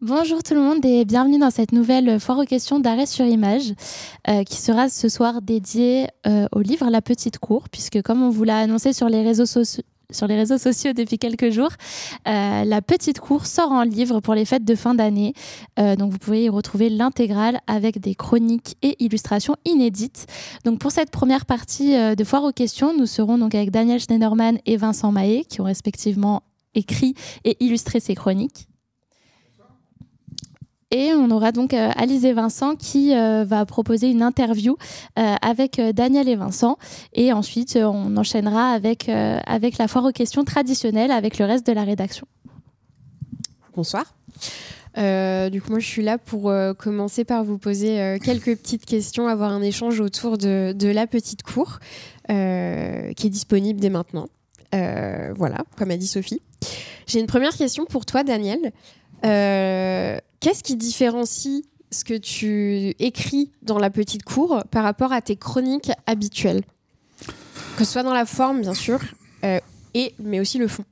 Bonjour tout le monde et bienvenue dans cette nouvelle foire aux questions d'arrêt sur image euh, qui sera ce soir dédiée euh, au livre La Petite Cour puisque comme on vous l'a annoncé sur les réseaux sociaux sur les réseaux sociaux depuis quelques jours. Euh, la petite cour sort en livre pour les fêtes de fin d'année. donc vous pouvez y retrouver l'intégrale avec des chroniques et illustrations inédites. Donc pour cette première partie de foire aux questions, nous serons donc avec Daniel Schneiderman et Vincent Mahé qui ont respectivement écrit et illustré ces chroniques. Et on aura donc euh, Alice et Vincent qui euh, va proposer une interview euh, avec Daniel et Vincent. Et ensuite, on enchaînera avec, avec la foire aux questions traditionnelle avec le reste de la rédaction. Bonsoir. du coup, moi, je suis là pour commencer par vous poser quelques petites questions, avoir un échange autour de la petite cour qui est disponible dès maintenant. voilà, comme a dit Sophie. J'ai une première question pour toi, Daniel. Euh, qu'est-ce qui différencie ce que tu écris dans la petite cour par rapport à tes chroniques habituelles? Que ce soit dans la forme, bien sûr, euh, et, mais aussi le fond.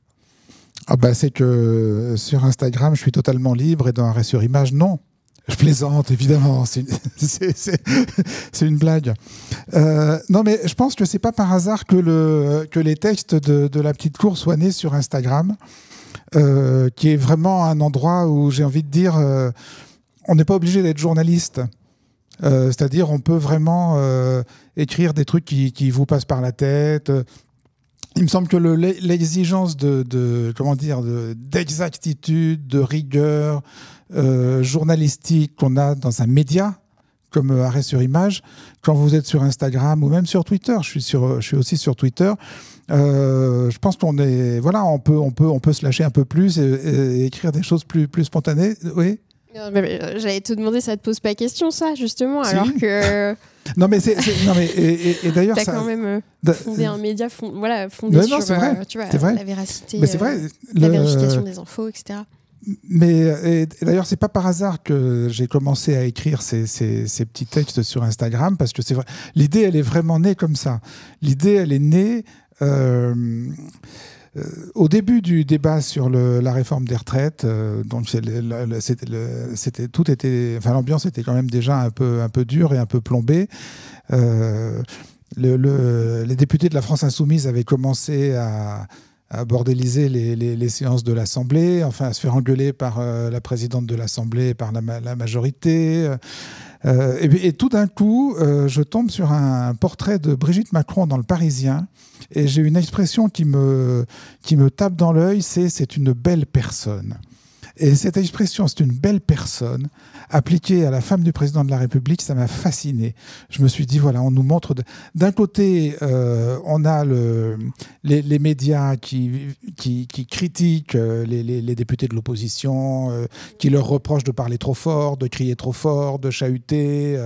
Ah bah, c'est que sur Instagram, je suis totalement libre et dans Arrêt sur Image, non. Je plaisante, évidemment. C'est une, blague. Euh, non, mais je pense que c'est pas par hasard que, le, que les textes de, de, la petite cour soient nés sur Instagram. Euh, qui est vraiment un endroit où j'ai envie de dire, euh, on n'est pas obligé d'être journaliste. Euh, c'est-à-dire, on peut vraiment écrire des trucs qui, qui, vous passent par la tête. Il me semble que l'exigence de, de, comment dire, d'exactitude, de, rigueur journalistique qu'on a dans un média, comme arrêt sur image, quand vous êtes sur Instagram ou même sur Twitter, je suis, sur, je suis aussi sur Twitter, euh, je pense qu'on est, voilà, on peut, on peut, on peut se lâcher un peu plus et, écrire des choses plus, plus spontanées. Oui. Euh, j'allais te demander, ça te pose pas question, ça, justement, alors que. non mais c'est, non mais et, d'ailleurs ça. quand même euh, fondé un média, voilà, fondé sur, tu vois, la véracité, mais vrai, la vérification des infos, etc. Mais d'ailleurs, c'est pas par hasard que j'ai commencé à écrire ces, petits textes sur Instagram, parce que c'est vrai. L'idée, elle est vraiment née comme ça. L'idée, elle est née euh, euh, au début du débat sur la réforme des retraites, euh, donc c'était tout était, enfin l'ambiance était quand même déjà un peu un peu dure et un peu plombée. les députés de la France insoumise avaient commencé à, bordéliser les, séances de l'Assemblée, enfin à se faire engueuler par la présidente de l'Assemblée par la, majorité. Euh, et, tout d'un coup, euh, je tombe sur un portrait de Brigitte Macron dans Le Parisien, et j'ai une expression qui me, qui me tape dans l'œil, c'est c'est une belle personne. Et cette expression, c'est une belle personne, appliquée à la femme du président de la République, ça m'a fasciné. Je me suis dit, voilà, on nous montre... D'un côté, euh, on a le, les, médias qui, qui, critiquent euh, les, députés de l'opposition, euh, qui leur reprochent de parler trop fort, de crier trop fort, de chahuter,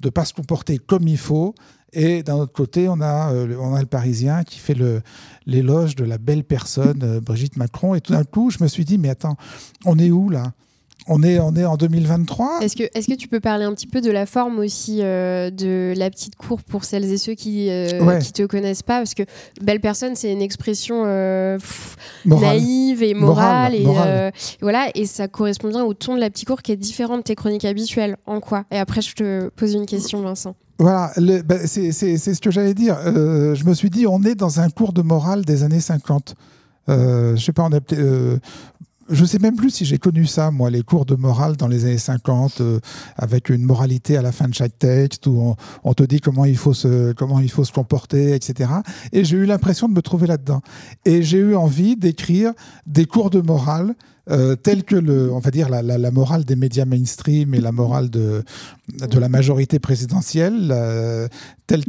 de ne pas se comporter comme il faut. Et d'un autre côté, on a, euh, on a le Parisien qui fait l'éloge de la belle personne, euh, Brigitte Macron. Et tout d'un coup, je me suis dit, mais attends, on est où là? On est, on est en 2023. Est-ce que, est que tu peux parler un petit peu de la forme aussi euh, de la petite cour pour celles et ceux qui ne te connaissent pas? Parce que belle personne, c'est une expression naïve et morale. et, voilà, et ça correspond bien au ton de la petite cour qui est différent de tes chroniques habituelles. En quoi? Et après, je te pose une question, Vincent. Voilà, ben, c'est ce que j'allais dire. Euh, je me suis dit, on est dans un cours de morale des années 50. Euh, je sais pas, euh, je sais même plus si j'ai connu ça, moi, les cours de morale dans les années 50, euh, avec une moralité à la fin de chaque texte, où on, on, te dit comment il faut se, comment il faut se comporter, etc. Et j'ai eu l'impression de me trouver là-dedans. Et j'ai eu envie d'écrire des cours de morale euh, tels que le, on va dire la, la, morale des médias mainstream et la morale de, de la majorité présidentielle, euh,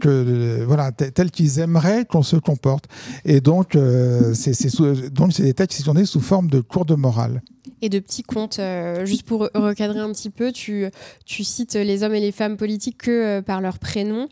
que voilà, tel qu'ils aimeraient qu'on se comporte. Et donc, euh, c'est donc c'est des textes qui sont nés sous forme de cours de morale et de petits contes. Euh, juste pour recadrer un petit peu, tu, tu cites les hommes et les femmes politiques que euh, par leur prénom.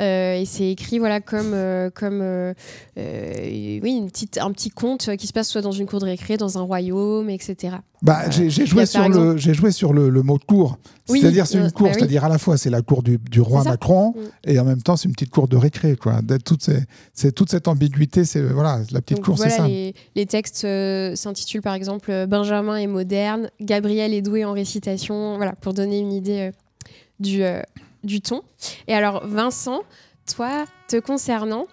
Euh, et c'est écrit voilà, comme, comme oui, une petite, un petit conte qui se passe soit dans une cour de récré, dans un royaume, etc. bah, Euh, j'ai joué, a, sur par le, j'ai joué sur le, le mot cour. Oui, C'est-à-dire, c'est euh, une cour, bah oui. c'est-à-dire à la fois, c'est la cour du, du roi. Macron, Mm. et en même temps, c'est une petite cour de récré. Quoi. Toute, ces- toute cette ambiguïté, c'est voilà, la petite Donc cour, voilà, c'est ça. Les, les textes euh, s'intitulent par exemple Benjamin est moderne, Gabriel est doué en récitation, voilà, pour donner une idée euh, du, du ton. Et alors, Vincent, toi, te concernant,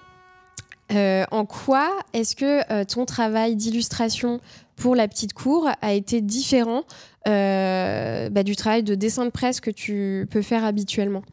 en quoi est-ce que ton travail d'illustration pour la petite cour a été différent euh, bah, du travail de dessin de presse que tu peux faire habituellement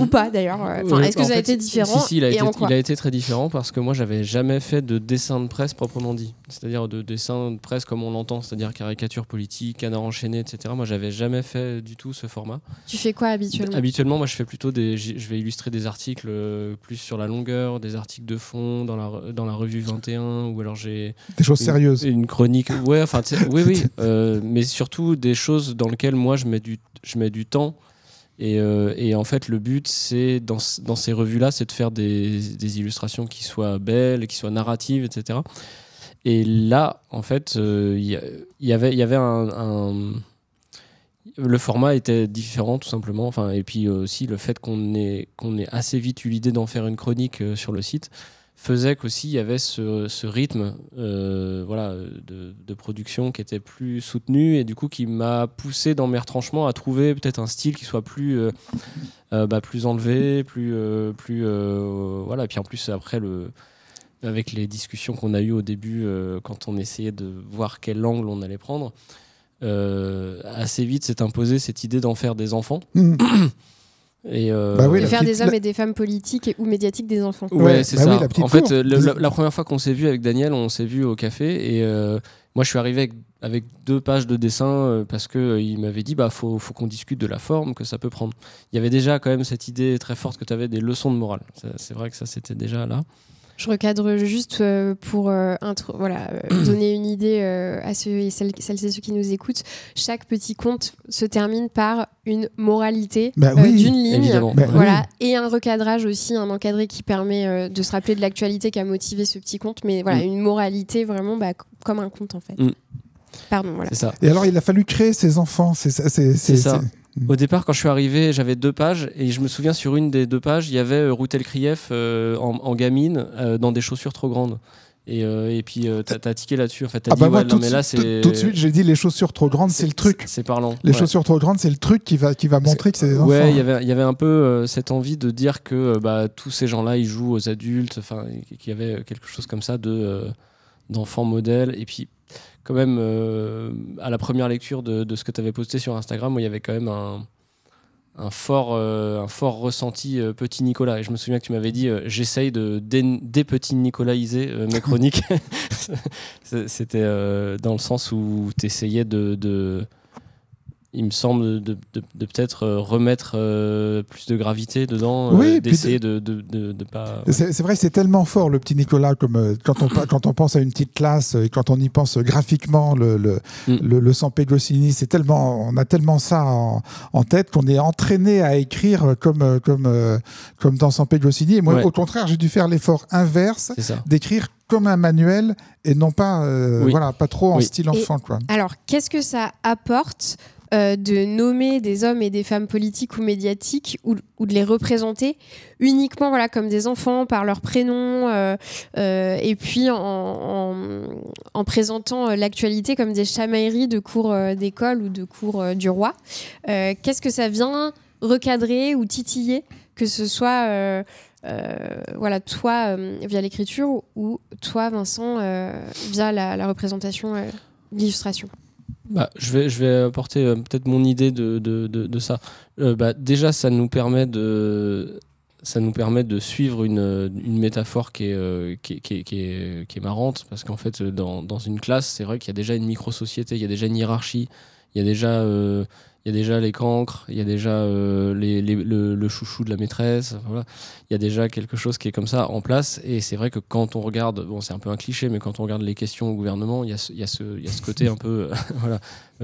Ou pas d'ailleurs euh, Enfin, Est-ce que en ça a fait, été différent Si, si, il a, et été, en quoi il a été très différent parce que moi, j'avais jamais fait de dessin de presse proprement dit. C'est-à-dire de dessin de presse comme on l'entend, c'est-à-dire caricature politique, canard enchaîné, etc. Moi, j'avais jamais fait du tout ce format. Tu fais quoi habituellement Habituellement, moi, je fais plutôt des. Je vais illustrer des articles euh, plus sur la longueur, des articles de fond dans la, dans la revue 21, ou alors j'ai Des choses une- sérieuses. Une chronique. Ouais, enfin, oui, oui. euh, mais surtout des choses dans lesquelles moi, je mets du, je mets du temps. Et, euh, et en fait, le but, c'est dans, ces revues-là, c'est de faire des, illustrations qui soient belles, qui soient narratives, etc. Et là, en fait, euh, il y, avait, un, Le format était différent, tout simplement. Enfin, et puis aussi, le fait qu'on ait, qu'on ait assez vite eu l'idée d'en faire une chronique euh, sur le site faisait qu'aussi il y avait ce, ce rythme euh, voilà, de, de production qui était plus soutenu et du coup qui m'a poussé dans mes retranchements à trouver peut-être un style qui soit plus, euh, euh, bah, plus enlevé, plus, plus voilà. Et puis en plus après le avec les discussions qu'on a eues au début quand on essayait de voir quel angle on allait prendre, assez vite s'est imposée cette idée d'en faire des enfants. Et, euh, Bah oui, de faire petite- des hommes la- et des femmes politiques et- ou médiatiques des enfants. Ouais, Ouais, c'est bah ça. oui, la petite en fait, le- la, la première fois qu'on s'est vu avec Daniel, on s'est vu au café et euh, moi je suis arrivé avec, avec deux pages de dessin euh, parce que euh, il m'avait dit bah faut, faut qu'on discute de la forme que ça peut prendre. Il y avait déjà quand même cette idée très forte que tu avais des leçons de morale. C'est vrai que ça c'était déjà là. Je recadre juste euh, pour euh, intro- voilà, euh, donner une idée à ceux et celles, celles et ceux qui nous écoutent. Chaque petit conte se termine par une moralité Bah euh, oui, d'une ligne. Bah Voilà, et un recadrage aussi, un encadré qui permet de se rappeler de l'actualité qui a motivé ce petit conte, mais voilà, Mm. une moralité vraiment bah, comme un conte en fait. Mm. Pardon, voilà. C'est ça. Et alors, il a fallu créer ses enfants. C'est ça. Au départ, quand je suis arrivé, j'avais deux pages et je me souviens sur une des deux pages, il y avait euh, Routel Krief euh, en, en gamine euh, dans des chaussures trop grandes. Et, euh, et puis t'as tiqué là-dessus. En fait, t'as Ah dit bah moi, ouais, non, tout, de mais là suite- c'est tout- de suite, j'ai dit les chaussures trop grandes, c'est le truc. C'est parlant. Les Ouais. chaussures trop grandes, c'est le truc qui va, qui va montrer que c'est des enfants. Ouais, il y avait, il y avait un peu cette envie de dire que bah, tous ces gens-là, ils jouent aux adultes, enfin, qu'il y avait quelque chose comme ça de d'enfants modèles. Et puis, quand même, euh, à la première lecture de, ce que tu avais posté sur Instagram, moi, il y avait quand même un, euh, fort ressenti euh, petit Nicolas. Et je me souviens que tu m'avais dit, j'essaye de dé- dépetit Nicolaiser euh, mes chroniques. C'était dans le sens où tu essayais de- il me semble, de, de- de peut-être euh, remettre euh, plus de gravité dedans, euh, Oui, et puis d'essayer de, de, de, de pas. C'est c'est vrai, c'est tellement fort le petit Nicolas, comme euh, quand on, quand on pense à une petite classe euh, et quand on y pense graphiquement, le, le, Mm. le, le San c'est tellement, on a tellement ça en, en tête qu'on est entraîné à écrire comme, euh, comme, euh, comme dans San Pegosini. Et moi, Ouais. au contraire, j'ai dû faire l'effort inverse d'écrire comme un manuel et non pas, euh, Oui. voilà, pas trop en Oui. style enfant. Quoi. Alors, qu'est-ce que ça apporte euh, de nommer des hommes et des femmes politiques ou médiatiques ou, de les représenter uniquement voilà, comme des enfants par leur prénom euh, euh, et puis en, en- en présentant l'actualité comme des chamailleries de cours d'école ou de cours du roi. Qu'est-ce que ça vient recadrer ou titiller que ce soit voilà, toi via l'écriture ou toi Vincent via la, la représentation, l'illustration? Bah, je, vais, apporter euh, peut-être mon idée de, ça. Euh, bah, déjà, ça nous permet de, suivre une, métaphore qui est, euh, qui, est- marrante, parce qu'en fait, dans, une classe, c'est vrai qu'il y a déjà une micro-société, il y a déjà une hiérarchie, il y a déjà, il y a déjà les cancres, il y a déjà euh, le, chouchou de la maîtresse, il y a déjà quelque chose qui est comme ça en place, et c'est vrai que quand on regarde, bon c'est un peu un cliché, mais quand on regarde les questions au gouvernement, il y a ce, côté un peu, voilà,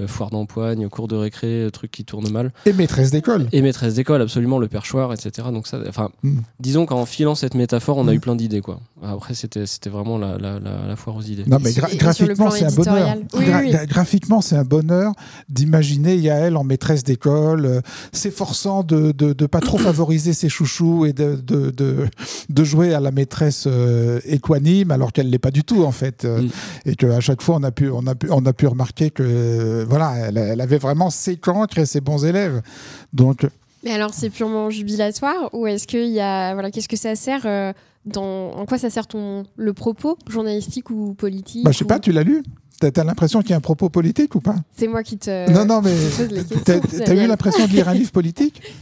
foire d'empoigne, cours de récré, truc qui tourne mal. Et maîtresse d'école. Et maîtresse d'école, absolument, le perchoir, etc. Donc ça, enfin, Mm. disons qu'en filant cette métaphore, on a Mm. eu plein d'idées, quoi. Après, c'était c'était vraiment la, la, la, la foire aux idées. Non, mais gra- graphiquement, c'est un bonheur. Oui, Gra- oui, Graphiquement, c'est un bonheur d'imaginer Yael en maîtresse d'école, euh, s'efforçant de, de, de pas trop favoriser ses chouchous et de, de, de, de jouer à la maîtresse euh, équanime, alors qu'elle l'est pas du tout, en fait. Euh, Mm. Et qu'à chaque fois, on a pu, on a pu, on a pu remarquer que, euh, voilà, elle, elle avait vraiment ses cancres et ses bons élèves. Donc, Mais alors, c'est purement jubilatoire ou est-ce qu'il y a. Voilà, qu'est-ce que ça sert euh, dans... En quoi ça sert ton... le propos, journalistique ou politique bah, je sais ou- pas, tu l'as lu? T'as as, l'impression qu'il y a un propos politique ou pas? C'est moi qui te. Non, non, mais t'as eu l'impression de lire un livre politique?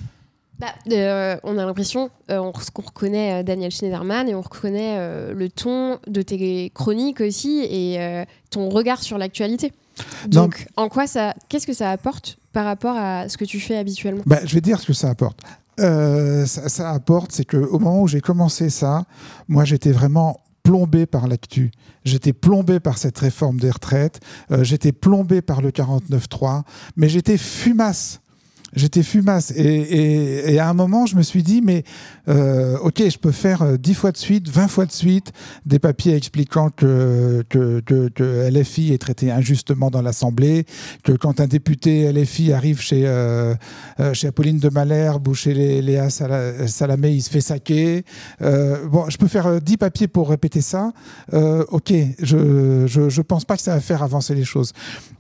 Bah, euh, on a l'impression euh, on, qu'on reconnaît euh, Daniel Schneiderman et on reconnaît le ton de tes chroniques aussi et ton regard sur l'actualité. Non. Donc, en quoi ça, qu'est-ce que ça apporte par rapport à ce que tu fais habituellement? Bah, je vais dire ce que ça apporte. Euh, ça, ça apporte, c'est qu'au moment où j'ai commencé ça, moi j'étais vraiment plombé par l'actu. J'étais plombé par cette réforme des retraites, euh, j'étais plombé par le 49.3, mais j'étais fumasse. J'étais fumasse. Et, et- et à un moment, je me suis dit, mais euh, ok, je peux faire euh, 10 fois de suite, 20 fois de suite des papiers expliquant que, que, que, que LFI est traité injustement dans l'Assemblée, que quand un député LFI arrive chez, euh, euh, chez Apolline de Malherbe ou chez Léa Sala- Salamé, il se fait saquer. Euh, bon, je peux faire euh, 10 papiers pour répéter ça. Euh, ok, je, je, je pense pas que ça va faire avancer les choses.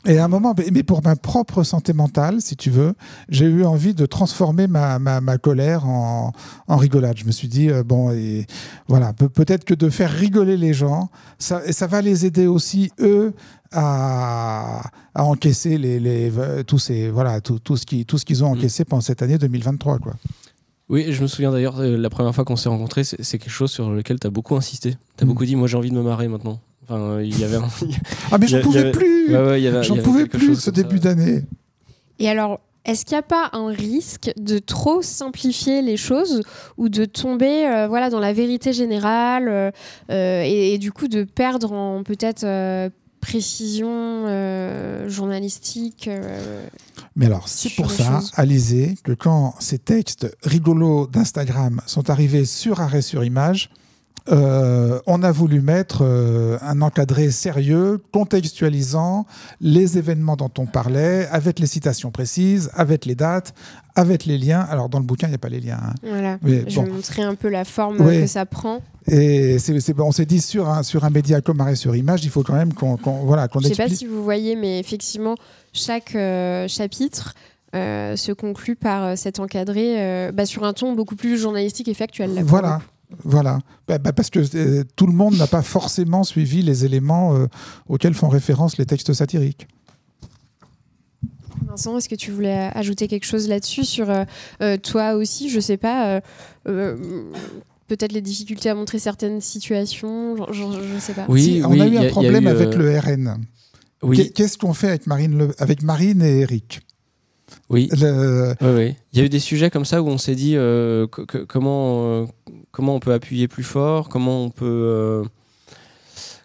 Et à un moment, mais- pour ma propre santé mentale, si tu veux, j'ai eu envie de transformer ma, ma, ma colère en, en rigolade. Je me suis dit, euh, bon, et voilà, peut- peut-être que de faire rigoler les gens, ça, et ça va les aider aussi, eux, à, à encaisser les, les, tous ces, voilà, tout, tout ce qu'ils ont Mm. encaissé pendant cette année 2023. Quoi. Oui, je me souviens d'ailleurs, euh, la première fois qu'on s'est rencontrés, c'est c'est quelque chose sur lequel tu as beaucoup insisté. Tu as Mm. beaucoup dit, moi j'ai envie de me marrer maintenant. Enfin, euh, il y avait un... Ah, mais j'en pouvais avait- plus Ouais, ouais, il y avait- il J'en y pouvais quelque plus chose ce ça, début d'année. Et alors, est-ce qu'il n'y a pas un risque de trop simplifier les choses ou de tomber euh, voilà, dans la vérité générale euh, et, et du coup de perdre en peut-être euh, précision euh, journalistique euh, Mais alors, c'est pour ça, choses? Alizé, que quand ces textes rigolos d'Instagram sont arrivés sur arrêt sur image, euh, on a voulu mettre euh, un encadré sérieux, contextualisant les événements dont on parlait, avec les citations précises, avec les dates, avec les liens. Alors, dans le bouquin, il n'y a pas les liens. hein. Voilà. Mais Je bon. vais montrer un peu la forme Oui. que ça prend. Et c'est- c'est- on s'est dit, sur un, sur un média comme arrêt sur image, il faut quand même qu'on voilà, qu'on Je ne sais pas si vous voyez, mais effectivement, chaque euh, chapitre se conclut par cet encadré bah, sur un ton beaucoup plus journalistique et factuel. là, Voilà. Voilà, Bah, bah, parce que euh, tout le monde n'a pas forcément suivi les éléments euh, auxquels font référence les textes satiriques. Vincent, est-ce que tu voulais ajouter quelque chose là-dessus sur euh, toi aussi Je sais pas. euh, euh, Peut-être les difficultés à montrer certaines situations, je, je sais pas. Oui, Si, on oui, a eu un problème eu, euh, avec le RN. Oui, Qu'est- Qu'est-ce qu'on fait avec Marine, Le- avec Marine et Eric? Oui. Le- ouais. Il y a eu des sujets comme ça où on s'est dit euh, que- que- comment, euh, comment on peut appuyer plus fort, comment on peut, euh,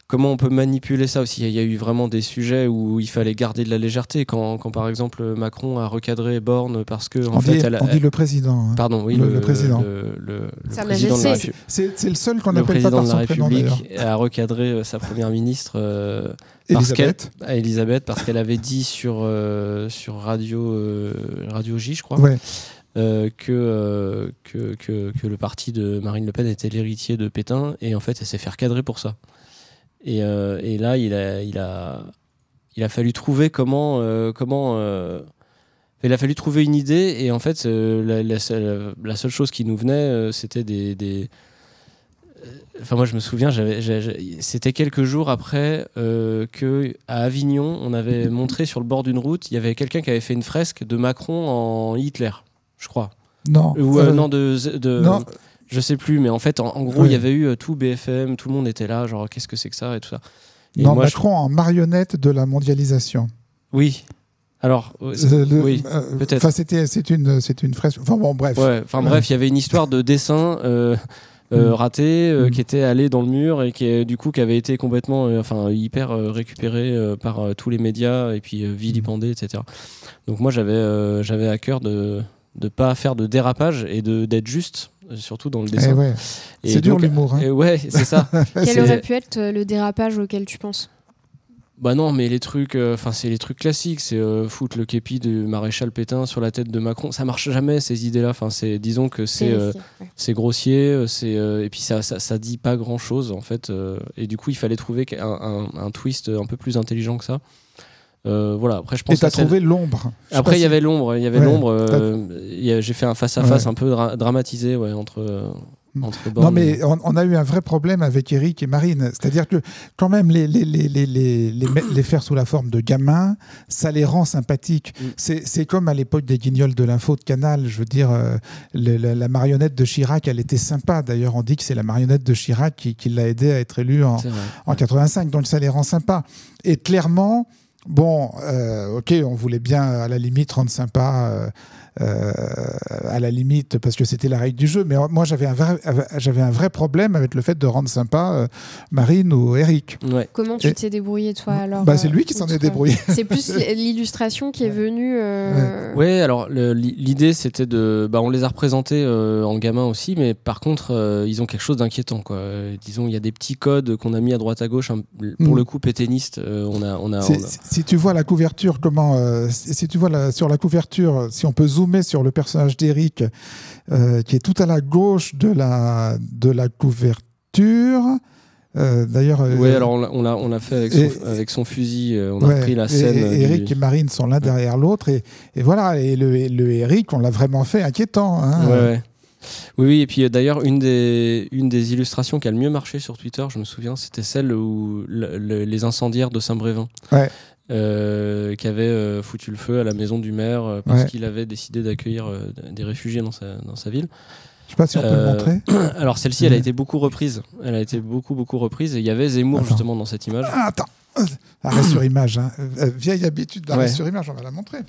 comment on peut manipuler ça aussi. Il y a eu vraiment des sujets où il fallait garder de la légèreté. Quand, quand par exemple Macron a recadré Borne parce que en on, fait, dit, elle, on dit le président. hein. pardon, oui, le- le président. le, le- le Sa président de la Majesté. République. C'est c'est le seul qu'on Le n'appelle pas président par de son la. République a recadré euh, sa première ministre euh, parce Elisabeth. à Elisabeth parce qu'elle avait dit sur, euh, sur Radio, euh, Radio J, je crois, Ouais. Euh, que, euh, que, que, que le parti de Marine Le Pen était l'héritier de Pétain et en fait elle s'est fait recadrer pour ça. Et, euh, et là il a, il, a, il a fallu trouver comment... comment il a fallu trouver une idée et en fait la, seule, la seule chose qui nous venait c'était des... des Enfin, moi, je me souviens, c'était quelques jours après euh, que Avignon, on avait montré sur le bord d'une route, il y avait quelqu'un qui avait fait une fresque de Macron en Hitler, je crois. Non. Ou euh, euh, non, de, de non. je sais plus, mais en fait, en, en gros, il y avait eu euh, tout BFM, tout le monde était là, genre qu'est-ce que c'est que ça et tout ça. Et non, moi, je- Macron en marionnette de la mondialisation. Oui. Alors, euh, le- oui. euh, peut-être. Enfin, c'était, c'est une, c'est une fresque. Enfin bon, bref. Ouais, enfin Ouais. bref, il y avait une histoire de dessin euh, Mm. raté, euh, Mm. qui était allé dans le mur et qui du coup qui avait été complètement, euh, enfin hyper récupéré par tous les médias et puis vilipendé, etc. Donc moi j'avais j'avais à cœur de de pas faire de dérapage et de d'être juste, euh, surtout dans le Eh dessin. ouais. Et C'est dur l'humour. hein. et ouais, c'est ça. Quel aurait pu être euh, le dérapage auquel tu penses? Bah non, mais les trucs, euh, enfin c'est les trucs classiques, c'est euh, foutre le képi du maréchal Pétain sur la tête de Macron. Ça marche jamais ces idées-là. Enfin c'est, disons que c'est euh, Vérifier, ouais. c'est grossier, c'est euh, et puis ça, ça ça dit pas grand chose en fait. euh, et du coup il fallait trouver un, un, un twist un peu plus intelligent que ça. Euh, voilà. Après je pense. Et t'as trouvé l'ombre. Après il y avait l'ombre, il y avait Ouais, l'ombre. euh, J'ai fait un face à face un peu dra- dramatisé ouais, entre euh, entre Non, et- mais on, on a eu un vrai problème avec Eric et Marine. C'est-à-dire que quand même, les, les, les, les, les, faire sous la forme de gamins, ça les rend sympathiques. Mm. C'est comme à l'époque des guignols de l'info de Canal. Je veux dire, euh, le- la, la marionnette de Chirac, elle était sympa. D'ailleurs, on dit que c'est la marionnette de Chirac qui, qui l'a aidé à être élu en, vrai. en 85. Donc ça les rend sympas. Et clairement, bon, euh, ok, on voulait bien à la limite rendre sympa. Euh, euh, à la limite parce que c'était la règle du jeu mais moi j'avais un vrai j'avais un vrai problème avec le fait de rendre sympa euh, Marine ou Eric Ouais. Comment tu Et- t'es débrouillé toi alors bah c'est euh, lui qui s'en est débrouillé C'est plus l'illustration qui est venue. euh, Ouais, alors le- l'idée c'était de. Bah, on les a représentés euh, en gamin aussi, mais par contre, euh, ils ont quelque chose d'inquiétant. quoi. Euh, disons, il y a des petits codes qu'on a mis à droite à gauche, hein, pour Mm. le coup péténiste. euh, on a, on a, C'est- on a- si- Si tu vois la couverture, comment, euh, si si tu vois la- sur la couverture, si on peut zoomer sur le personnage d'Eric, euh, qui est tout à la gauche de la, de la couverture. euh, D'ailleurs, euh, Ouais, alors on l'a- on l'a fait avec son, Et- avec son fusil. on a repris la et- scène. et du- Eric et Marine sont l'un derrière l'autre, et, et voilà. Et le, et le Eric, on l'a vraiment fait inquiétant. hein. Ouais. Oui, oui, et puis euh, d'ailleurs, une des, une des illustrations qui a le mieux marché sur Twitter, je me souviens, c'était celle où le- le- les incendiaires de Saint-Brévin. Ouais. Euh, qui avaient euh, foutu le feu à la maison du maire euh, parce Ouais. qu'il avait décidé d'accueillir euh, des réfugiés dans sa, dans sa ville. Je sais pas si on peut le montrer. Alors celle-ci, elle a été beaucoup reprise. Elle a été beaucoup, beaucoup reprise. Et il y avait Zemmour Attends. justement dans cette image. Ah, attends, arrêt sur image. hein. Euh, vieille habitude d'arrêt Ouais. sur image, on va la montrer.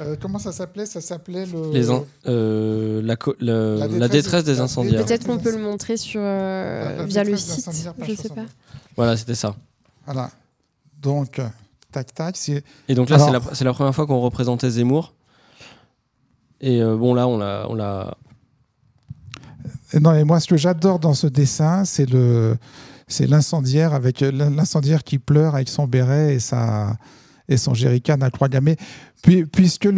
Euh, comment ça s'appelait? Ça s'appelait le. Les in- euh, la, co- le- La la, détresse des- des incendiaires. Peut-être qu'on peut le montrer sur, euh, via le site, je sais 62. pas. Voilà, c'était ça. Voilà. Donc, euh, tac, tac. c'est- Et donc là, c'est la, première fois qu'on représentait Zemmour. Et euh, bon, là, on l'a, on l'a. Et Non, et moi, ce que j'adore dans ce dessin, c'est le, c'est l'incendiaire avec l'incendiaire qui pleure avec son béret et sa et son jerrycan à croix gammée. Puis, puisque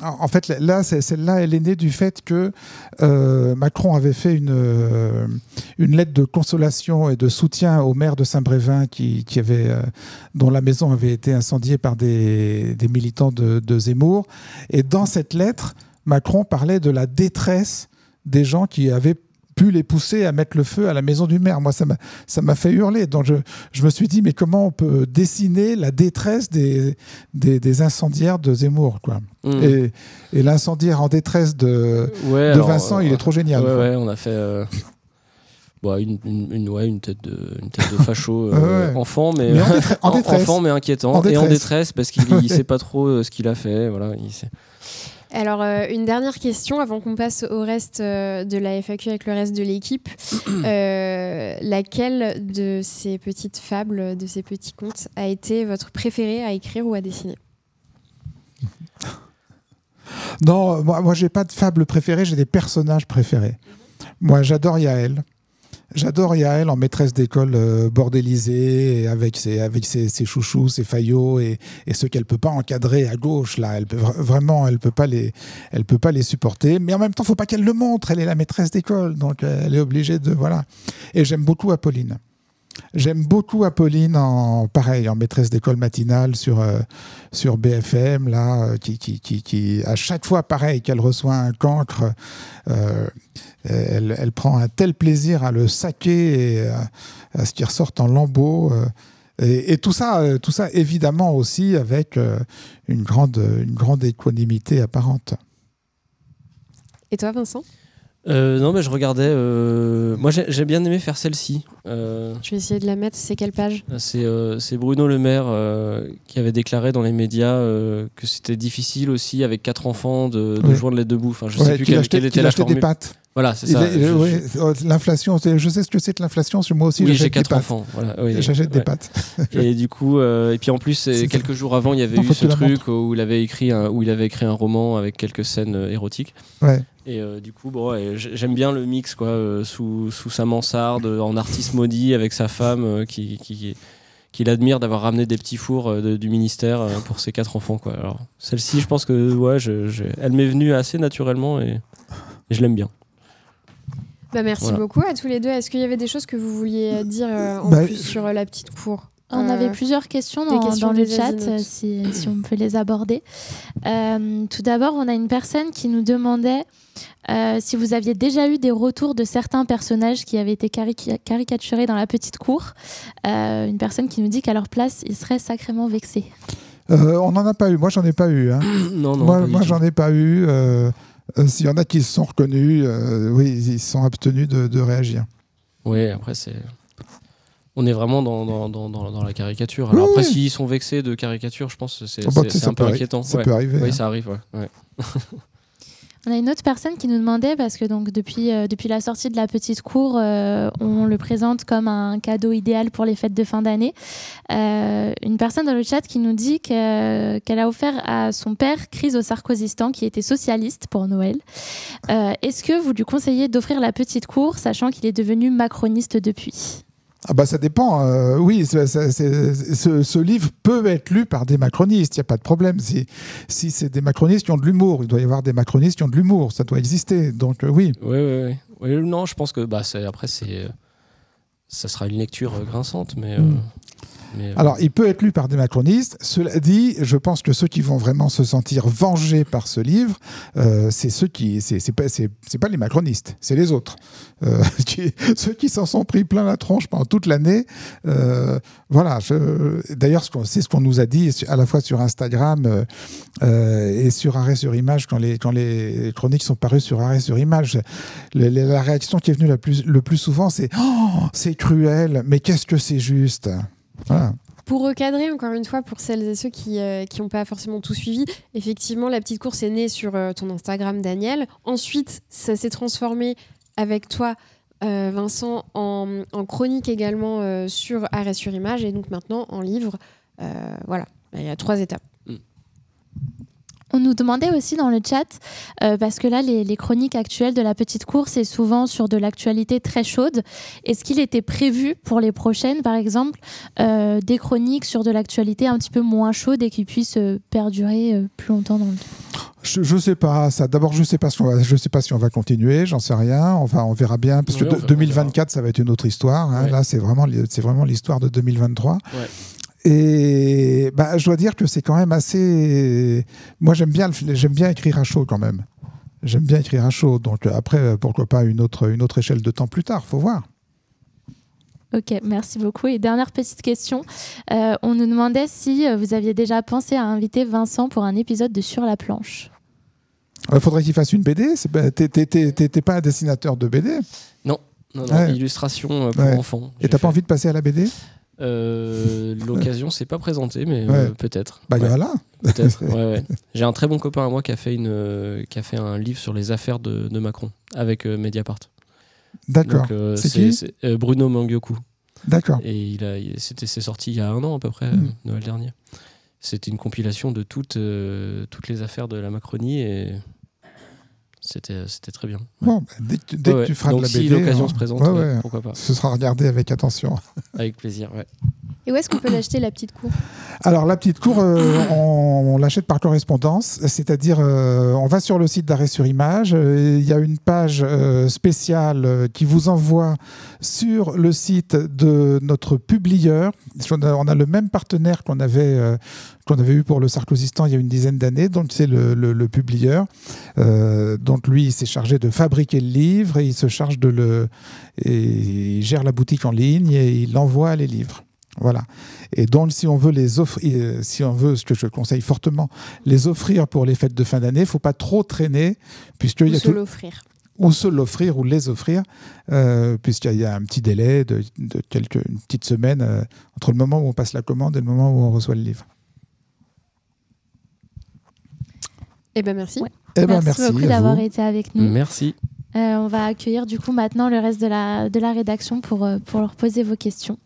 en fait, là, celle-là, elle est née du fait que euh, Macron avait fait une, euh, une lettre de consolation et de soutien au maire de Saint-Brévin qui, avait, euh, dont la maison avait été incendiée par des, des militants de, de Zemmour. Et dans cette lettre, Macron parlait de la détresse des gens qui avaient pu les pousser à mettre le feu à la maison du maire. Moi, ça m'a, ça m'a fait hurler. Donc, je, je me suis dit, mais comment on peut dessiner la détresse des, des, des incendiaires de Zemmour quoi. Hmm. Et, et l'incendiaire en détresse de, Ouais, de alors, Vincent, il est trop génial. Ouais, on a fait. euh, bon, une, une, une- ouais, une tête de, une tête de facho euh, Ouais, enfant, mais, Mais en, détre- en en- détresse. enfant mais inquiétant En et en détresse. parce qu'il il sait pas trop euh, ce qu'il a fait. Voilà, il sait- Alors, euh, une dernière question avant qu'on passe au reste euh, de la FAQ avec le reste de l'équipe. Euh, laquelle de ces petites fables, de ces petits contes, a été votre préféré à écrire ou à dessiner? Non, moi, moi j'ai pas de fable préférée, j'ai des personnages préférés. Moi, j'adore Yael. J'adore Yael en maîtresse d'école euh, bordélisée, avec, ses, ses, chouchous, ses faillots et, et ceux qu'elle peut pas encadrer à gauche. Là, elle peut vra- vraiment, elle peut pas les, peut pas les supporter. Mais en même temps, faut pas qu'elle le montre. Elle est la maîtresse d'école, donc euh, elle est obligée de voilà. Et j'aime beaucoup Apolline. J'aime beaucoup Apolline en pareil en maîtresse d'école matinale sur euh, sur BFM là euh, qui, qui, qui, à chaque fois pareil qu'elle reçoit un cancre euh, elle, elle prend un tel plaisir à le saquer et à, ce qu'il ressorte en lambeaux et, et tout ça tout ça évidemment aussi avec une grande une grande équanimité apparente. Et toi, Vincent? Euh, non, mais je regardais. euh, Moi, j'ai j'ai bien aimé faire celle-ci. Euh, Je vais essayer de la mettre. C'est quelle page? C'est euh, c'est Bruno Le Maire euh, qui avait déclaré dans les médias euh, que c'était difficile aussi avec quatre enfants de, de Oui. joindre les deux bouts. Enfin, je Ouais, sais plus qu'il quelle, achetait, quelle était qu'il la achetait des formule. pâtes Voilà, c'est ça. Oh, L'inflation, je sais ce que c'est que l'inflation, moi aussi Oui, j'ai des quatre pâtes. enfants. Voilà, oui, J'achète des pâtes. Et du coup, euh, et puis en plus, quelques jours avant, il y avait Non, eu ce truc où il avait écrit un, où il avait écrit un roman avec quelques scènes euh, érotiques. Ouais. Et euh, du coup, bon, ouais, j'aime bien le mix, quoi, sous, sous sa mansarde, en artiste maudit, avec sa femme qui, qui, qui l'admire d'avoir ramené des petits fours euh, de- du ministère euh, pour ses quatre enfants, quoi. Alors, celle-ci, je pense que, ouais, je, je- elle m'est venue assez naturellement et, et je l'aime bien. Bah, merci Voilà. beaucoup à tous les deux. Est-ce qu'il y avait des choses que vous vouliez dire euh, en Bah, plus sur euh, la petite cour? On Euh, avait plusieurs questions dans, questions dans le chat, euh, si, si on peut les aborder. Euh, tout d'abord, on a une personne qui nous demandait euh, si vous aviez déjà eu des retours de certains personnages qui avaient été carica- caricaturés dans la petite cour. Euh, une personne qui nous dit qu'à leur place, ils seraient sacrément vexés. Euh, on n'en a pas eu. Moi, j'en ai pas eu. hein. non, non, moi, j'en ai pas eu. Euh, S'il y en a qui se sont reconnus, euh, oui, ils se sont abstenus de, de réagir. Oui, après, c'est. On est vraiment dans, dans, dans, la caricature. Alors, Oui, après, oui. s'ils sont vexés de caricature, je pense que c'est Oh, bah, un peu inquiétant. Ça ouais. peut arriver. Oui, hein. ça arrive, ouais. ouais. On a une autre personne qui nous demandait, parce que donc depuis, euh, depuis la sortie de la petite cour, euh, on le présente comme un cadeau idéal pour les fêtes de fin d'année. Euh, une personne dans le chat qui nous dit que- qu'elle a offert à son père Crise au Sarkozystan, qui était socialiste pour Noël. Est-ce que vous lui conseillez d'offrir la petite cour, sachant qu'il est devenu macroniste depuis? Ah bah ça dépend. euh, oui, ce, ce livre peut être lu par des macronistes. Il n'y a pas de problème. Si, si c'est des macronistes qui ont de l'humour, il doit y avoir des macronistes qui ont de l'humour. Ça doit exister. Donc euh, oui. Oui, oui, oui. Non, je pense que bah, c'est- après, c'est. Ça sera une lecture euh, grinçante, mais. euh, Mm. Euh, Alors, il peut être lu par des macronistes. Cela dit, je pense que ceux qui vont vraiment se sentir vengés par ce livre, euh, c'est ceux qui, c'est pas, pas les macronistes, c'est les autres, Euh, ceux qui s'en sont pris plein la tronche pendant toute l'année. Euh, voilà. D'ailleurs, c'est ce qu'on nous a dit à la fois sur Instagram et sur Arrêt sur Image quand les quand les chroniques sont parues sur Arrêt sur Image. La réaction qui est venue plus, le plus souvent, c'est oh, c'est cruel, mais qu'est-ce que c'est juste? Pour recadrer, encore une fois, pour celles et ceux qui n'ont pas forcément tout suivi, effectivement, la petite course est née sur euh, ton Instagram, Daniel. Ensuite, ça s'est transformé avec toi, euh, Vincent, en, chronique également euh, sur Arrêt sur Image et donc maintenant en livre. Euh, voilà, il y a trois étapes. On nous demandait aussi dans le chat, euh, parce que là, les, les chroniques actuelles de la petite cour, c'est souvent sur de l'actualité très chaude. Est-ce qu'il était prévu pour les prochaines, par exemple, euh, des chroniques sur de l'actualité un petit peu moins chaude et qui puissent euh, perdurer euh, plus longtemps dans le temps? Je, je sais pas ça. D'abord, je sais pas si on va, je sais pas si on va continuer. J'en sais rien. On va, on verra bien parce Oui, que on de- verra, 2024, ça va être une autre histoire. hein. Ouais. Là, c'est vraiment, c'est vraiment l'histoire de 2023. Ouais. Et bah, je dois dire que c'est quand même assez. Moi, j'aime bien, j'aime bien écrire à chaud quand même. J'aime bien écrire à chaud. Donc euh, après, euh, pourquoi pas une autre, une autre échelle de temps plus tard. Faut voir. Ok, merci beaucoup. Et dernière petite question, euh, on nous demandait si vous aviez déjà pensé à inviter Vincent pour un épisode de Sur la planche. Il faudrait qu'il fasse une BD. T'es pas un dessinateur de BD. Non, non, Ouais. illustration pour Ouais. enfants. Et t'as fait. pas envie de passer à la BD Euh, L'occasion s'est pas présentée, mais Ouais. euh, peut-être. Bah Ouais, voilà. peut-être. ouais, ouais. J'ai un très bon copain à moi qui a fait, une, euh, qui a fait un livre sur les affaires de, de Macron avec Mediapart. D'accord. C'est qui Bruno Mangioku. D'accord. Et il a, il- c'était, c'est sorti il y a un an à peu près, Mm. euh, Noël dernier. C'était une compilation de toutes, toutes les affaires de la Macronie et c'était, c'était très bien. Ouais. Bon, bah, dès que, tu- dès Ouais, que tu feras Donc de la si BD, l'occasion hein, se présente, pourquoi pas. ce sera regardé avec attention. Avec plaisir, ouais. Et où est-ce qu'on peut l'acheter, la petite cour? Alors la petite cour, euh, on, on l'achète par correspondance, c'est-à-dire euh, on va sur le site d'arrêt sur image, euh, il y a une page euh, spéciale qui vous envoie sur le site de notre publieur. On a, on a le même partenaire qu'on avait qu'on avait eu pour le Sarkozystan il y a une dizaine d'années, donc c'est le, le, le publieur. Donc lui, il s'est chargé de fabriquer le livre et il se charge de le et il gère la boutique en ligne et il envoie les livres. Voilà. Et donc, si on veut les offrir, euh, si on veut, ce que je conseille fortement, les offrir pour les fêtes de fin d'année, il faut pas trop traîner, puisqu'il y Ou a se tout- l'offrir ou se l'offrir ou les offrir, euh, puisqu'il y a un petit délai de, de quelques une petite semaine euh, entre le moment où on passe la commande et le moment où on reçoit le livre. Eh ben merci. Ouais. Eh ben, merci, merci beaucoup d'avoir été avec nous. Merci. on va accueillir du coup maintenant le reste de la, de la rédaction pour, pour leur poser vos questions.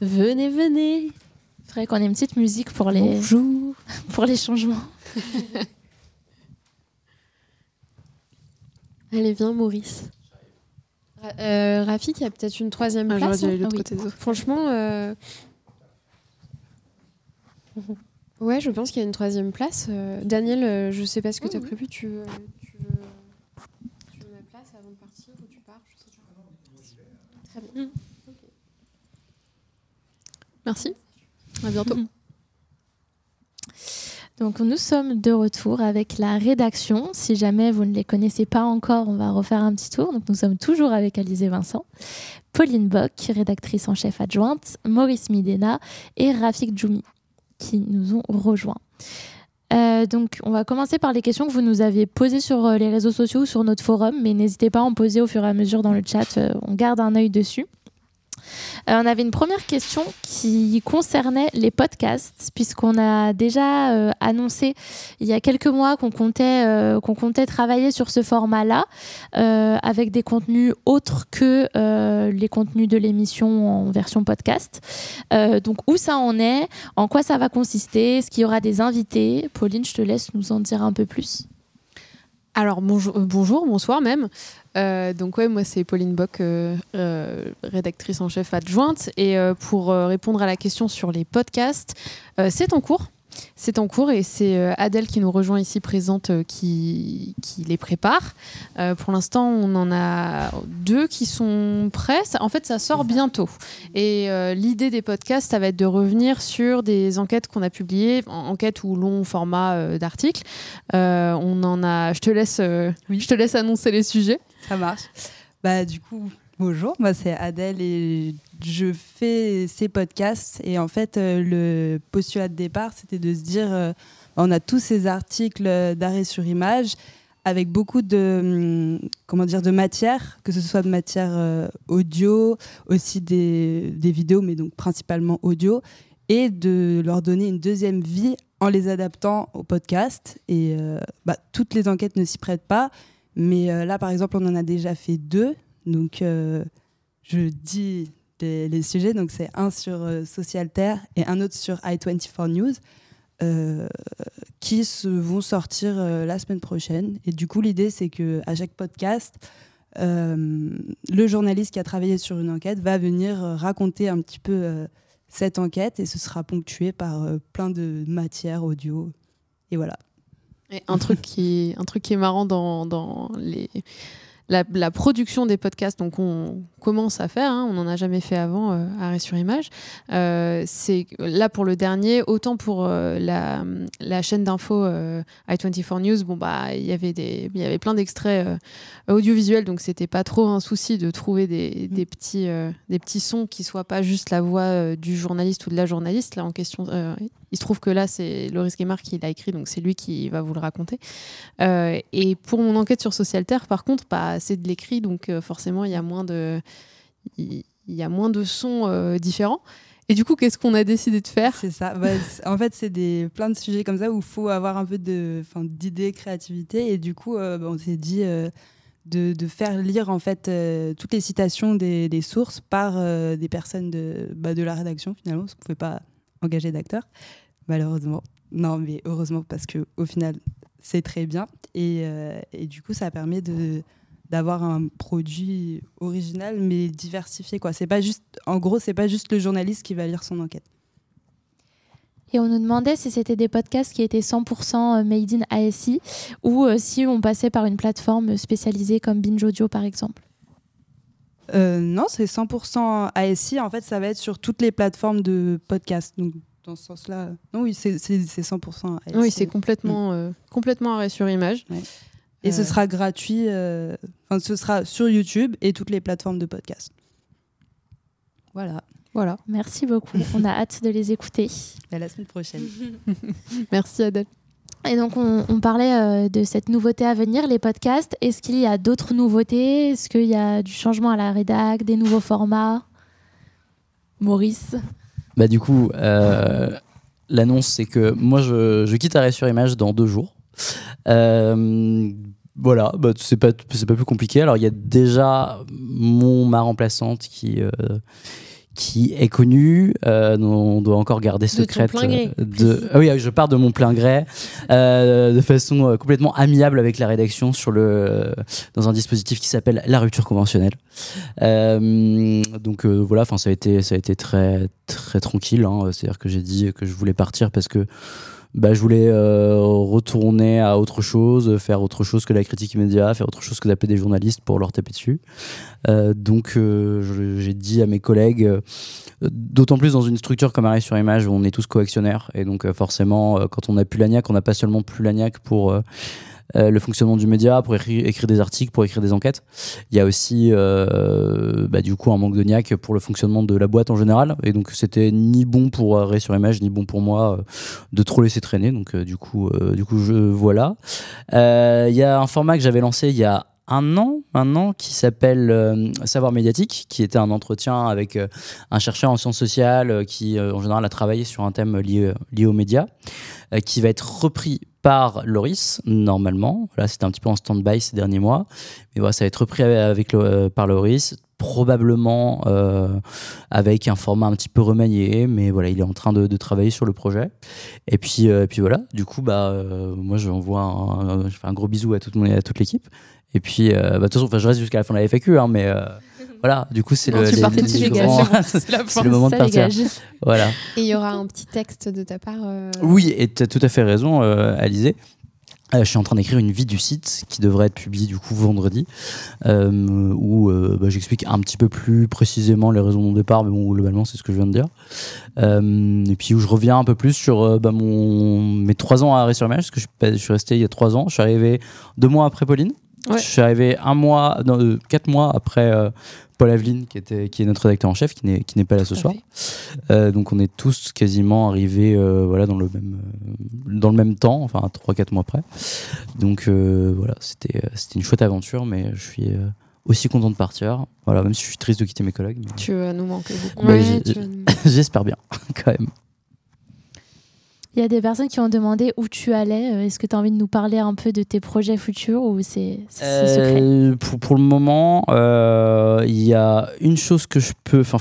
Venez, venez. Il faudrait qu'on ait une petite musique pour les, pour les changements. Allez, viens, Maurice. Euh, Rafik, il y a peut-être une troisième ah, place. Hein. côté Franchement, euh, ouais, je pense qu'il y a une troisième place. Euh, Daniel, euh, je sais pas ce que tu as prévu. Tu veux, tu, veux, tu veux ma place avant de partir ou tu pars? Je sais Très bien. Merci. À bientôt. Donc nous sommes de retour avec la rédaction. Si jamais vous ne les connaissez pas encore, on va refaire un petit tour. Donc nous sommes toujours avec Alizé Vincent, Pauline Bock, rédactrice en chef adjointe, Maurice Midena et Rafik Djoumi qui nous ont rejoints. Euh, donc, on va commencer par les questions que vous nous aviez posées sur euh, les réseaux sociaux ou sur notre forum, mais n'hésitez pas à en poser au fur et à mesure dans le chat. Euh, on garde un œil dessus. Euh, on avait une première question qui concernait les podcasts, puisqu'on a déjà euh, annoncé il y a quelques mois qu'on comptait, euh, qu'on comptait travailler sur ce format-là, avec des contenus autres que les contenus de l'émission en version podcast. donc où ça en est, en quoi ça va consister, est-ce qu'il y aura des invités? Pauline, je te laisse nous en dire un peu plus. Alors bonjour, bonjour bonsoir même. Euh, donc ouais, moi c'est Pauline Bock, euh, euh, rédactrice en chef adjointe. Et pour répondre à la question sur les podcasts, c'est en cours. C'est en cours et c'est euh, Adèle qui nous rejoint ici présente euh, qui, qui les prépare. Euh, pour l'instant, on en a deux qui sont prêts. En fait, ça sort bientôt. Et l'idée des podcasts, ça va être de revenir sur des enquêtes qu'on a publiées, enquêtes ou long format d'articles. on en a. Je te laisse. Je te laisse annoncer les sujets. Ça marche. Bah du coup, Bonjour, moi c'est Adèle et je fais ces podcasts. Et en fait, euh, le postulat de départ, c'était de se dire euh, on a tous ces articles d'arrêt sur image avec beaucoup de, hum, comment dire, de matière, que ce soit de matière euh, audio, aussi des, vidéos, mais donc principalement audio, et de leur donner une deuxième vie en les adaptant au podcast. Et bah, toutes les enquêtes ne s'y prêtent pas. Mais là, par exemple, on en a déjà fait deux donc, je dis les, sujets. Donc, c'est un sur euh, Socialter et un autre sur i24 News. Euh, qui se, vont sortir la semaine prochaine. Et du coup, l'idée, c'est que à chaque podcast, le journaliste qui a travaillé sur une enquête va venir raconter un petit peu cette enquête et ce sera ponctué par plein de matières audio. Et voilà. Et un truc qui, un truc qui est marrant dans, dans les la, production des podcasts, donc on commence à faire, hein, on n'en a jamais fait avant, euh, arrêt sur image. Euh, c'est là pour le dernier, autant pour euh, la, la, chaîne d'info i24 News, bon bah il y avait des, il y avait plein d'extraits audiovisuels, donc c'était pas trop un souci de trouver des, mm. des petits, des petits sons qui soient pas juste la voix du journaliste ou de la journaliste là en question. Il se trouve que là c'est Loris Guémard qui l'a écrit, donc c'est lui qui va vous le raconter. et pour mon enquête sur Socialter, par contre, bah, c'est de l'écrit, donc euh, forcément, il y a moins de, il y a moins de sons euh, différents. Et du coup, qu'est-ce qu'on a décidé de faire? C'est ça. Bah, en fait, c'est des plein de sujets comme ça où il faut avoir un peu de, d'idées, créativité. Et du coup, euh, bah, on s'est dit de, faire lire en fait toutes les citations des, des sources par des personnes de, bah, de la rédaction finalement, parce qu'on ne pouvait pas engager d'acteurs, malheureusement. Non, mais heureusement parce que au final, c'est très bien. Et, et, du coup, ça permet de d'avoir un produit original mais diversifié quoi c'est pas juste en gros c'est pas juste le journaliste qui va lire son enquête et on nous demandait si c'était des podcasts qui étaient 100% euh, made in ASI ou euh, si on passait par une plateforme spécialisée comme Binge Audio par exemple. Euh, non, c'est 100% ASI. En fait, ça va être sur toutes les plateformes de podcast. Donc, dans ce sens-là, non, oui, c'est 100% ASI. Oui, c'est complètement, mm. complètement arrêt sur image. Et ce sera gratuit, euh, enfin, ce sera sur YouTube et toutes les plateformes de podcast. Voilà. Voilà. Merci beaucoup. On a hâte de les écouter. À la semaine prochaine. Merci Adèle. Et donc, on, parlait euh, de cette nouveauté à venir, les podcasts. Est-ce qu'il y a d'autres nouveautés? Est-ce qu'il y a du changement à la rédac, des nouveaux formats? Maurice? Bah du coup, euh, l'annonce, c'est que moi, je, quitte Arrêt sur Image dans deux jours. Euh, voilà, bah, c'est pas, pas plus compliqué. Alors, il y a déjà mon, ma remplaçante qui, qui est connue. Euh, on doit encore garder De ton secrète. plein gré, euh, de, ah oui, je pars de mon plein gré, euh, de façon euh, complètement amiable avec la rédaction sur le, dans un dispositif qui s'appelle la rupture conventionnelle. Euh, donc voilà, enfin ça a été, ça a été très, très tranquille. hein. C'est-à-dire que j'ai dit que je voulais partir parce que bah, je voulais euh, retourner à autre chose, faire autre chose que la critique immédiate, faire autre chose que d'appeler des journalistes pour leur taper dessus. Euh, donc euh, j'ai dit à mes collègues, d'autant plus dans une structure comme Arrêt sur Image où on est tous coactionnaires, et donc forcément, quand on a Pulagnac, on n'a pas seulement Pulagnac pour euh, le fonctionnement du média, pour écri- écrire des articles, pour écrire des enquêtes. Il y a aussi euh, bah, du coup un manque de pour le fonctionnement de la boîte en général, et donc c'était ni bon pour Arrêt sur Image, ni bon pour moi euh, de trop laisser traîner. Donc du coup, du coup, je voilà. Il y a un format que j'avais lancé il y a un an maintenant qui s'appelle Savoir médiatique, qui était un entretien avec un chercheur en sciences sociales qui en général a travaillé sur un thème lié, lié aux médias, qui va être repris par Loris normalement. Voilà, c'était un petit peu en stand-by ces derniers mois, mais voilà, ça va être repris avec, euh, par Loris probablement euh, avec un format un petit peu remanié, mais voilà, il est en train de, travailler sur le projet. Et puis, euh, et puis voilà, du coup, bah, moi, je envoie un, je fais un gros bisou à toute, l'équipe. Et puis, bah, de toute façon, je reste jusqu'à la fin de la FAQ, hein, mais voilà, du coup, c'est le, tu les- partais, les tu grands- dégages. c'est le moment de partir. dégage. Voilà. Et il y aura un petit texte de ta part. euh, Oui, et tu as tout à fait raison, euh, Alizé. Euh, je suis en train d'écrire une vie du site qui devrait être publiée du coup vendredi, euh, où euh, bah, j'explique un petit peu plus précisément les raisons de mon départ, mais bon, globalement, c'est ce que je viens de dire. Euh, et puis où je reviens un peu plus sur euh, bah, mon, mes trois ans à Arrêt sur Image, parce que je, suis pas- je suis resté il y a trois ans. Je suis arrivé deux mois après Pauline. Ouais. Je suis arrivé un mois, non, euh, quatre mois après euh, Paul Aveline, qui, était, qui est notre rédacteur en chef, qui n'est qui n'est pas là ce tout soir. Euh, donc on est tous quasiment arrivés euh, voilà, dans, le même, euh, dans le même temps, enfin 3-4 mois après. Donc euh, voilà, c'était c'était une chouette aventure, mais je suis euh, aussi content de partir. Voilà, même si je suis triste de quitter mes collègues. mais Tu vas nous manquer beaucoup. Ouais, J'espère bien, quand même. Il y a des personnes qui ont demandé où tu allais. Euh, Est-ce que tu as envie de nous parler un peu de tes projets futurs ou c'est c'est secret Euh, pour, pour le moment, euh, il y a une chose que je peux. Enfin,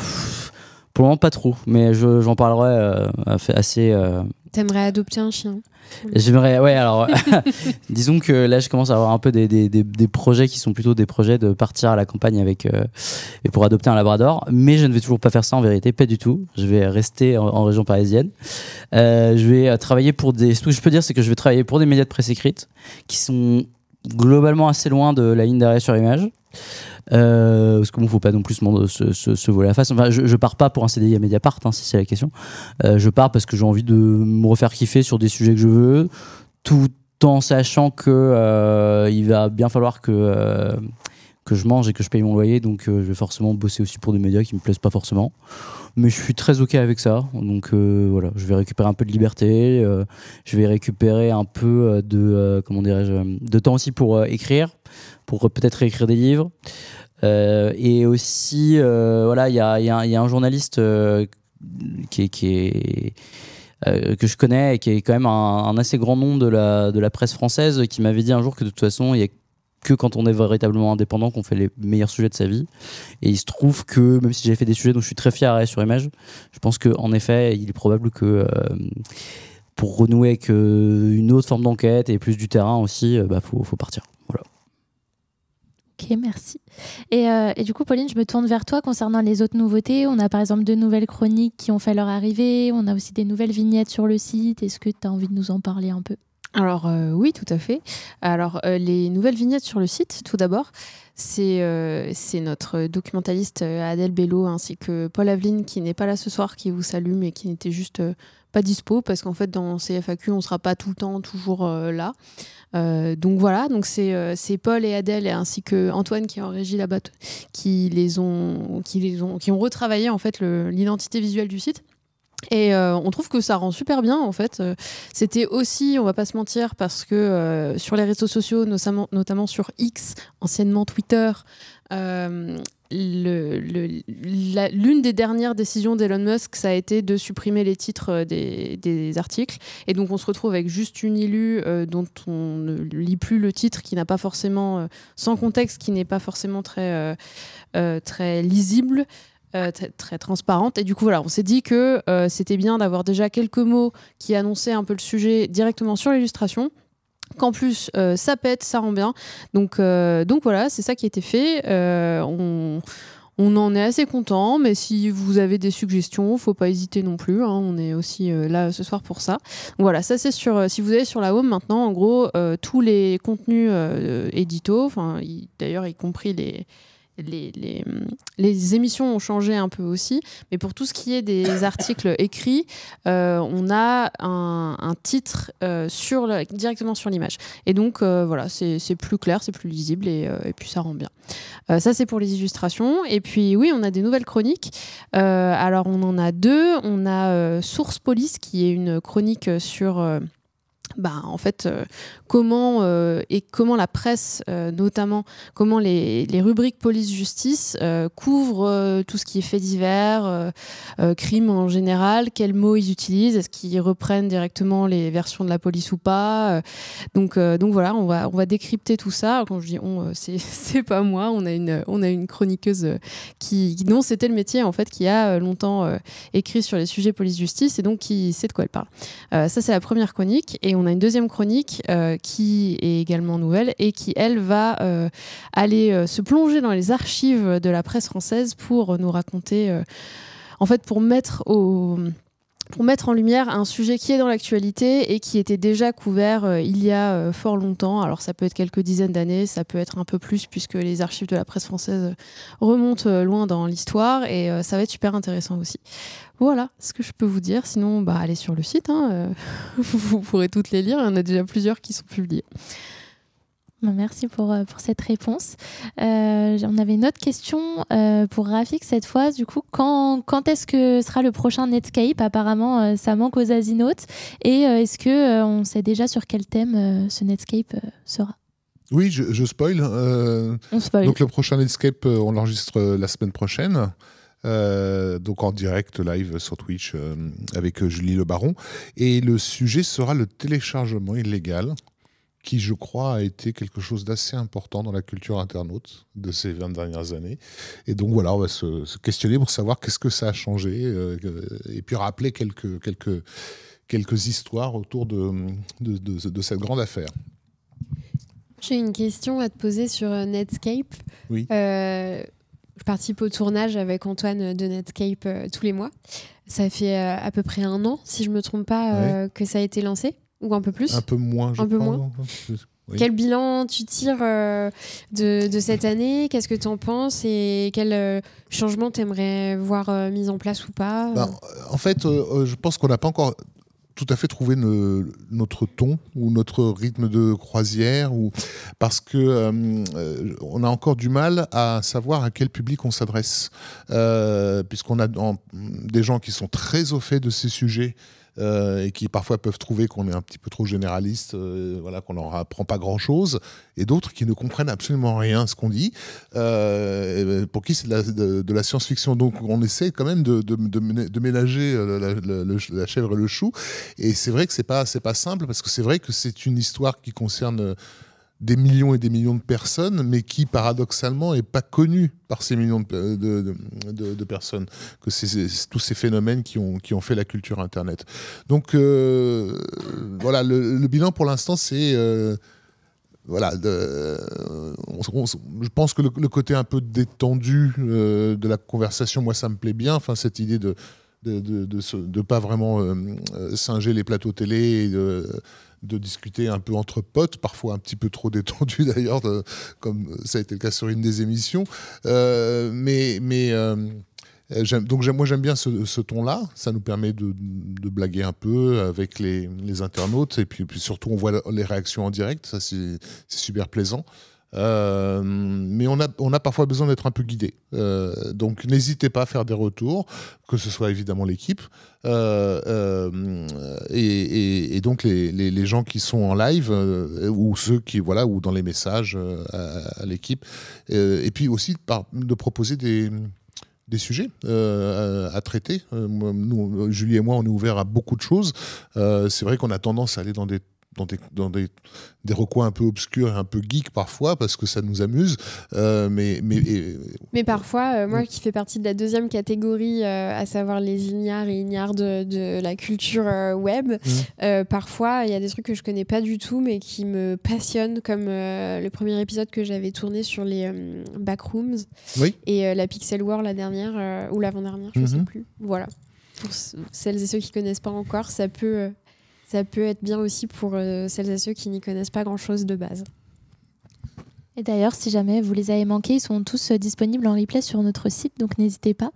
pour le moment, pas trop, mais je- j'en parlerai euh, assez. T'aimerais adopter un chien J'aimerais, ouais, alors, disons que là, je commence à avoir un peu des, des, des, projets qui sont plutôt des projets de partir à la campagne avec, euh, et pour adopter un labrador, mais je ne vais toujours pas faire ça en vérité, pas du tout. Je vais rester en, en région parisienne. Euh, je vais euh, travailler pour des. Ce que je peux dire, c'est que je vais travailler pour des médias de presse écrite qui sont globalement assez loin de la ligne d'arrêt sur image. Euh, parce qu'il ne faut pas non plus se, voler la face. Enfin, je, pars pas pour un CDI à Mediapart, hein, si c'est la question. Euh, je pars parce que j'ai envie de me refaire kiffer sur des sujets que je veux, tout en sachant que euh, il va bien falloir que que je mange et que je paye mon loyer, donc je vais forcément bosser aussi pour des médias qui me plaisent pas forcément. Mais je suis très ok avec ça, donc euh, voilà, je vais récupérer un peu de liberté, euh, je vais récupérer un peu euh, de comment dirais-je, de temps aussi pour écrire, pour peut-être réécrire des livres. Et aussi, voilà, il y a, y y a un journaliste qui est, que je connais et qui est quand même un, un assez grand nom de la, de la presse française qui m'avait dit un jour que de toute façon, il y a que quand on est véritablement indépendant qu'on fait les meilleurs sujets de sa vie. Et il se trouve que, même si j'ai fait des sujets dont je suis très fier à sur Image, je pense qu'en effet, il est probable que euh, pour renouer avec euh, une autre forme d'enquête et plus du terrain aussi, il bah, faut, faut partir. Voilà. Ok, merci. Et, euh, et du coup, Pauline, je me tourne vers toi concernant les autres nouveautés. On a par exemple deux nouvelles chroniques qui ont fait leur arrivée. On a aussi des nouvelles vignettes sur le site. Est-ce que tu as envie de nous en parler un peu? Alors euh, oui, tout à fait. Alors euh, les nouvelles vignettes sur le site, tout d'abord, c'est euh, notre documentaliste Adèle Bello ainsi que Paul Aveline qui n'est pas là ce soir, qui vous salue mais qui n'était juste pas dispo parce qu'en fait dans CFAQ on sera pas tout le temps toujours là. Donc voilà, donc c'est Paul et Adèle ainsi que Antoine qui en régie là-bas qui les ont qui les ont qui ont retravaillé en fait l'identité visuelle du site. Et euh, on trouve que ça rend super bien en fait. Euh, C'était aussi, on va pas se mentir, parce que euh, sur les réseaux sociaux, notamment, sur X, anciennement Twitter, l'une des dernières décisions d'Elon Musk, ça a été de supprimer les titres des, articles. Et donc on se retrouve avec juste une illu euh, dont on ne lit plus le titre, qui n'a pas forcément, sans contexte, qui n'est pas forcément très, très lisible. Euh, très, transparente et du coup voilà on s'est dit que euh, c'était bien d'avoir déjà quelques mots qui annonçaient un peu le sujet directement sur l'illustration qu'en plus euh, ça pète ça rend bien donc donc voilà c'est ça qui a été fait on on en est assez content, mais si vous avez des suggestions, faut pas hésiter non plus. hein. on est aussi là ce soir pour ça. Voilà, ça c'est sur. si vous allez sur la home maintenant, en gros, tous les contenus édito, enfin y- d'ailleurs y compris les les, les, les émissions ont changé un peu aussi, mais pour tout ce qui est des articles écrits, euh, on a un, un titre euh, sur le- directement sur l'image. Et donc euh, voilà, c'est plus clair, c'est plus lisible et, et puis ça rend bien. Ça c'est pour les illustrations. Et puis oui, on a des nouvelles chroniques. Alors on en a deux. On a Source Police qui est une chronique sur bah, en fait, euh, comment euh, et comment la presse, euh, notamment, comment les, rubriques police-justice euh, couvrent tout ce qui est fait divers, crimes en général, quels mots ils utilisent, est-ce qu'ils reprennent directement les versions de la police ou pas. donc, donc voilà, on va, on va décrypter tout ça. Quand je dis on, c'est pas moi, on a une, on a une chroniqueuse qui, dont c'était le métier en fait, qui a longtemps écrit sur les sujets police-justice et donc qui sait de quoi elle parle. Ça, c'est la première chronique. Et on a une deuxième chronique qui est également nouvelle et qui, elle, va euh, aller euh, se plonger dans les archives de la presse française pour nous raconter, euh, en fait, pour mettre au pour mettre en lumière un sujet qui est dans l'actualité et qui était déjà couvert euh, il y a euh, fort longtemps. Alors ça peut être quelques dizaines d'années, ça peut être un peu plus puisque les archives de la presse française remontent euh, loin dans l'histoire et ça va être super intéressant aussi. Voilà ce que je peux vous dire. Sinon, bah, allez sur le site, hein, vous pourrez toutes les lire. Il y en a déjà plusieurs qui sont publiées. Bon, Merci pour, euh, pour cette réponse. Euh, on avait une autre question euh, pour Rafik cette fois. Du coup, quand, quand est-ce que sera le prochain Netscape? Apparemment, euh, ça manque aux Asinotes. Et euh, est-ce que euh, on sait déjà sur quel thème euh, ce Netscape euh, sera? Oui, je, je spoil. euh, On spoil. donc le prochain Netscape, euh, on l'enregistre euh, la semaine prochaine. Euh, donc en direct live sur Twitch euh, avec euh, Julie Le Baron. Et le sujet sera le téléchargement illégal, qui je crois a été quelque chose d'assez important dans la culture internaute de ces 20 dernières années. Et donc voilà, on va se, se questionner pour savoir qu'est-ce que ça a changé euh, et puis rappeler quelques, quelques, quelques histoires autour de, de, de- de cette grande affaire. J'ai une question à te poser sur euh, Netscape. Oui. Euh, je participe au tournage avec Antoine de Netscape euh, tous les mois. Ça fait à peu près un an, si je me trompe pas, que ça a été lancé, ou un peu plus. Un peu moins, je Un peu crois, moins. Oui. Quel bilan tu tires euh, de, de cette année? Qu'est-ce que tu en penses Et quel euh, changement tu aimerais voir euh, mis en place ou pas? Ben, en fait, je pense qu'on n'a pas encore tout à fait trouvé ne- notre ton ou notre rythme de croisière ou parce que euh, on a encore du mal à savoir à quel public on s'adresse Euh, puisqu'on a en- des gens qui sont très au fait de ces sujets euh, et qui parfois peuvent trouver qu'on est un petit peu trop généraliste, euh, voilà, qu'on leur apprend pas grand-chose, et d'autres qui ne comprennent absolument rien à ce qu'on dit, euh, pour qui c'est de la, science-fiction. Donc on essaie quand même de, de, euh, la, chèvre et le chou, et c'est vrai que c'est pas pas simple parce que c'est vrai que c'est une histoire qui concerne des millions et des millions de personnes, mais qui paradoxalement est pas connue par ces millions de, personnes, que c'est tous ces phénomènes qui ont, qui ont fait la culture Internet. Donc euh, voilà, le, bilan pour l'instant, c'est... euh, voilà, je pense que le, côté un peu détendu euh, de la conversation, moi, ça me plaît bien. Enfin, cette idée de de de, de, pas vraiment singer les plateaux télé et de, de discuter un peu entre potes, parfois un petit peu trop détendu d'ailleurs, comme ça a été le cas sur une des émissions. Euh, mais mais euh, donc moi j'aime bien ce, ton-là. Ça nous permet de, blaguer un peu avec les, internautes et puis, surtout on voit les réactions en direct. Ça c'est super plaisant. Euh, mais on a, on a parfois besoin d'être un peu guidé. Euh, donc n'hésitez pas à faire des retours, que ce soit évidemment l'équipe euh, et, donc les, les, gens qui sont en live ou ceux qui voilà ou dans les messages à, l'équipe. et puis aussi de proposer des des sujets à, traiter. nous, Julie et moi, on est ouvert à beaucoup de choses. C'est vrai qu'on a tendance à aller dans des dans des, dans des, des, recoins un peu obscurs et un peu geeks parfois parce que ça nous amuse. Euh, mais, mais, mais parfois, euh, moi qui fais partie de la deuxième catégorie, euh, à savoir les ignares et ignares de, de la culture web, mmh. parfois il y a des trucs que je connais pas du tout mais qui me passionnent, comme le premier épisode que j'avais tourné sur les backrooms oui. et la Pixel War la dernière ou l'avant-dernière, je ne sais mmh. plus. Voilà. Pour celles et ceux qui connaissent pas encore, ça peut ça peut être bien aussi pour euh, celles et ceux qui n'y connaissent pas grand-chose de base. Et d'ailleurs, si jamais vous les avez manqués, ils sont tous euh, disponibles en replay sur notre site, donc n'hésitez pas.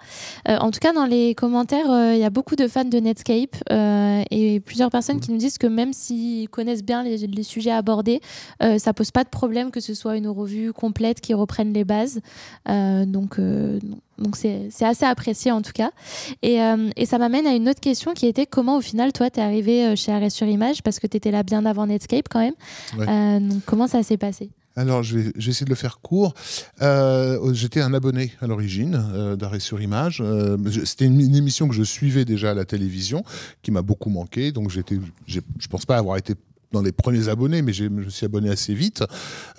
Euh, en tout cas, dans les commentaires, il y a beaucoup de fans de Netscape et plusieurs personnes qui nous disent que même s'ils connaissent bien les, les sujets abordés, ça pose pas de problème que ce soit une revue complète qui reprenne les bases. donc, donc c'est assez apprécié en tout cas. Et, euh, et ça m'amène à une autre question qui était comment au final toi t'es arrivé euh, chez Arrêt sur Image parce que tu étais là bien avant Netscape quand même. Euh, donc comment ça s'est passé? Alors, je vais, essayer de le faire court. J'étais un abonné à l'origine d'Arrêt sur Image. C'était une, émission que je suivais déjà à la télévision, qui m'a beaucoup manqué. Donc, je pense pas avoir été dans les premiers abonnés, mais je me suis abonné assez vite.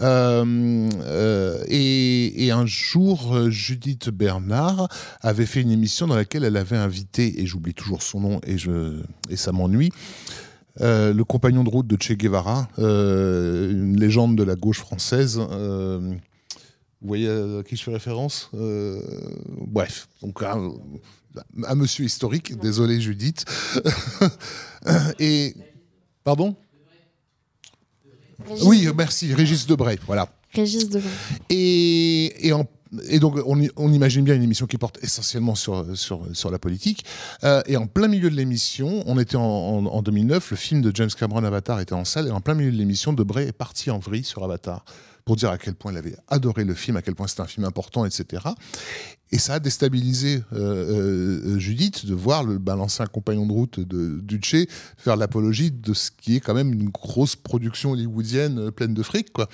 Euh, euh, et, un jour, Judith Bernard avait fait une émission dans laquelle elle avait invité, et j'oublie toujours son nom et ça m'ennuie, euh, le compagnon de route de Che Guevara, une légende de la gauche française. vous voyez à qui je fais référence Bref, donc un, un monsieur historique, désolé Judith. et pardon? Oui, merci, Régis Debray, voilà. Régis Debray. Et, et, et donc, on, imagine bien une émission qui porte essentiellement sur, la politique. Euh, et en plein milieu de l'émission, on était en, en, 2009, le film de James Cameron Avatar était en salle, et en plein milieu de l'émission, Debray est parti en vrille sur Avatar pour dire à quel point il avait adoré le film, à quel point c'était un film important, etc. Et ça a déstabilisé euh, euh, Judith de voir le, ben, l'ancien compagnon de route de Duce faire l'apologie de ce qui est quand même une grosse production hollywoodienne euh, pleine de fric. Quoi.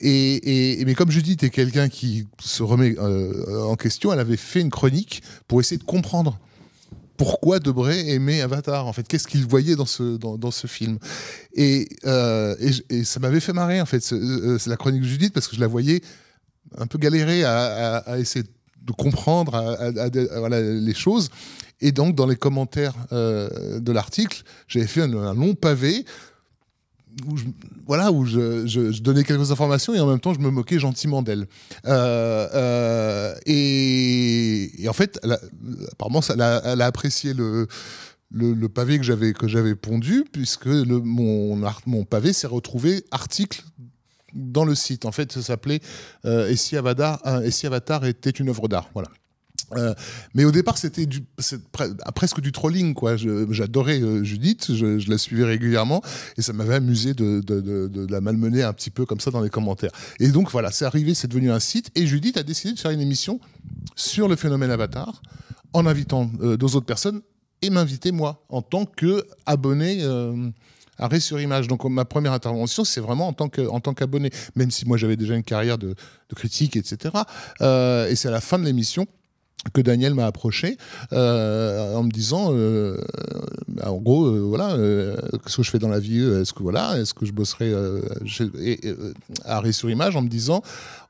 Et, mais comme Judith est quelqu'un qui se remet en question, elle avait fait une chronique pour essayer de comprendre pourquoi Debray aimait Avatar en fait? Qu'est-ce qu'il voyait dans ce dans, ce film? Et, euh, et, ça m'avait fait marrer en fait c'est la chronique de Judith parce que je la voyais un peu galérer à, à, essayer de comprendre voilà, les choses. Et donc dans les commentaires euh, de l'article j'avais fait un, long pavé où je, voilà où je, donnais quelques informations et en même temps je me moquais gentiment d'elle. Euh, euh, et, en fait apparemment elle, a, elle, a, apprécié le le, pavé que j'avais que j'avais pondu puisque mon, mon pavé s'est retrouvé article dans le site. En fait ça s'appelait euh, et si Avatar et si Avatar était une œuvre d'art. Voilà euh, mais au départ, c'était presque du trolling. J'adorais euh, Judith, je, la suivais régulièrement, et ça m'avait amusé de, la malmener un petit peu comme ça dans les commentaires. Et donc voilà, c'est arrivé, c'est devenu un site, et Judith a décidé de faire une émission sur le phénomène Avatar, en invitant euh, deux autres personnes, et m'inviter moi, en tant que abonné arrêt sur image. Donc ma première intervention, c'est vraiment en tant qu'abonné, même si moi j'avais déjà une carrière de, critique, etc. Euh, et c'est à la fin de l'émission que Daniel m'a approché euh, en me disant euh, en gros euh, voilà qu'est-ce que je fais dans la vie est-ce que voilà est-ce que je bosserai à arrêt sur image en me disant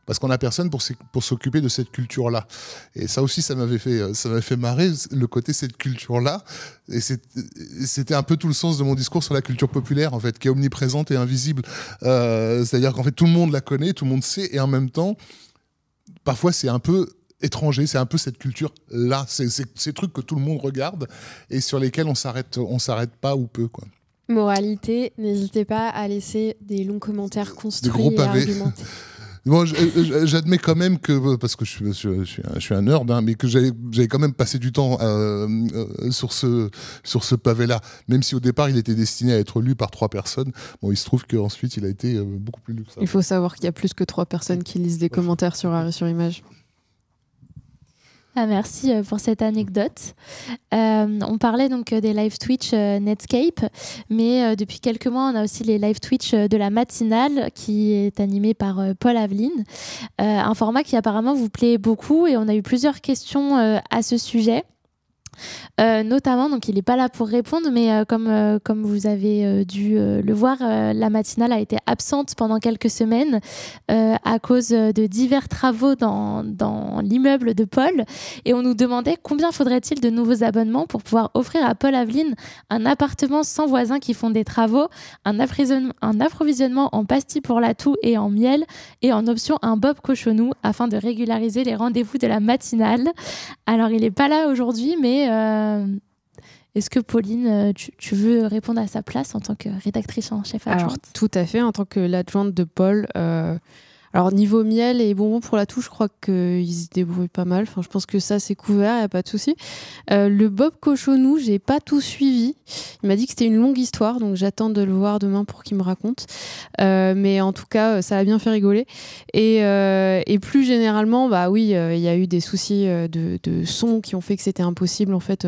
parce qu'on n'a personne pour, s'occuper de cette culture-là. Et ça aussi, ça m'avait fait, fait marrer le côté cette culture-là. Et c'était un peu tout le sens de mon discours sur la culture populaire, en fait, qui est omniprésente et invisible. C'est-à-dire qu'en fait, tout le monde la connaît, tout le monde sait, et en même temps, parfois, c'est un peu étranger. C'est un peu cette culture-là. C'est ces trucs que tout le monde regarde et sur lesquels on s'arrête, on s'arrête pas ou peu, quoi. Moralité, n'hésitez pas à laisser des longs commentaires construits et argumentés. Bon, j'admets quand même que, parce que je suis, je, suis, un, je suis un nerd, hein, mais que j'avais quand même passé du temps euh, euh, sur ce, sur ce pavé-là. Même si au départ, il était destiné à être lu par trois personnes. Bon, il se trouve qu'ensuite, il a été euh, beaucoup plus lu que ça. Il faut savoir qu'il y a plus que trois personnes qui lisent des commentaires sur Arrêt sur Image. Ah, merci euh, pour cette anecdote. Euh, on parlait donc euh, des live Twitch Netscape, mais depuis quelques mois, on a aussi les live Twitch de la matinale qui est animé par Paul Aveline. un format qui apparemment vous plaît beaucoup et on a eu plusieurs questions à ce sujet. Euh, notamment, donc il n'est pas là pour répondre, mais euh, comme, euh, comme vous avez dû le voir, la matinale a été absente pendant quelques semaines à cause de divers travaux dans, dans l'immeuble de Paul. Et on nous demandait combien faudrait-il de nouveaux abonnements pour pouvoir offrir à Paul Aveline un appartement sans voisins qui font des travaux, un, un approvisionnement en pastilles pour la toux et en miel, et en option un Bob Cochonou afin de régulariser les rendez-vous de la matinale. Alors il n'est pas là aujourd'hui, mais euh, est-ce que Pauline, euh, tu, veux répondre à sa place en tant que rédactrice en chef adjointe? Alors, tout à fait, en tant que l'adjointe de Paul. Euh, alors, niveau miel et bonbons pour la touche, je crois qu'ils se débrouillent pas mal. Enfin, je pense que ça, c'est couvert, il a pas de souci. le Bob Cochonou, j'ai pas tout suivi. Il m'a dit que c'était une longue histoire, donc j'attends de le voir demain pour qu'il me raconte. mais en tout cas, ça a bien fait rigoler. Et, et plus généralement, bah oui, il y a eu des soucis de, de, son qui ont fait que c'était impossible, en fait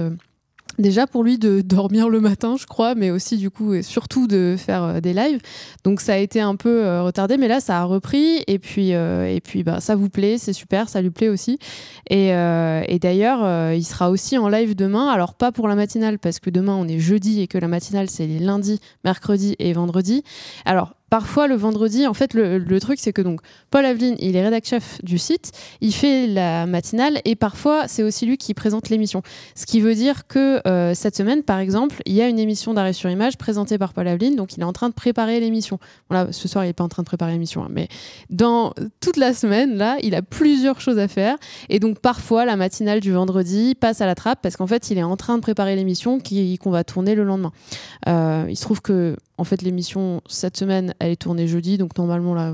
Déjà pour lui de dormir le matin, je crois, mais aussi du coup et surtout de faire euh, des lives. Donc ça a été un peu euh, retardé, mais là ça a repris et puis euh, et puis bah ça vous plaît, c'est super, ça lui plaît aussi. Et, et d'ailleurs il sera aussi en live demain. Alors pas pour la matinale parce que demain on est jeudi et que la matinale c'est les lundis, mercredis et vendredis. Alors parfois le vendredi, en fait, le, truc, c'est que donc Paul Aveline, il est rédac chef du site, il fait la matinale et parfois c'est aussi lui qui présente l'émission. Ce qui veut dire que euh, cette semaine, par exemple, il y a une émission d'arrêt sur image présentée par Paul Aveline, donc il est en train de préparer l'émission. Voilà, ce soir, il n'est pas en train de préparer l'émission, hein, mais dans toute la semaine, là, il a plusieurs choses à faire et donc parfois la matinale du vendredi passe à la trappe parce qu'en fait, il est en train de préparer l'émission qu'on va tourner le lendemain. Euh, il se trouve que en fait, l'émission cette semaine, elle est tournée jeudi, donc normalement la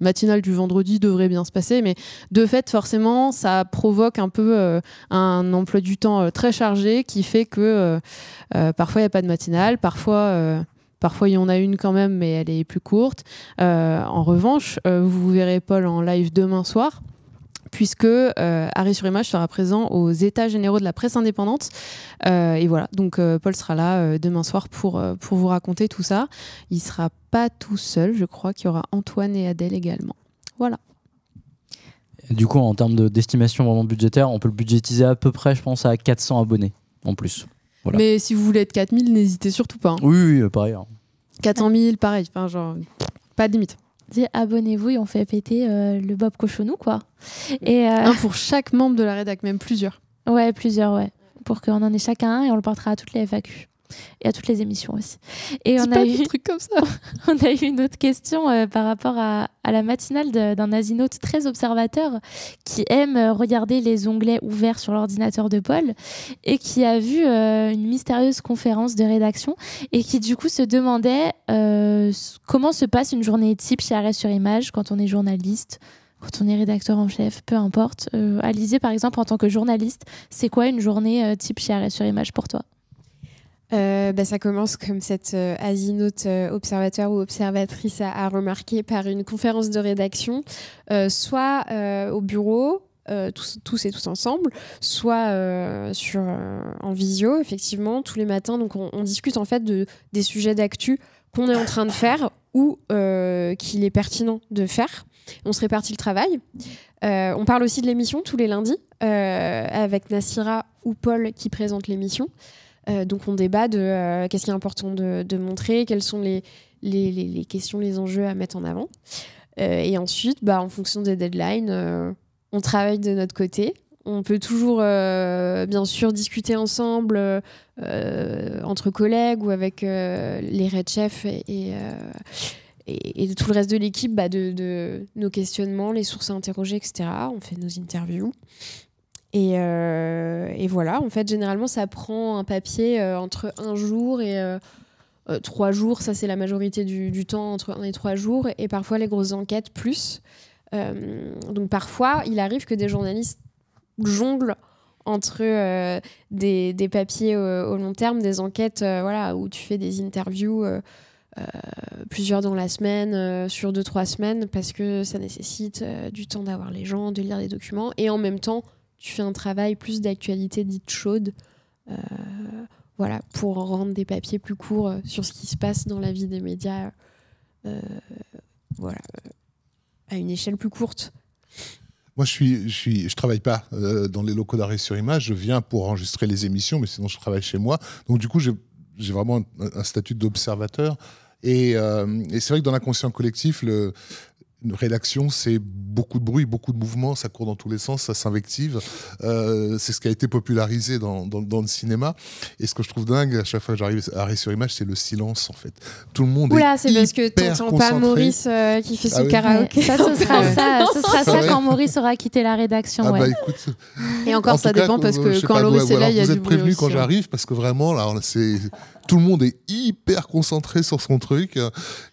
matinale du vendredi devrait bien se passer, mais de fait, forcément, ça provoque un peu euh, un emploi du temps euh, très chargé qui fait que euh, parfois il n'y a pas de matinale, parfois. Parfois, il y en a une quand même, mais elle est plus courte. en revanche, vous verrez Paul en live demain soir puisque euh, Arrêt sur Image sera présent aux États généraux de la presse indépendante. Euh, et voilà, donc euh, Paul sera là euh, demain soir pour, pour vous raconter tout ça. Il sera pas tout seul, je crois qu'il y aura Antoine et Adèle également. Voilà. Du coup, en termes d'estimation vraiment budgétaire, on peut le budgétiser à peu près, je pense, à 400 abonnés en plus. Mais si vous voulez être 4000, n'hésitez surtout pas. Hein. Oui, oui, pareil. 400 000, pareil. Enfin, genre, pas de limite dit abonnez-vous et on fait péter euh, le Bob Cochonou, quoi. Et, euh, Un pour chaque membre de la rédac, même plusieurs. Ouais, plusieurs, ouais. Pour qu'on en ait chacun et on le portera à toutes les FAQ et à toutes les émissions aussi. Et on a eu trucs comme ça. on a eu une autre question euh, par rapport à, la matinale d'un asinote très observateur qui aime euh, regarder les onglets ouverts sur l'ordinateur de Paul et qui a vu euh, une mystérieuse conférence de rédaction et qui du coup se demandait comment se passe une journée type chez Arrêt sur Image quand on est journaliste quand on est rédacteur en chef, peu importe. Alizé, par exemple, en tant que journaliste, c'est quoi une journée type chez Arrêt sur Image pour toi? Euh, bah, ça commence comme cette euh, asinote euh, observateur ou observatrice a, remarqué par une conférence de rédaction, soit au bureau, tous, et tous ensemble, soit sur, en visio, effectivement, tous les matins. Donc on, discute en fait de, des sujets d'actu qu'on est en train de faire ou qu'il est pertinent de faire. On se répartit le travail. on parle aussi de l'émission tous les lundis avec Nassira ou Paul qui présentent l'émission. Euh, donc on débat de euh, qu'est-ce qui est important de, montrer, quelles sont les, questions, les enjeux à mettre en avant. Euh, et ensuite, bah, en fonction des deadlines, on travaille de notre côté. On peut toujours, bien sûr, discuter ensemble entre collègues ou avec les red chefs et, et, tout le reste de l'équipe bah, de, de, nos questionnements, les sources à interroger, etc. On fait nos interviews. Euh, et, voilà, en fait, généralement, ça prend un papier euh, entre un jour et euh, trois jours. Ça, c'est la majorité du, temps, entre un et trois jours. Et parfois, les grosses enquêtes, plus. Donc parfois, il arrive que des journalistes jonglent entre des, des, papiers au long terme, des enquêtes voilà, où tu fais des interviews, plusieurs dans la semaine, sur deux, trois semaines, parce que ça nécessite du temps d'avoir les gens, de lire les documents, et en même temps, tu fais un travail plus d'actualité dite chaude voilà, pour rendre des papiers plus courts sur ce qui se passe dans la vie des médias euh, voilà, euh, à une échelle plus courte. Moi, je suis, je suis, je travaille pas euh, dans les locaux d'arrêt sur image. Je viens pour enregistrer les émissions, mais sinon je travaille chez moi. Donc du coup, j'ai vraiment un, statut d'observateur. Et, et c'est vrai que dans l'inconscient collectif, le, une rédaction, c'est beaucoup de bruit, beaucoup de mouvements, ça court dans tous les sens, ça s'invective. Euh, c'est ce qui a été popularisé dans, dans, le cinéma. Et ce que je trouve dingue à chaque fois que j'arrive à Arrêt sur Image, c'est le silence en fait. Tout le monde Oula, c'est parce que t'entends pas Maurice euh, qui fait ah son karaoké. Ça, ce sera ça, ce sera ça quand Maurice aura quitté la rédaction. Ah bah, écoute, Et encore, ça dépend parce que quand Maurice est là, il y a du bruit. Vous êtes prévenu quand hein. j'arrive parce que vraiment, là, c'est tout le monde est hyper concentré sur son truc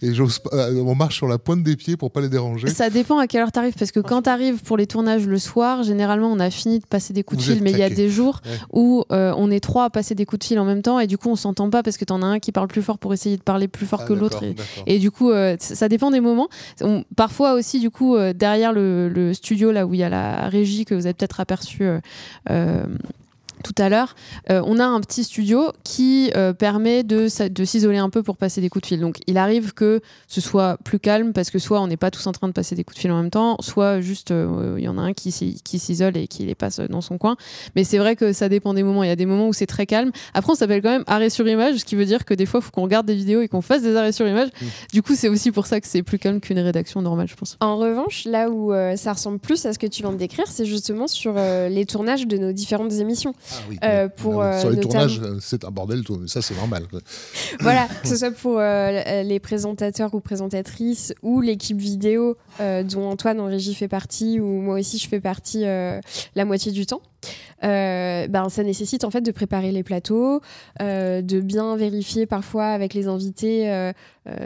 et j'ose on marche sur la pointe des pieds pour pas les Ça dépend à quelle heure t'arrives parce que quand t'arrives pour les tournages le soir, généralement on a fini de passer des coups de fil, mais il y a des jours où euh, on est trois à passer des coups de fil en même temps et du coup on s'entend pas parce que t'en as un qui parle plus fort pour essayer de parler plus fort ah, que l'autre et, du coup euh, ça dépend des moments. parfois aussi du coup derrière le, le, studio là où il y a la régie que vous avez peut-être aperçu tout à l'heure, euh, on a un petit studio qui euh, permet de, de s'isoler un peu pour passer des coups de fil. Donc il arrive que ce soit plus calme parce que soit on n'est pas tous en train de passer des coups de fil en même temps, soit juste euh, il y en a un qui, qui s'isole et qui les passe dans son coin. Mais c'est vrai que ça dépend des moments. Il y a des moments où c'est très calme. Après, on s'appelle quand même arrêt sur image, ce qui veut dire que des fois, il faut qu'on regarde des vidéos et qu'on fasse des arrêts sur image. Mmh. Du coup, c'est aussi pour ça que c'est plus calme qu'une rédaction normale, je pense. En revanche, là où ça ressemble plus à ce que tu viens de décrire, c'est justement sur les tournages de nos différentes émissions. Ah euh, pour, ah sur les tournages, euh, c'est un bordel, tout, mais ça c'est normal. voilà, que ce soit pour euh, les présentateurs ou présentatrices ou l'équipe vidéo dont Antoine en régie fait partie ou moi aussi je fais partie la moitié du temps. Euh, ben, ça nécessite en fait de préparer les plateaux, euh, de bien vérifier parfois avec les invités euh,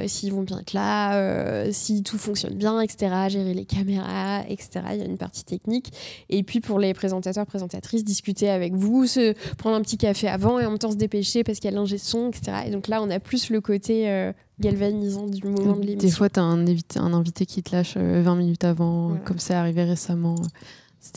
s'ils vont bien être là, si tout fonctionne bien, etc. Gérer les caméras, etc. Il y a une partie technique. Et puis pour les présentateurs, présentatrices, discuter avec vous, se prendre un petit café avant et en même temps se dépêcher parce qu'il y a l'ingé son, etc. Et donc là, on a plus le côté galvanisant du moment de l'émission. Des fois, tu as un, un, invité qui te lâche 20 minutes avant, comme c'est arrivé récemment.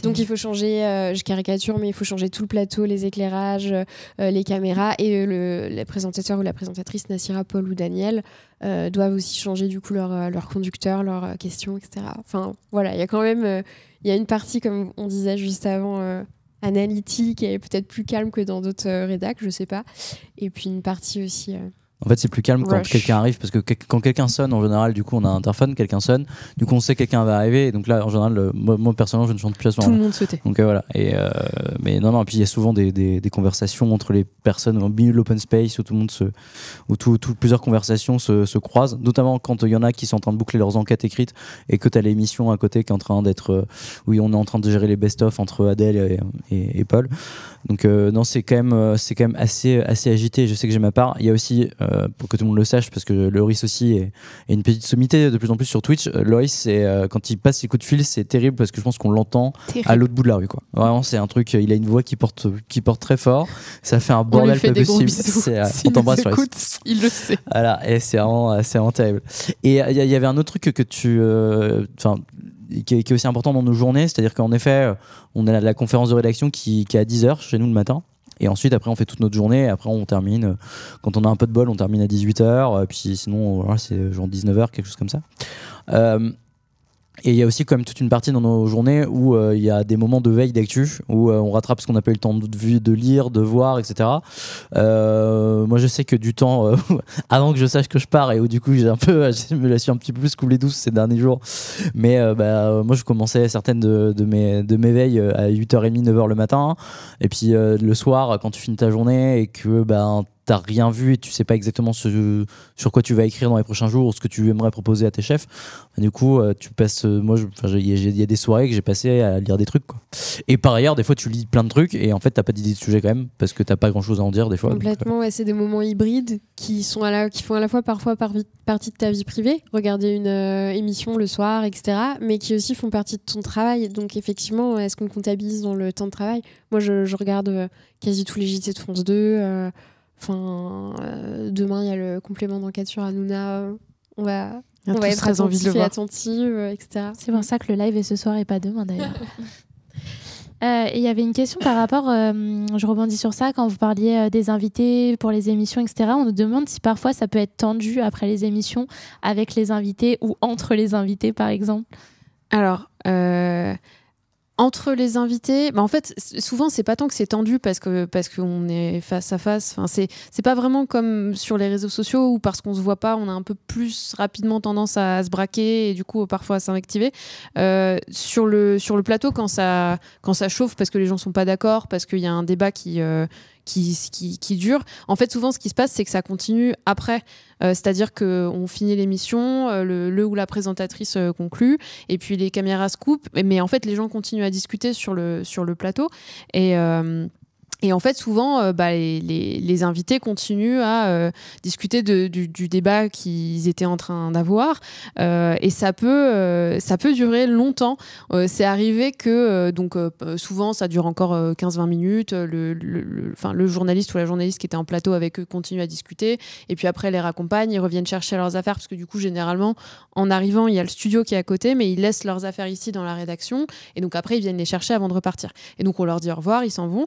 Donc il faut changer, euh, je caricature, mais il faut changer tout le plateau, les éclairages, euh, les caméras et euh, le, présentateur ou la présentatrice, Nassira, Paul ou Daniel, doivent aussi changer du coup leur, leur conducteur, leurs questions, etc. Enfin voilà, il y a quand même il y a une partie, comme on disait juste avant, analytique et peut-être plus calme que dans d'autres rédacs, je sais pas. Et puis une partie aussi en fait, c'est plus calme quand quelqu'un arrive parce que quand quelqu'un sonne, en général, du coup, on a un interphone, quelqu'un sonne, du coup, on sait que quelqu'un va arriver. Et donc là, en général, moi, personnellement, je ne chante plus à ce moment-là. Tout le monde souhaitait. Donc euh, voilà. Et, euh, mais non, non, puis il y a souvent des, des, conversations entre les personnes au milieu de l'open space où tout le monde se. où tout, plusieurs conversations se, se, croisent, notamment quand il y en a qui sont en train de boucler leurs enquêtes écrites et que tu as l'émission à côté qui est en train d'être. Euh, où on est en train de gérer les best-of entre Adèle et, et, Paul. Donc non, c'est quand même, c'est quand même assez, assez agité. Je sais que j'ai ma part. Il y a aussi euh, pour que tout le monde le sache, parce que Loris aussi est, une petite sommité de plus en plus sur Twitch. Euh, Loris, c'est, euh, quand il passe ses coups de fil, c'est terrible parce que je pense qu'on l'entend à l'autre bout de la rue. Quoi. Vraiment, c'est un truc, il a une voix qui porte, qui porte très fort. Ça fait un bordel on pas possible. on t'embrasse sur Il le sait. Voilà, et c'est vraiment, vraiment terrible. Et il y, avait un autre truc que tu. Enfin. Qui est, aussi important dans nos journées, c'est-à-dire qu'en effet, on a la conférence de rédaction qui, qui est à 10h chez nous le matin. Et ensuite, après, on fait toute notre journée. Et après, on termine. Euh, quand on a un peu de bol, on termine à 18h. Euh, puis sinon, c'est genre 19h, quelque chose comme ça. Et il y a aussi quand même toute une partie dans nos journées où euh, il y a des moments de veille d'actu, où euh, on rattrape ce qu'on n'a pas eu le temps de, lire, de voir, etc. Euh, moi je sais que du temps, avant que je sache que je pars, et où du coup j'ai un peu, je me la suis un petit peu plus coulé douce ces derniers jours. Mais bah, moi je commençais certaines de, de, mes, de mes veilles à 8h30, 9h le matin. Et puis le soir, quand tu finis ta journée et que ben, t'as rien vu et tu sais pas exactement ce, sur quoi tu vas écrire dans les prochains jours ou ce que tu aimerais proposer à tes chefs, bah, du coup, euh, tu passes. euh, moi, il y, a- des soirées que j'ai passé à lire des trucs. Quoi. Et par ailleurs, des fois, tu lis plein de trucs et en fait, t'as pas d'idée de sujet quand même parce que t'as pas grand chose à en dire des fois. euh, Complètement, c'est des moments hybrides qui, sont à la, qui font à la fois parfois par partie de ta vie privée, regarder une émission le soir, etc., mais qui aussi font partie de ton travail. Donc effectivement, est-ce qu'on comptabilise dans le temps de travail? Moi, je, regarde quasi tous les JT de France 2. euh, Enfin, euh, demain, il y a le complément d'enquête sur Hanouna. On va, On a on va tous être très envie de le attentif et voir. attentive, euh, etc. C'est pour ça que le live est ce soir et pas demain d'ailleurs. Euh, et il y avait une question par rapport, euh, je rebondis sur ça, quand vous parliez euh, des invités pour les émissions, etc. On nous demande si parfois ça peut être tendu après les émissions avec les invités ou entre les invités par exemple. Alors, euh, entre les invités, bah en fait, souvent c'est pas tant que c'est tendu parce que parce qu'on est face à face. Enfin, c'est pas vraiment comme sur les réseaux sociaux où parce qu'on se voit pas, on a un peu plus rapidement tendance à, se braquer et du coup parfois à s'invectiver. Euh, sur le sur le plateau quand ça quand ça chauffe parce que les gens sont pas d'accord, parce qu'il y a un débat qui euh, qui, qui, qui dure. En fait, souvent, ce qui se passe, c'est que ça continue après. Euh, C'est-à-dire qu'on finit l'émission, euh, le, le ou la présentatrice euh, conclut, et puis les caméras se coupent. Mais, en fait, les gens continuent à discuter sur le, sur le plateau. Et. Et en fait, souvent, euh, bah, les, les- les invités continuent à euh, discuter de- du, du débat qu'ils étaient en train d'avoir. Euh, et ça peut, euh, ça peut durer longtemps. Euh, c'est arrivé que, donc, souvent, ça dure encore euh, 15-20 minutes. Le, le, le- le journaliste ou la journaliste qui était en plateau avec eux continue à discuter. Et puis après, les raccompagnent, ils reviennent chercher leurs affaires. Parce que du coup, généralement, en arrivant, il y a le studio qui est à côté, mais ils laissent leurs affaires ici dans la rédaction. Et donc après, ils viennent les chercher avant de repartir. Et donc, on leur dit au revoir, ils s'en vont.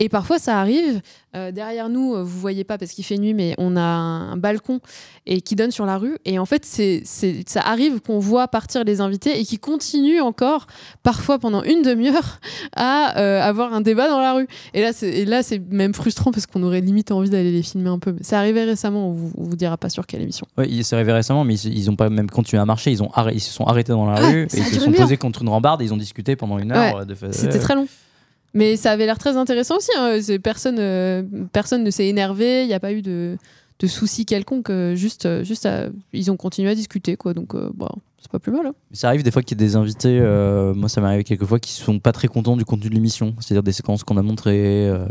Et parfois, ça arrive. euh, derrière nous, euh, vous voyez pas parce qu'il fait nuit, mais on a un, un balcon et qui donne sur la rue. Et en fait, c'est, c'est, ça arrive qu'on voit partir les invités et qui continuent encore, parfois pendant une demi-heure, à euh, avoir un débat dans la rue. Et là, c'est, et là, c'est même frustrant parce qu'on aurait limite envie d'aller les filmer un peu. Mais c'est arrivé récemment. On vous, on vous dira pas sur quelle émission. Ouais, il s'est arrivé récemment, mais ils, ils ont pas même continué à marcher. Ils, ont arrêt- ils se sont arrêtés dans la Ah, rue et ça ils se sont posés contre une rambarde et ils ont discuté pendant une heure. Ouais, de C'était très long. Mais ça avait l'air très intéressant aussi. hein. Euh, personne ne s'est énervé. Il n'y a pas eu de, soucis quelconques. euh, Juste, euh, juste ils ont continué à discuter. Quoi. Donc, c'est pas plus mal. hein. Ça arrive des fois qu'il y ait des invités, euh, moi ça m'est arrivé quelques fois, qui sont pas très contents du contenu de l'émission, c'est-à-dire des séquences qu'on a montrées, euh,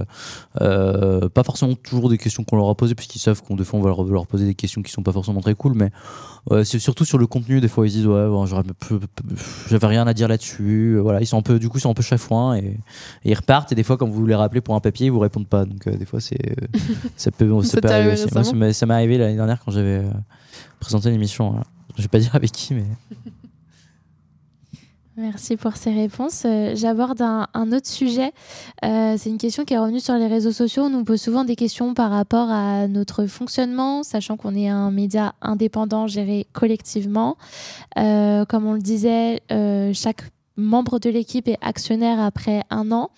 euh, pas forcément toujours des questions qu'on leur a posées, puisqu'ils savent qu'on des fois on va leur, leur poser des questions qui sont pas forcément très cool, mais c'est surtout sur le contenu, des fois ils disent ouais, bon, j'avais rien à dire là-dessus, voilà, ils sont un peu, du coup ils sont un peu chafouins et, et ils repartent, et des fois quand vous les rappelez pour un papier, ils vous répondent pas, donc des fois c'est, ça peut, ça arriver aussi. Moi, ça m'est- arrivé l'année dernière quand j'avais présenté l'émission, voilà. Je vais pas dire avec qui, mais... Merci pour ces réponses. Euh, J'aborde un, autre sujet. Euh, c'est une question qui est revenue sur les réseaux sociaux. On nous pose souvent des questions par rapport à notre fonctionnement, sachant qu'on est un média indépendant géré collectivement. Euh, comme on le disait, chaque membre de l'équipe est actionnaire après un an.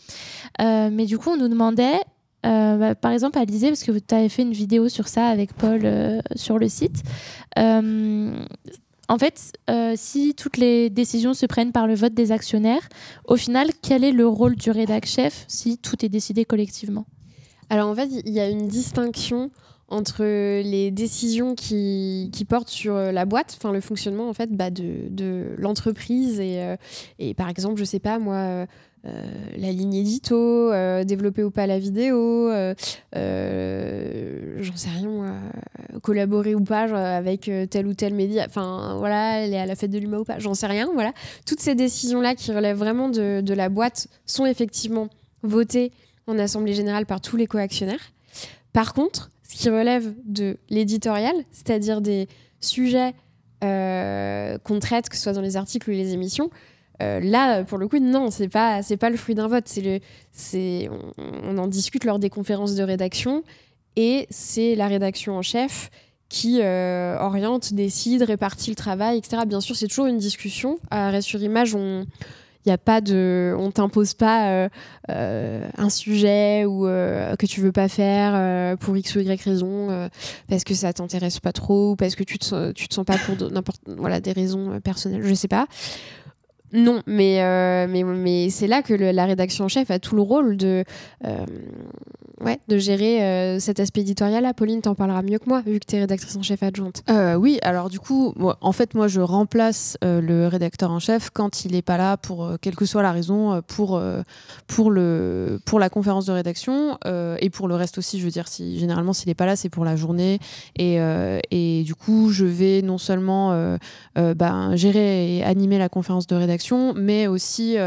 Mais du coup, on nous demandait, euh, bah, par exemple, Alizé, parce que tu avais fait une vidéo sur ça avec Paul euh, sur le site. Euh, en fait, si toutes les décisions se prennent par le vote des actionnaires, au final, quel est le rôle du rédac chef si tout est décidé collectivement? Alors en fait, il y a une distinction entre les décisions qui, portent sur la boîte, enfin le fonctionnement en fait bah, de, l'entreprise et, et par exemple, je sais pas moi, la ligne édito, euh, développer ou pas la vidéo, euh, euh, j'en sais rien moi, euh, collaborer ou pas avec euh, tel ou tel média, enfin voilà, aller à la fête de l'humain ou pas, j'en sais rien, voilà. Toutes ces décisions-là qui relèvent vraiment de, de la boîte sont effectivement votées en assemblée générale par tous les coactionnaires. Par contre, ce qui relève de l'éditorial, c'est-à-dire des sujets euh, qu'on traite, que ce soit dans les articles ou les émissions, euh, là, pour le coup, non, c'est pas, c'est pas le fruit d'un vote. C'est le, c'est, on, en discute lors des conférences de rédaction et c'est la rédaction en chef qui euh, oriente, décide, répartit le travail, etc. Bien sûr, c'est toujours une discussion. À sur Image, on y a pas de on t'impose pas euh, un sujet ou que tu veux pas faire pour x ou y raison parce que ça t'intéresse pas trop ou parce que tu te tu te sens pas pour n'importe voilà des raisons personnelles je sais pas non mais euh, mais, mais c'est là que le- la rédaction en chef a tout le rôle de euh, ouais, de gérer euh, cet aspect éditorial-là. Pauline t'en parlera mieux que moi, vu que tu es rédactrice en chef adjointe. Euh, oui, alors du coup, moi, en fait, moi, je remplace euh, le rédacteur en chef quand il n'est pas là, pour quelle que soit la raison, pour, pour, le, pour la conférence de rédaction et pour le reste aussi. Je veux dire, si, généralement, s'il n'est pas là, c'est pour la journée. Et, et du coup, je vais non seulement ben, gérer et animer la conférence de rédaction, mais aussi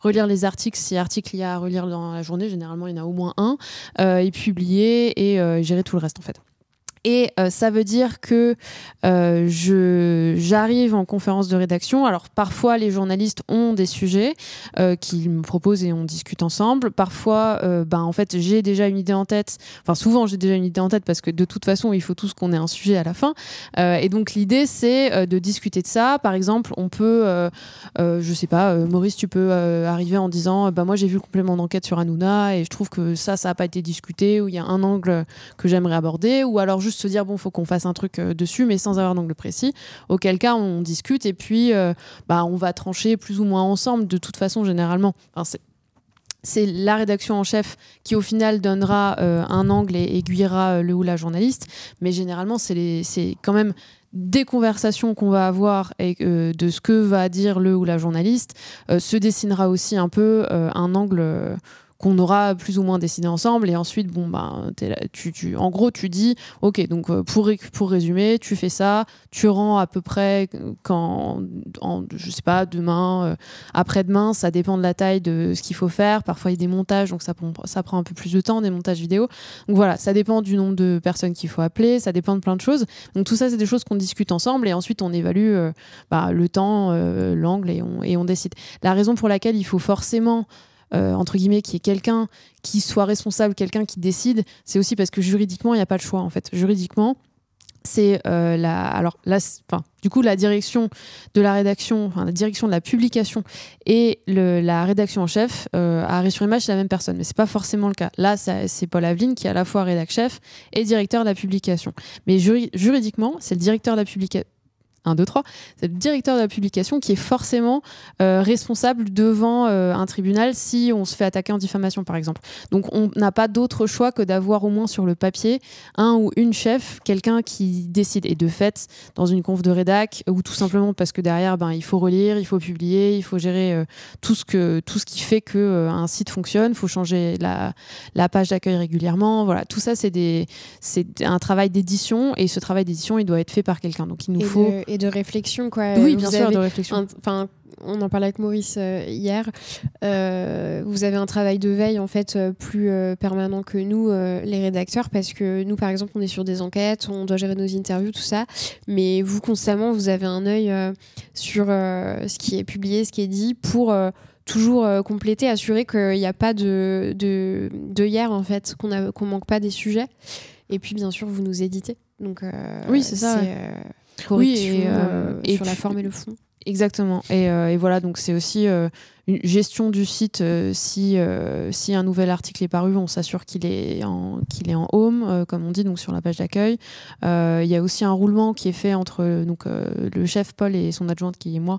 relire les articles, si articles il y a à relire dans la journée. Généralement, il y en a au moins un et publier et euh, gérer tout le reste en fait. Et euh, ça veut dire que euh, j'arrive en conférence de rédaction. Alors parfois les journalistes ont des sujets euh, qu'ils me proposent et on discute ensemble. Parfois, ben en fait j'ai déjà une idée en tête. Enfin souvent j'ai déjà une idée en tête parce que de toute façon il faut tous qu'on ait un sujet à la fin. Et donc l'idée c'est de discuter de ça. Par exemple on peut, je sais pas, Maurice tu peux arriver en disant bah moi j'ai vu le complément d'enquête sur Hanouna et je trouve que ça ça a pas été discuté ou il y a un angle que j'aimerais aborder ou alors juste se dire bon faut qu'on fasse un truc euh, dessus mais sans avoir d'angle précis. Auquel cas on discute et puis euh, bah on va trancher plus ou moins ensemble de toute façon généralement. C'est c'est la rédaction en chef qui au final donnera euh, un angle et aiguillera le ou la journaliste. Mais généralement c'est quand même des conversations qu'on va avoir et de ce que va dire le ou la journaliste se dessinera aussi un peu un angle qu'on aura plus ou moins décidé ensemble. Et ensuite bon là- tu, tu en gros tu dis ok donc euh, pour pour résumer tu fais ça tu rends à peu près quand en, je sais pas demain euh, après-demain ça dépend de la taille de ce qu'il faut faire. Parfois il y a des montages donc ça prend ça prend un peu plus de temps des montages vidéo. Donc voilà ça dépend du nombre de personnes qu'il faut appeler ça dépend de plein de choses. Donc tout ça c'est des choses qu'on discute ensemble et ensuite on évalue euh, bah, le temps euh, l'angle et on, et on décide. La raison pour laquelle il faut forcément euh, entre guillemets, qui est quelqu'un qui soit responsable, quelqu'un qui décide, c'est aussi parce que juridiquement, il n'y a pas de choix en fait. Juridiquement, c'est euh, la, alors enfin, du coup, la direction de la rédaction, la direction de la publication et la rédaction en chef à Arrêt sur Image, c'est la même personne, mais c'est pas forcément le cas. Là, c'est Paul Aveline qui est à la fois rédac chef et directeur de la publication. Mais juri- juridiquement, c'est le directeur de la publication. 1, 2, 3, c'est le directeur de la publication qui est forcément euh, responsable devant euh, un tribunal si on se fait attaquer en diffamation, par exemple. Donc on n'a pas d'autre choix que d'avoir au moins sur le papier un ou une chef, quelqu'un qui décide. Et de fait, dans une conf de rédac, ou tout simplement parce que derrière, ben, il faut relire, il faut publier, il faut gérer euh, tout, ce que, tout ce qui fait que un site fonctionne, il faut changer la, la page d'accueil régulièrement. Voilà, tout ça, c'est un travail d'édition, et ce travail d'édition, il doit être fait par quelqu'un. Donc il nous Et, faut... et de réflexion, quoi. Oui, Vous bien sûr, de réflexion. Enfin, on en parlait avec Maurice euh, hier. Euh, vous avez un travail de veille en fait euh, plus euh, permanent que nous, les rédacteurs, parce que nous, par exemple, on est sur des enquêtes, on doit gérer nos interviews, tout ça. Mais vous, constamment, vous avez un œil sur ce qui est publié, ce qui est dit, pour toujours compléter, assurer qu'il n'y a pas de, de, de hier en fait, qu'on a- qu'on manque pas des sujets. Et puis, bien sûr, vous nous éditez. Donc, euh, Oui, c'est ça, ouais. euh, Oui, et, euh, euh, et sur la forme et le fond. Exactement. Et, euh, et voilà, donc c'est aussi euh, une gestion du site. euh, si, euh, si un nouvel article est paru, on s'assure qu'il est en, qu'il est en home, euh, comme on dit, donc sur la page d'accueil. Il y a aussi un roulement qui est fait entre donc, le chef Paul et son adjointe, qui est moi,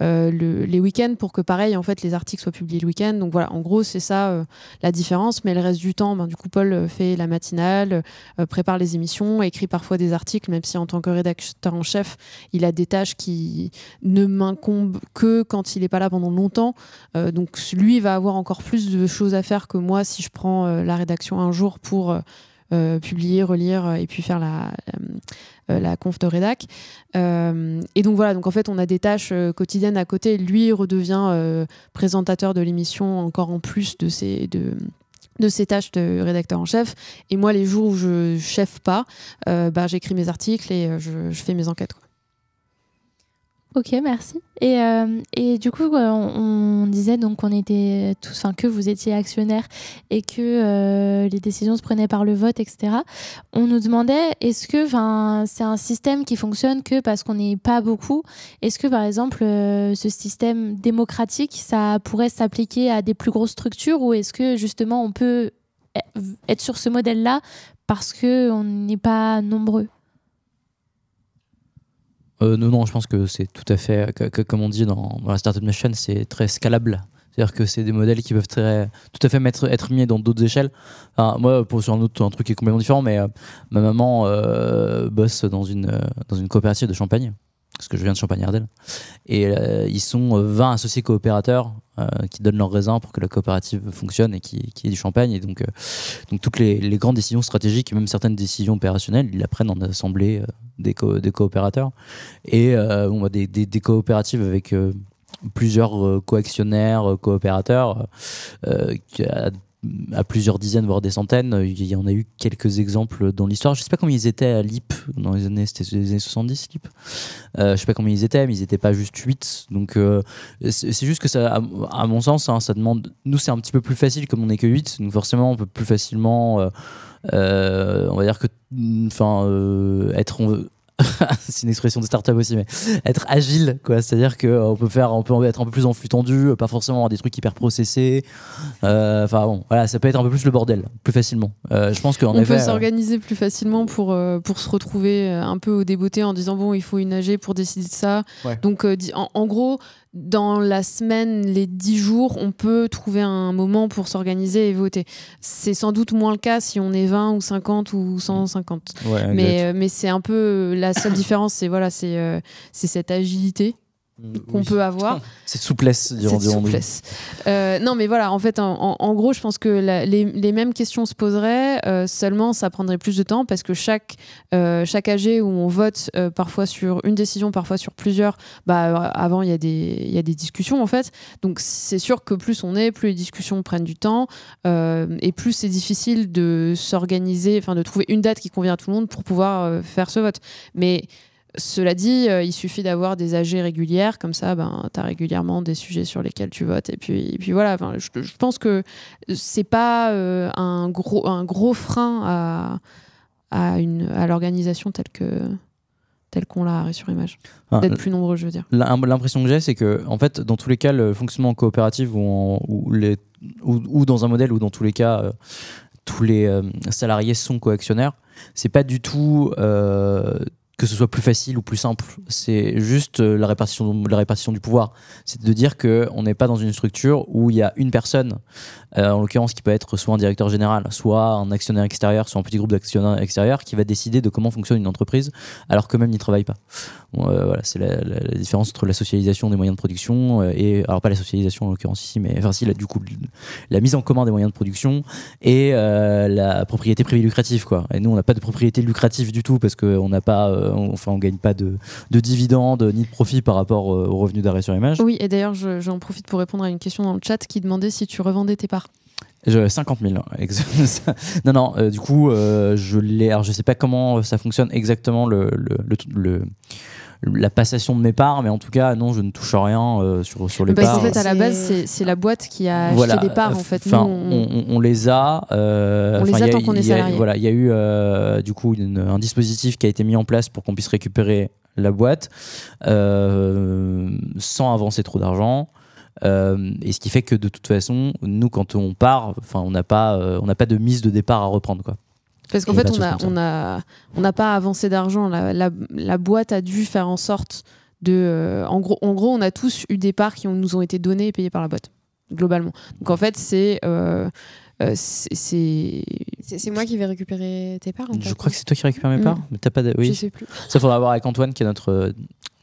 le- les week-ends, pour que pareil, en fait, les articles soient publiés le week-end. Donc voilà, en gros, c'est ça la différence. Mais le reste du temps, ben, du coup, Paul fait la matinale, prépare les émissions, écrit parfois des articles, même si en tant que rédacteur en chef, il a des tâches qui ne m'incombe que quand il n'est pas là pendant longtemps. Euh, donc lui va avoir encore plus de choses à faire que moi si je prends euh, la rédaction un jour pour euh, publier, relire et puis faire la, la conf de rédac. Et donc voilà, donc en fait on a des tâches quotidiennes à côté. Lui redevient présentateur de l'émission encore en plus de ses... Tâches de rédacteur en chef et moi les jours où je chef pas bah, j'écris mes articles et je, fais mes enquêtes. Ok, merci. Et, euh, du coup, euh, on, disait donc qu'on était tous, enfin que vous étiez actionnaire et que euh, les décisions se prenaient par le vote, etc. On nous demandait est-ce que, enfin, c'est un système qui fonctionne que parce qu'on n'est pas beaucoup? Est-ce que, par exemple, ce système démocratique, ça pourrait s'appliquer à des plus grosses structures? Ou est-ce que justement on peut e- être sur ce modèle-là parce que on n'est pas nombreux? Euh, non, non, je pense que c'est tout à fait, que- comme on dit dans, la Startup Nation, c'est très scalable. C'est-à-dire que c'est des modèles qui peuvent très, tout à fait être mis dans d'autres échelles. Moi, pour sur un autre un truc qui est complètement différent, mais euh, ma maman euh, bosse dans une, dans une coopérative de champagne, parce que je viens de Champagne-Ardenne. Et euh, ils sont euh, 20 associés coopérateurs euh, qui donnent leurs raisins pour que la coopérative fonctionne et qui, qui ait du champagne. Et donc, euh, donc toutes les, grandes décisions stratégiques et même certaines décisions opérationnelles, ils la prennent en assemblée euh, des, co- des coopérateurs. Et euh, bon, bah, des, coopératives avec euh, plusieurs euh, coactionnaires, euh, coopérateurs, euh, a- à plusieurs dizaines, voire des centaines. Il y en a eu quelques exemples dans l'histoire. Je sais pas combien ils étaient à LIP dans les années, c'était les années 70, LIP. Euh, je sais pas combien ils étaient, mais ils étaient pas juste 8. Donc, euh, c'est juste que ça, à, mon sens, hein, ça demande. Nous, c'est un petit peu plus facile comme on est que 8. Donc, forcément, on peut plus facilement. euh, euh, on va dire que. Enfin, euh, être. c'est une expression de start-up aussi, mais être agile, quoi. C'est-à-dire qu'on peut faire, on peut être un peu plus en flux tendu, pas forcément avoir des trucs hyper processés. Euh, Enfin bon, voilà, ça peut être un peu plus le bordel, plus facilement. Euh, je pense qu'en On effet. peut euh, s'organiser plus facilement pour, euh, pour se retrouver euh, un peu au débeauté en disant bon, il faut une AG pour décider de ça. Ouais. Donc, euh, en gros, dans la semaine, les 10 jours, on peut trouver un moment pour s'organiser et voter. C'est sans doute moins le cas si on est 20 ou 50 ou 150. ouais. Mais, euh, mais c'est un peu la seule différence, c'est voilà, c'est euh, c'est cette agilité qu'on Oui. peut avoir. Cette souplesse, diront Cette souplesse. Euh, non, mais voilà, en fait, en, gros, je pense que la- les, les mêmes questions se poseraient, euh, seulement ça prendrait plus de temps parce que chaque, euh, chaque AG où on vote parfois sur une décision, parfois sur plusieurs, bah, avant, il y, a des- y a des discussions, en fait. Donc, c'est sûr que plus on est, plus les discussions prennent du temps et plus c'est difficile de s'organiser, enfin, de trouver une date qui convient à tout le monde pour pouvoir faire ce vote. Mais cela dit, euh, il suffit d'avoir des AG régulières, comme ça, ben, tu as régulièrement des sujets sur lesquels tu votes. Et puis, et puis voilà, je, je pense que c'est pas euh, un, gros, un gros frein à, à, une- à l'organisation telle que telle qu'on l'a sur image. Ah, D'être plus nombreux, je veux dire. L'im- L'impression que j'ai, c'est que, en fait, dans tous les cas, le fonctionnement en coopérative ou, en- ou les, ou, ou dans un modèle où, dans tous les cas, euh, tous les euh, salariés sont coactionnaires, c'est pas du tout euh, que ce soit plus facile ou plus simple. C'est juste euh, la répartition, la répartition du pouvoir. C'est de dire que on n'est pas dans une structure où il y a une personne, euh, en l'occurrence qui peut être soit un directeur général, soit un actionnaire extérieur, soit un petit groupe d'actionnaires extérieurs, qui va décider de comment fonctionne une entreprise, alors qu'eux-mêmes n'y travaillent pas. Euh, voilà, c'est la, différence entre la socialisation des moyens de production et alors pas la socialisation en l'occurrence ici, mais enfin si du coup la mise en commun des moyens de production et la propriété privée lucrative quoi. Et nous on n'a pas de propriété lucrative du tout parce qu'on n'a pas, on- enfin on gagne pas de, de dividendes ni de profit par rapport euh, aux revenus d'arrêt sur image. Oui, et d'ailleurs, je- j'en profite pour répondre à une question dans le chat qui demandait si tu revendais tes parts. Je, 50 000. ex- non, non, euh, du coup, euh, je l'ai. Alors, je sais pas comment ça fonctionne exactement le, le, le- le- la passation de mes parts, mais en tout cas, non, je ne touche rien euh, sur, sur les Parce parts. qu'en fait, à la C'est- base, c'est c'est la boîte qui a acheté Voilà, des parts. En fait, enfin, Nous, on- on, on- on les a. euh, On les enfin, a il y tant qu'on est a-. Voilà, il y a eu euh, du coup une- un dispositif qui a été mis en place pour qu'on puisse récupérer la boîte euh, sans avancer trop d'argent. Euh, et ce qui fait que de toute façon, nous, quand on part, enfin, on n'a pas, euh, on n'a pas de mise de départ à reprendre, quoi. Parce qu'en fait, on a, on a, on n'a pas avancé d'argent. La, la, la boîte a dû faire en sorte de. euh, en, gros, en gros, on a tous eu des parts qui ont- nous ont été données et payées par la boîte, globalement. Donc en fait, c'est. euh, euh, c'est- moi qui vais récupérer tes parts. en Je fait. crois que c'est toi qui récupères mes parts, mais t'as pas de... Je Oui, sais plus. ça faudra voir avec Antoine qui est notre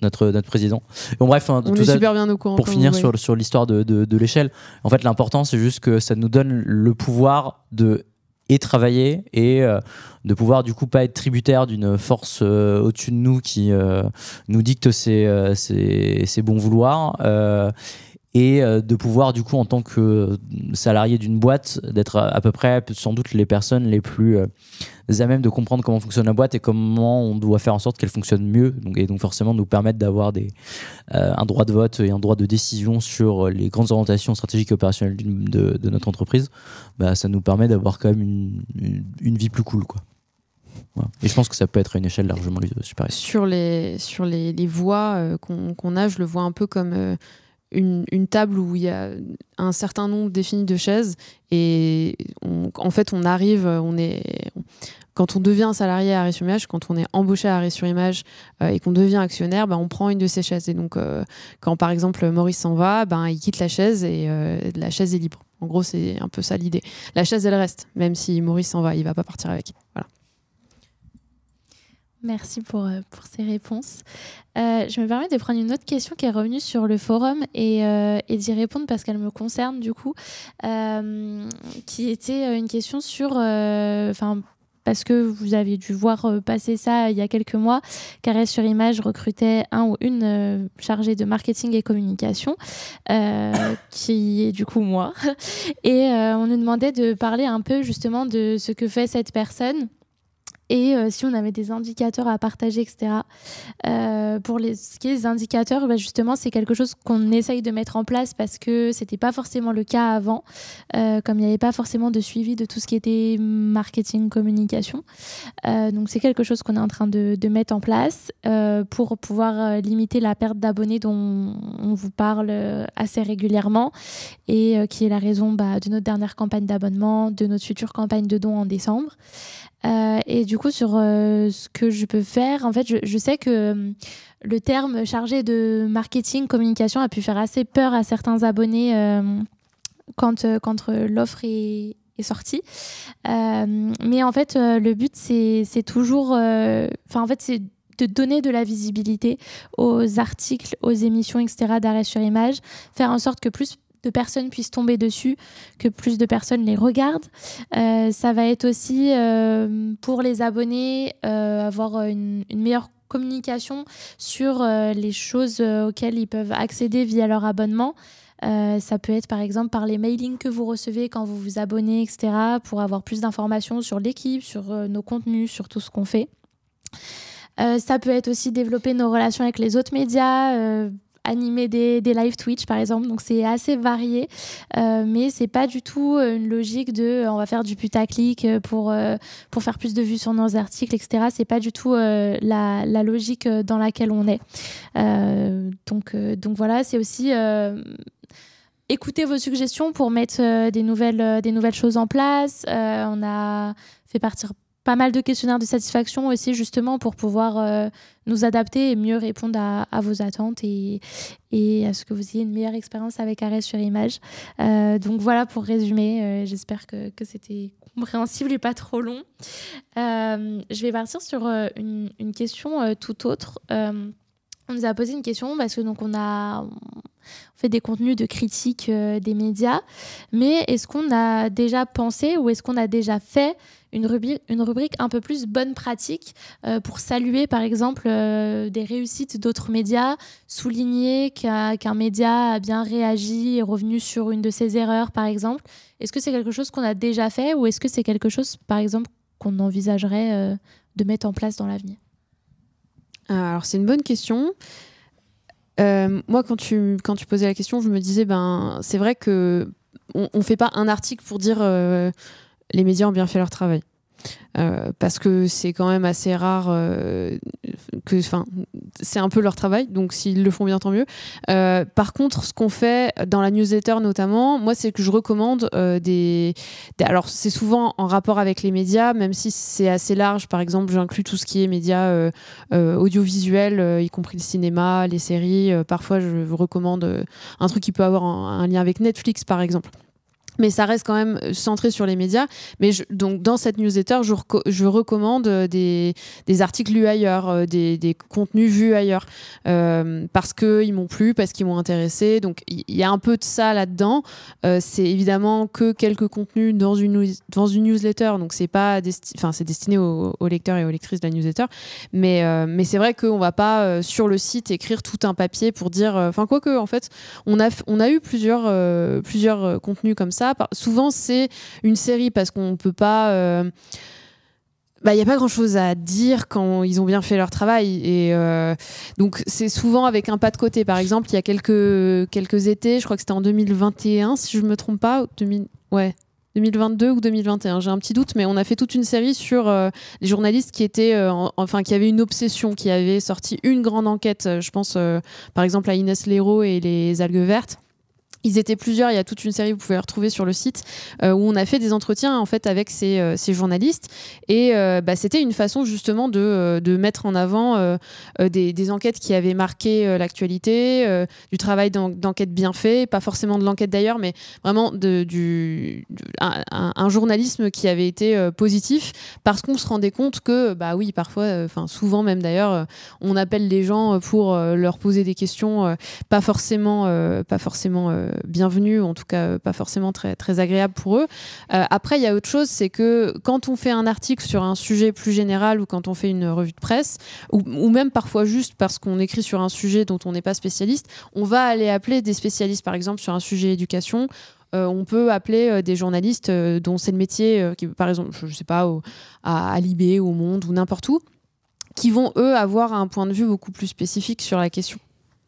notre notre président. Bon bref, hein, On tout est super bien au courant. pour finir sur, sur l'histoire de, de, de l'échelle, en fait, l'important, c'est juste que ça nous donne le pouvoir de et travailler et euh, de pouvoir du coup pas être tributaire d'une force euh, au-dessus de nous qui euh, nous dicte ses, ses, bons vouloirs et euh, de pouvoir du coup en tant que salarié d'une boîte d'être à, peu près sans doute les personnes les plus euh, à même de comprendre comment fonctionne la boîte et comment on doit faire en sorte qu'elle fonctionne mieux donc, et donc forcément nous permettre d'avoir des euh, un droit de vote et un droit de décision sur les grandes orientations stratégiques et opérationnelles de, notre entreprise, bah, ça nous permet d'avoir quand même une, vie plus cool. Quoi. Et je pense que ça peut être à une échelle largement supérieure. Sur les, sur les, euh, qu'on a, je le vois un peu comme euh, une, table où il y a un certain nombre défini de chaises et en fait on arrive, on est, quand on devient salarié à Arrêt sur Image, quand on est embauché à Arrêt sur Image et qu'on devient actionnaire, bah, on prend une de ces chaises. Et donc, quand par exemple Maurice s'en va, ben, il quitte la chaise et la chaise est libre. En gros, c'est un peu ça l'idée. La chaise, elle reste, même si Maurice s'en va, il va pas partir avec. Voilà. Merci pour, euh, pour ces réponses. Euh, je me permets de prendre une autre question qui est revenue sur le forum et, euh, et d'y répondre parce qu'elle me concerne du coup, qui était une question sur, enfin parce que vous avez dû voir passer ça il y a quelques mois, Carré sur Image recrutait un ou une chargée de marketing et communication, qui est du coup moi. Et on nous demandait de parler un peu justement de ce que fait cette personne et euh, si on avait des indicateurs à partager, etc. Euh, pour les, ce qui est des indicateurs, bah, justement, c'est quelque chose qu'on essaye de mettre en place parce que c'était pas forcément le cas avant, euh, comme il n'y avait pas forcément de suivi de tout ce qui était marketing, communication. donc c'est quelque chose qu'on est en train de, mettre en place pour pouvoir limiter la perte d'abonnés dont on vous parle assez régulièrement et qui est la raison bah, de notre dernière campagne d'abonnement, de notre future campagne de dons en décembre. Euh, et du coup, sur euh, ce que je peux faire, en fait, je, sais que euh, le terme chargé de marketing, communication a pu faire assez peur à certains abonnés quand, l'offre est, est sortie. mais en fait, le but, c'est toujours. Enfin, en fait, c'est de donner de la visibilité aux articles, aux émissions, etc. d'arrêt sur image, faire en sorte que plus de personnes puissent tomber dessus, que plus de personnes les regardent. Euh, ça va être aussi euh, pour les abonnés euh, avoir une, meilleure communication sur les choses auxquelles ils peuvent accéder via leur abonnement. ça peut être par exemple par les mailings que vous recevez quand vous vous abonnez, etc., pour avoir plus d'informations sur l'équipe, sur nos contenus, sur tout ce qu'on fait. ça peut être aussi développer nos relations avec les autres médias, animer des, des, live Twitch par exemple. Donc c'est assez varié, euh, mais c'est pas du tout euh, une logique de euh, on va faire du putaclic pour, pour faire plus de vues sur nos articles, etc. C'est pas du tout la, la, logique dans laquelle on est. donc, donc voilà, c'est aussi écouter vos suggestions pour mettre des, nouvelles, des nouvelles choses en place. on a fait partir pas mal de questionnaires de satisfaction aussi justement pour pouvoir euh, nous adapter et mieux répondre à, vos attentes et, et, à ce que vous ayez une meilleure expérience avec Arrêt sur Image. Euh, donc voilà pour résumer, euh, j'espère que, que c'était compréhensible et pas trop long. je vais partir sur une, une question tout autre. On nous a posé une question parce que donc on a fait des contenus de critique des médias, mais est-ce qu'on a déjà pensé ou est-ce qu'on a déjà fait une rubrique, un peu plus bonne pratique euh, pour saluer par exemple euh, des réussites d'autres médias, souligner qu'un média a bien réagi et revenu sur une de ses erreurs par exemple? Est-ce que c'est quelque chose qu'on a déjà fait ou est-ce que c'est quelque chose par exemple qu'on envisagerait euh, de mettre en place dans l'avenir? Alors c'est une bonne question. moi, quand tu, quand tu posais la question, je me disais, ben, c'est vrai que on, ne fait pas un article pour dire les médias ont bien fait leur travail. Euh, parce que c'est quand même assez rare euh, que enfin c'est un peu leur travail donc s'ils le font bien tant mieux. Euh, par contre ce qu'on fait dans la newsletter notamment moi c'est que je recommande des, alors c'est souvent en rapport avec les médias même si c'est assez large. Par exemple j'inclus tout ce qui est médias audiovisuels y compris le cinéma les séries. Parfois je recommande un truc qui peut avoir un lien avec Netflix par exemple mais ça reste quand même euh, centré sur les médias. Mais donc dans cette newsletter, je, recommande euh, des, articles lus ailleurs, euh, des, contenus vus ailleurs, parce qu'ils m'ont plu, parce qu'ils m'ont intéressé. Donc il y, a un peu de ça là-dedans. C'est évidemment que quelques contenus dans une, newsletter, donc c'est pas c'est destiné aux, lecteurs et aux lectrices de la newsletter. Mais, mais c'est vrai qu'on va pas sur le site écrire tout un papier pour dire, enfin quoi que en fait, on a, on a eu plusieurs, plusieurs contenus comme ça Souvent, c'est une série parce qu'on peut pas. Euh, bah, il n'y a pas grand chose à dire quand ils ont bien fait leur travail. Et euh, donc, c'est souvent avec un pas de côté. Par exemple, il y a quelques, quelques étés, je crois que c'était en 2021, si je ne me trompe pas. 2000, ouais. 2022 ou 2021, j'ai un petit doute, mais on a fait toute une série sur euh, les journalistes qui étaient, enfin, qui avaient une obsession, qui avaient sorti une grande enquête, je pense par exemple à Inès Léraud et les algues vertes, Ils étaient plusieurs, il y a toute une série, vous pouvez la retrouver sur le site, euh, où on a fait des entretiens en fait avec ces, euh, journalistes. Et euh, bah, c'était une façon justement de, mettre en avant des, enquêtes qui avaient marqué l'actualité, du travail d'en- d'enquête bien fait, pas forcément de l'enquête d'ailleurs, mais vraiment de, un, journalisme qui avait été positif, parce qu'on se rendait compte que, bah oui, parfois, enfin souvent même d'ailleurs, on appelle les gens pour leur poser des questions, pas forcément, pas forcément euh, bienvenues, en tout cas pas forcément très, très agréables pour eux. Euh, après, il y a autre chose, c'est que quand on fait un article sur un sujet plus général ou quand on fait une revue de presse, ou, ou même parfois juste parce qu'on écrit sur un sujet dont on n'est pas spécialiste, on va aller appeler des spécialistes, par exemple sur un sujet éducation. Euh, on peut appeler euh, des journalistes dont c'est le métier, qui, par exemple, je, je sais pas, à, à Libé, au Monde ou n'importe où, qui vont eux avoir un point de vue beaucoup plus spécifique sur la question.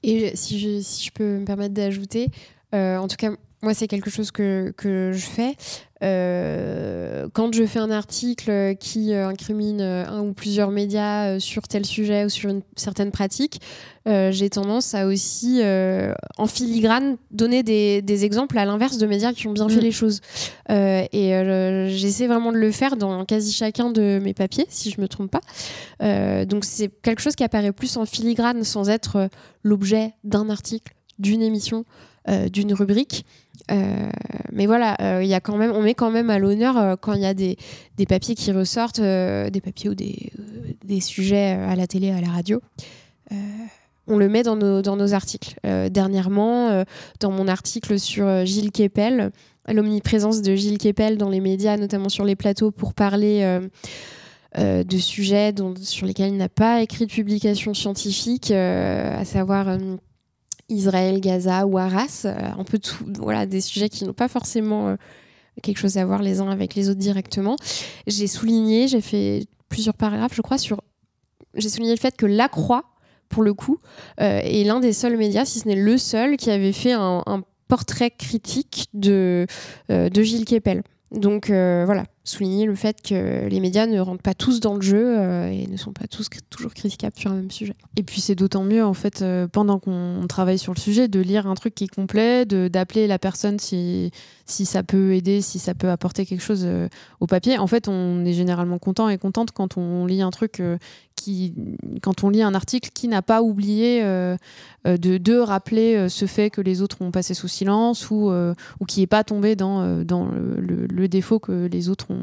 Et si je, si je peux me permettre d'ajouter, en tout cas, moi, c'est quelque chose que, que je fais. Euh, quand je fais un article qui euh, incrimine euh, un ou plusieurs médias euh, sur tel sujet ou sur une certaine pratique, euh, j'ai tendance à aussi, euh, en filigrane, donner des, des exemples à l'inverse de médias qui ont bien fait Mm. les choses. Euh, et euh, j'essaie vraiment de le faire dans quasi chacun de mes papiers, si je me trompe pas. Euh, donc c'est quelque chose qui apparaît plus en filigrane sans être euh, l'objet d'un article, d'une émission, euh, d'une rubrique. Euh, mais voilà, euh, y a quand même, on met quand même à l'honneur euh, quand il y a des, des papiers qui ressortent, euh, des papiers ou des, euh, des sujets euh, à la télé, à la radio. Euh, on le met dans nos, dans nos articles. Euh, dernièrement, euh, dans mon article sur euh, Gilles Kepel, l'omniprésence de Gilles Kepel dans les médias, notamment sur les plateaux, pour parler euh, euh, de sujets dont, sur lesquels il n'a pas écrit de publication scientifique, euh, à savoir euh, Israël, Gaza ou Arras, euh, un peu tout, voilà, des sujets qui n'ont pas forcément euh, quelque chose à voir les uns avec les autres directement. J'ai souligné, j'ai fait plusieurs paragraphes, je crois, sur. J'ai souligné le fait que La Croix, pour le coup, euh, est l'un des seuls médias, si ce n'est le seul, qui avait fait un, portrait critique de, de Gilles Kepel. Donc voilà, souligner le fait que les médias ne rentrent pas tous dans le jeu euh, et ne sont pas tous toujours critiquables sur un même sujet. Et puis c'est d'autant mieux en fait euh, pendant qu'on travaille sur le sujet de lire un truc qui est complet, d'appeler la personne si si ça peut aider, si ça peut apporter quelque chose euh, au papier. En fait, on est généralement content et contente quand on lit un truc qui quand on lit un article qui n'a pas oublié de, rappeler ce fait que les autres ont passé sous silence ou ou qui est pas tombé dans dans le- le défaut que les autres ont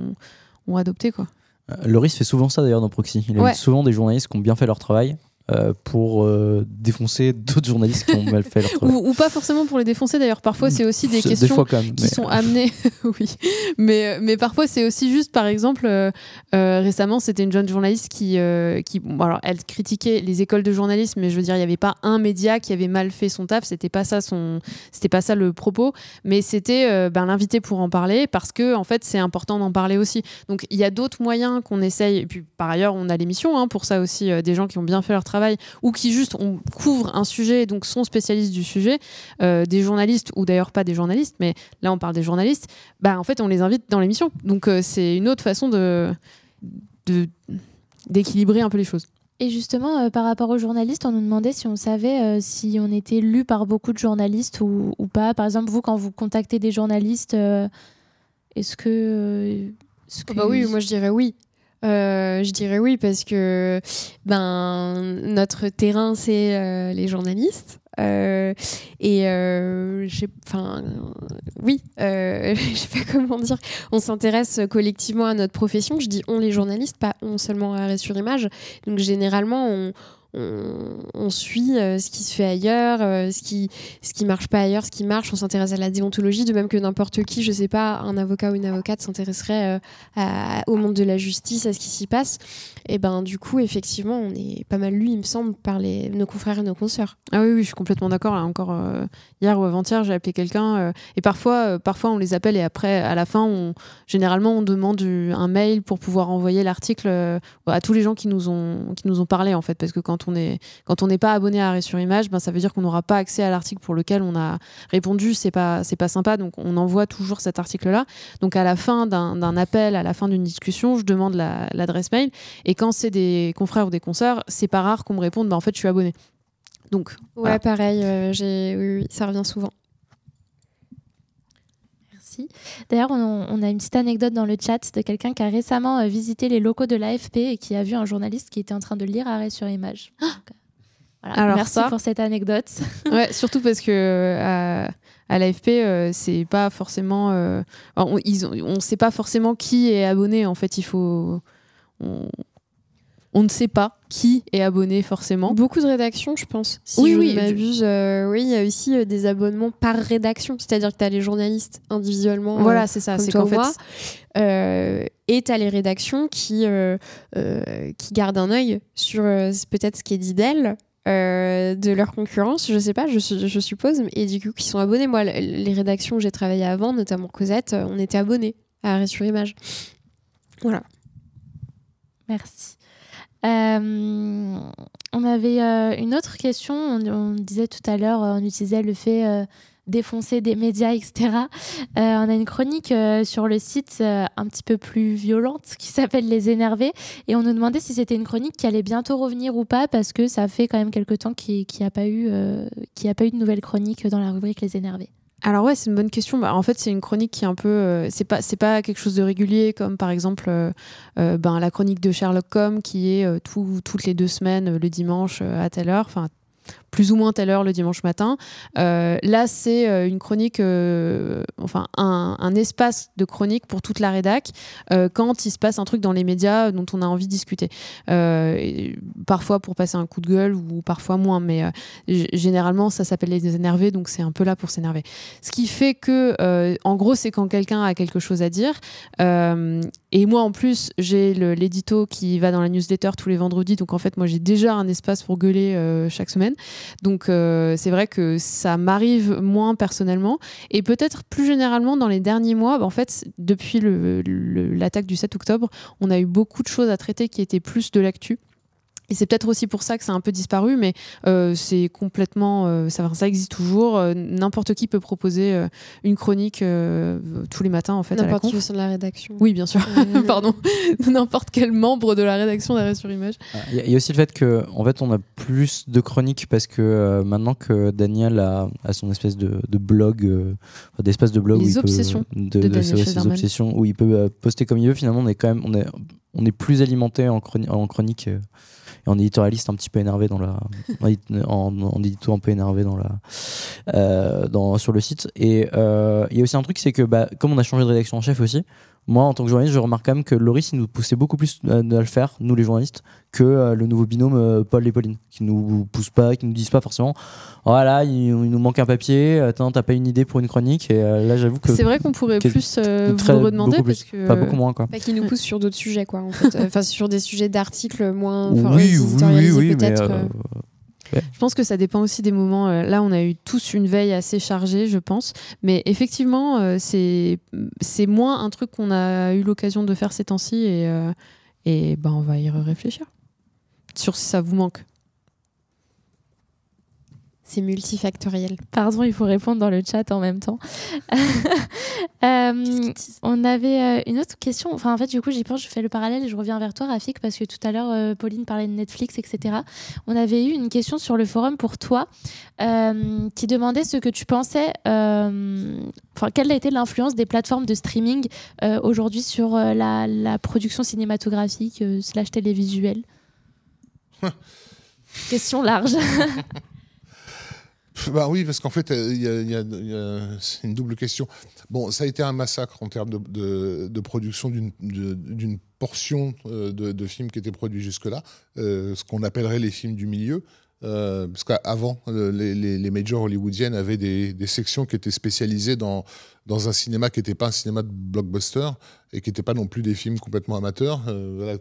ont adopté quoi. Euh, Loris fait souvent ça d'ailleurs dans Proxy. Il Ouais. invite souvent des journalistes qui ont bien fait leur travail euh, pour euh, défoncer d'autres journalistes qui ont mal fait leur travail. Ou, ou pas forcément pour les défoncer d'ailleurs. Parfois c'est aussi des questions fois quand même. qui mais- sont amenés, oui. Mais, mais parfois, c'est aussi juste, par exemple, euh, récemment, c'était une jeune journaliste qui, qui bon, alors, elle critiquait les écoles de journalisme, mais je veux dire, il n'y avait pas un média qui avait mal fait son taf. C'était pas ça son, c'était pas ça le propos, mais c'était ben, l'inviter pour en parler parce que, en fait, c'est important d'en parler aussi. Donc, il y a d'autres moyens qu'on essaye. Et puis, par ailleurs, on a l'émission hein, pour ça aussi, des gens qui ont bien fait leur travail ou qui juste on couvre un sujet, donc sont spécialistes du sujet, euh, des journalistes ou d'ailleurs pas des journalistes, mais là on parle des journalistes, bah en fait on les invite dans l'émission. Donc euh, c'est une autre façon de de- d'équilibrer un peu les choses. Et justement, euh, par rapport aux journalistes, on nous demandait si on savait euh, si on était lu par beaucoup de journalistes ou, ou pas. Par exemple, vous, quand vous contactez des journalistes, euh, est-ce que, euh, est-ce que- Bah oui, moi je dirais oui. Euh, je dirais oui parce que ben notre terrain c'est euh, les journalistes. Euh, et oui euh, je sais pas comment dire. On s'intéresse collectivement à notre profession. Je dis on les journalistes pas on seulement arrêt sur image. Donc généralement on on, suit euh, ce qui se fait ailleurs, euh, ce qui ce qui marche pas ailleurs, ce qui marche. On s'intéresse à la déontologie, de même que n'importe qui, je sais pas, un avocat ou une avocate s'intéresserait euh, au monde de la justice, à ce qui s'y passe. Et ben du coup, effectivement, on est pas mal lu, il me semble, par les, nos confrères et nos consoeurs. Ah oui, oui, je suis complètement d'accord. Encore hier ou avant-hier, j'ai appelé quelqu'un et parfois, parfois on les appelle et après, à la fin, généralement, on demande un mail pour pouvoir envoyer l'article à tous les gens qui nous ont qui nous ont parlé en fait, parce que quand on est quand on n'est pas abonné à Arrêt sur Image, ben ça veut dire qu'on n'aura pas accès à l'article pour lequel on a répondu. C'est pas c'est pas sympa, donc on envoie toujours cet article-là. Donc à la fin d'un appel, à la fin d'une discussion, je demande la- l'adresse mail et quand c'est des confrères ou des consoeurs, c'est pas rare qu'on me réponde, bah en fait, je suis abonné. Donc Ouais, Voilà. pareil, euh, j'ai oui, oui, ça revient souvent. Merci. D'ailleurs, on, on a une petite anecdote dans le chat de quelqu'un qui a récemment euh, visité les locaux de l'AFP et qui a vu un journaliste qui était en train de lire arrêt sur image. Donc, euh, voilà. Alors Merci ça- pour cette anecdote. Ouais, surtout parce que euh, à, l'AFP, euh, c'est pas forcément. euh, on, on sait pas forcément qui est abonné. En fait, il faut. On, on ne sait pas qui est abonné forcément. Beaucoup de rédactions, je pense. Si Oui, je oui, ne m'abuse, euh, oui, il y a aussi euh, des abonnements par rédaction. C'est-à-dire que tu as les journalistes individuellement. euh, Voilà, c'est ça. C'est qu'en fait, moi. Euh, et tu as les rédactions qui, euh, euh, qui gardent un œil sur euh, peut-être ce qui est dit d'elles. euh, de leur concurrence, je sais pas, je, su- je suppose, et du coup qui sont abonnés. Moi, les rédactions où j'ai travaillé avant, notamment Cosette, euh, on était abonnés à Arrêt sur Image. Voilà. Merci. Euh, on avait euh, une autre question. On, disait tout à l'heure, euh, on utilisait le fait défoncer des médias, etc. On a une chronique sur le site un petit peu plus violente qui s'appelle Les Énervés. Et on nous demandait si c'était une chronique qui allait bientôt revenir ou pas, parce que ça fait quand même quelques temps qu'il n'y a, pas eu, a pas eu de nouvelle chronique dans la rubrique Les Énervés. Alors ouais, c'est une bonne question. Bah, en fait, c'est une chronique qui est un peu, euh, c'est pas, quelque chose de régulier comme par exemple, euh, euh, ben la chronique de Sherlock Holmes qui est tout- toutes les deux semaines le dimanche à telle heure, enfin plus ou moins telle heure le dimanche matin. Euh, là, c'est euh, une chronique, euh, enfin un, un espace de chronique pour toute la rédac euh, quand il se passe un truc dans les médias dont on a envie de discuter. Euh, parfois pour passer un coup de gueule ou parfois moins, mais euh, généralement ça s'appelle les énervés, donc c'est un peu là pour s'énerver. Ce qui fait que, en gros, c'est quand quelqu'un a quelque chose à dire. Et moi, en plus, j'ai l'édito qui va dans la newsletter tous les vendredis. Donc, en fait, moi, j'ai déjà un espace pour gueuler chaque semaine. Donc, euh, c'est vrai que ça m'arrive moins personnellement. Et peut-être plus généralement, dans les derniers mois, en fait, depuis l'attaque du 7 octobre, on a eu beaucoup de choses à traiter qui étaient plus de l'actu. Et c'est peut-être aussi pour ça que ça a un peu disparu, mais euh, c'est complètement. euh, ça, ça existe toujours. Euh, N'importe qui peut proposer euh, une chronique euh, tous les matins, en fait, N'importe qui de la rédaction. Oui, bien sûr. Pardon. N'importe quel membre de la rédaction d'Arrêt sur Image. Il y, a- il y a aussi le fait que en fait on a plus de chroniques parce que euh, maintenant que Daniel a, a son espèce de, de blog, euh, d'espace de blog Les où il peut- obsessions de, de de Daniel ses- ses Schneiderman. obsessions où il peut euh, poster comme il veut. Finalement on est quand même on est on est plus alimenté en, chroni- en chronique euh, et en éditorialiste un petit peu énervé dans la en, en édito un peu énervé dans la euh, dans, sur le site. Et euh, il y a aussi un truc c'est que bah, comme on a changé de rédaction en chef aussi moi en tant que journaliste je remarque quand même que Loris il nous poussait beaucoup plus à, à le faire nous les journalistes que euh, le nouveau binôme euh, Paul et Pauline qui nous poussent pas qui nous disent pas forcément voilà il, il nous manque un papier attends t'as pas une idée pour une chronique? Et euh, là j'avoue que C'est vrai qu'on pourrait plus euh, vous redemander beaucoup parce plus. que. pas beaucoup moins quoi Pas nous Ouais. pousse sur d'autres sujets, quoi, en fait. Euh, Enfin, sur des sujets d'articles moins. oui oui oui oui mais Je pense que ça dépend aussi des moments. Euh, Là, on a eu tous une veille assez chargée, je pense. Mais effectivement, euh, c'est c'est moins un truc qu'on a eu l'occasion de faire ces temps-ci. Et, euh, et ben, on va y réfléchir. Sur si ça vous manque. C'est multifactoriel. Pardon, il faut répondre dans le chat en même temps. Euh, on avait euh, une autre question. Enfin, en fait, du coup, j'y pense, je fais le parallèle et je reviens vers toi, Rafik, parce que tout à l'heure, euh, Pauline parlait de Netflix, etc. On avait eu une question sur le forum pour toi euh, qui demandait ce que tu pensais. euh, Enfin, quelle a été l'influence des plateformes de streaming euh, aujourd'hui sur euh, la, la production cinématographique euh, slash télévisuelle? Question large. Bah oui, parce qu'en fait, euh, il y a- c'est une double question. Bon, ça a été un massacre en termes de, production d'une- portion euh, de, films qui étaient produits jusque-là, euh, ce qu'on appellerait les films du milieu. Parce qu'avant, les, majors hollywoodiennes avaient des, sections qui étaient spécialisées dans, un cinéma qui n'était pas un cinéma de blockbuster et qui n'était pas non plus des films complètement amateurs,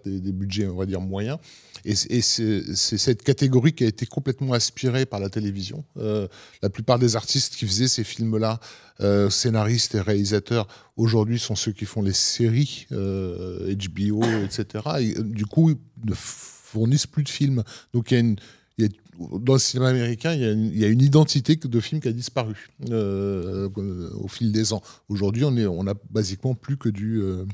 des budgets, on va dire, moyens. Et, c'est cette catégorie qui a été complètement aspirée par la télévision. Euh, la plupart des artistes qui faisaient ces films-là, euh, scénaristes et réalisateurs, aujourd'hui sont ceux qui font les séries, euh, HBO, etc. Et, euh, du coup, ils ne fournissent plus de films. Donc il y a dans le cinéma américain, il y, a une, identité de film qui a disparu euh, euh, au fil des ans. Aujourd'hui, on, est, on a basiquement plus que du, euh,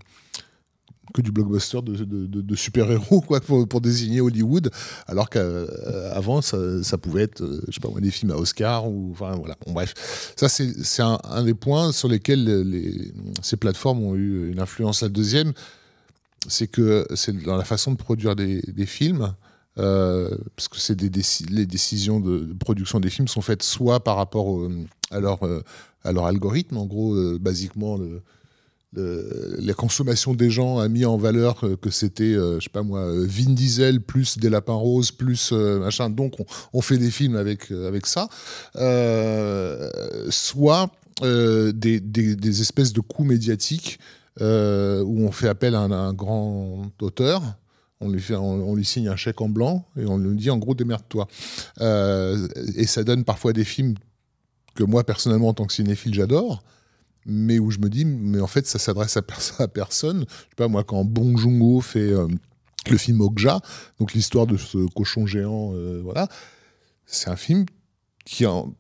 que du blockbuster de, super-héros quoi, pour, désigner Hollywood, alors qu'avant, ça, ça, pouvait être, je sais pas des films à Oscar, ou enfin voilà. Bref, ça c'est un, des points sur lesquels les, ces plateformes ont eu une influence. La deuxième, c'est que c'est dans la façon de produire des, films. Euh, parce que c'est les décisions de, production des films sont faites soit par rapport à, leur, euh, à leur algorithme, en gros, euh, basiquement, la consommation des gens a mis en valeur que c'était, je sais pas moi, Vin Diesel plus des lapins roses plus machin, donc on, fait des films avec, avec ça, soit des, espèces de coups médiatiques où on fait appel à un grand auteur. On lui, signe un chèque en blanc et on lui dit en gros démerde-toi. Euh, et ça donne parfois des films que moi personnellement en tant que cinéphile j'adore, mais où je me dis mais en fait ça s'adresse à, à, personne. Je sais pas moi quand Bong Joon-ho fait euh, le film Okja, donc l'histoire de ce cochon géant, euh, voilà, c'est un film qui en,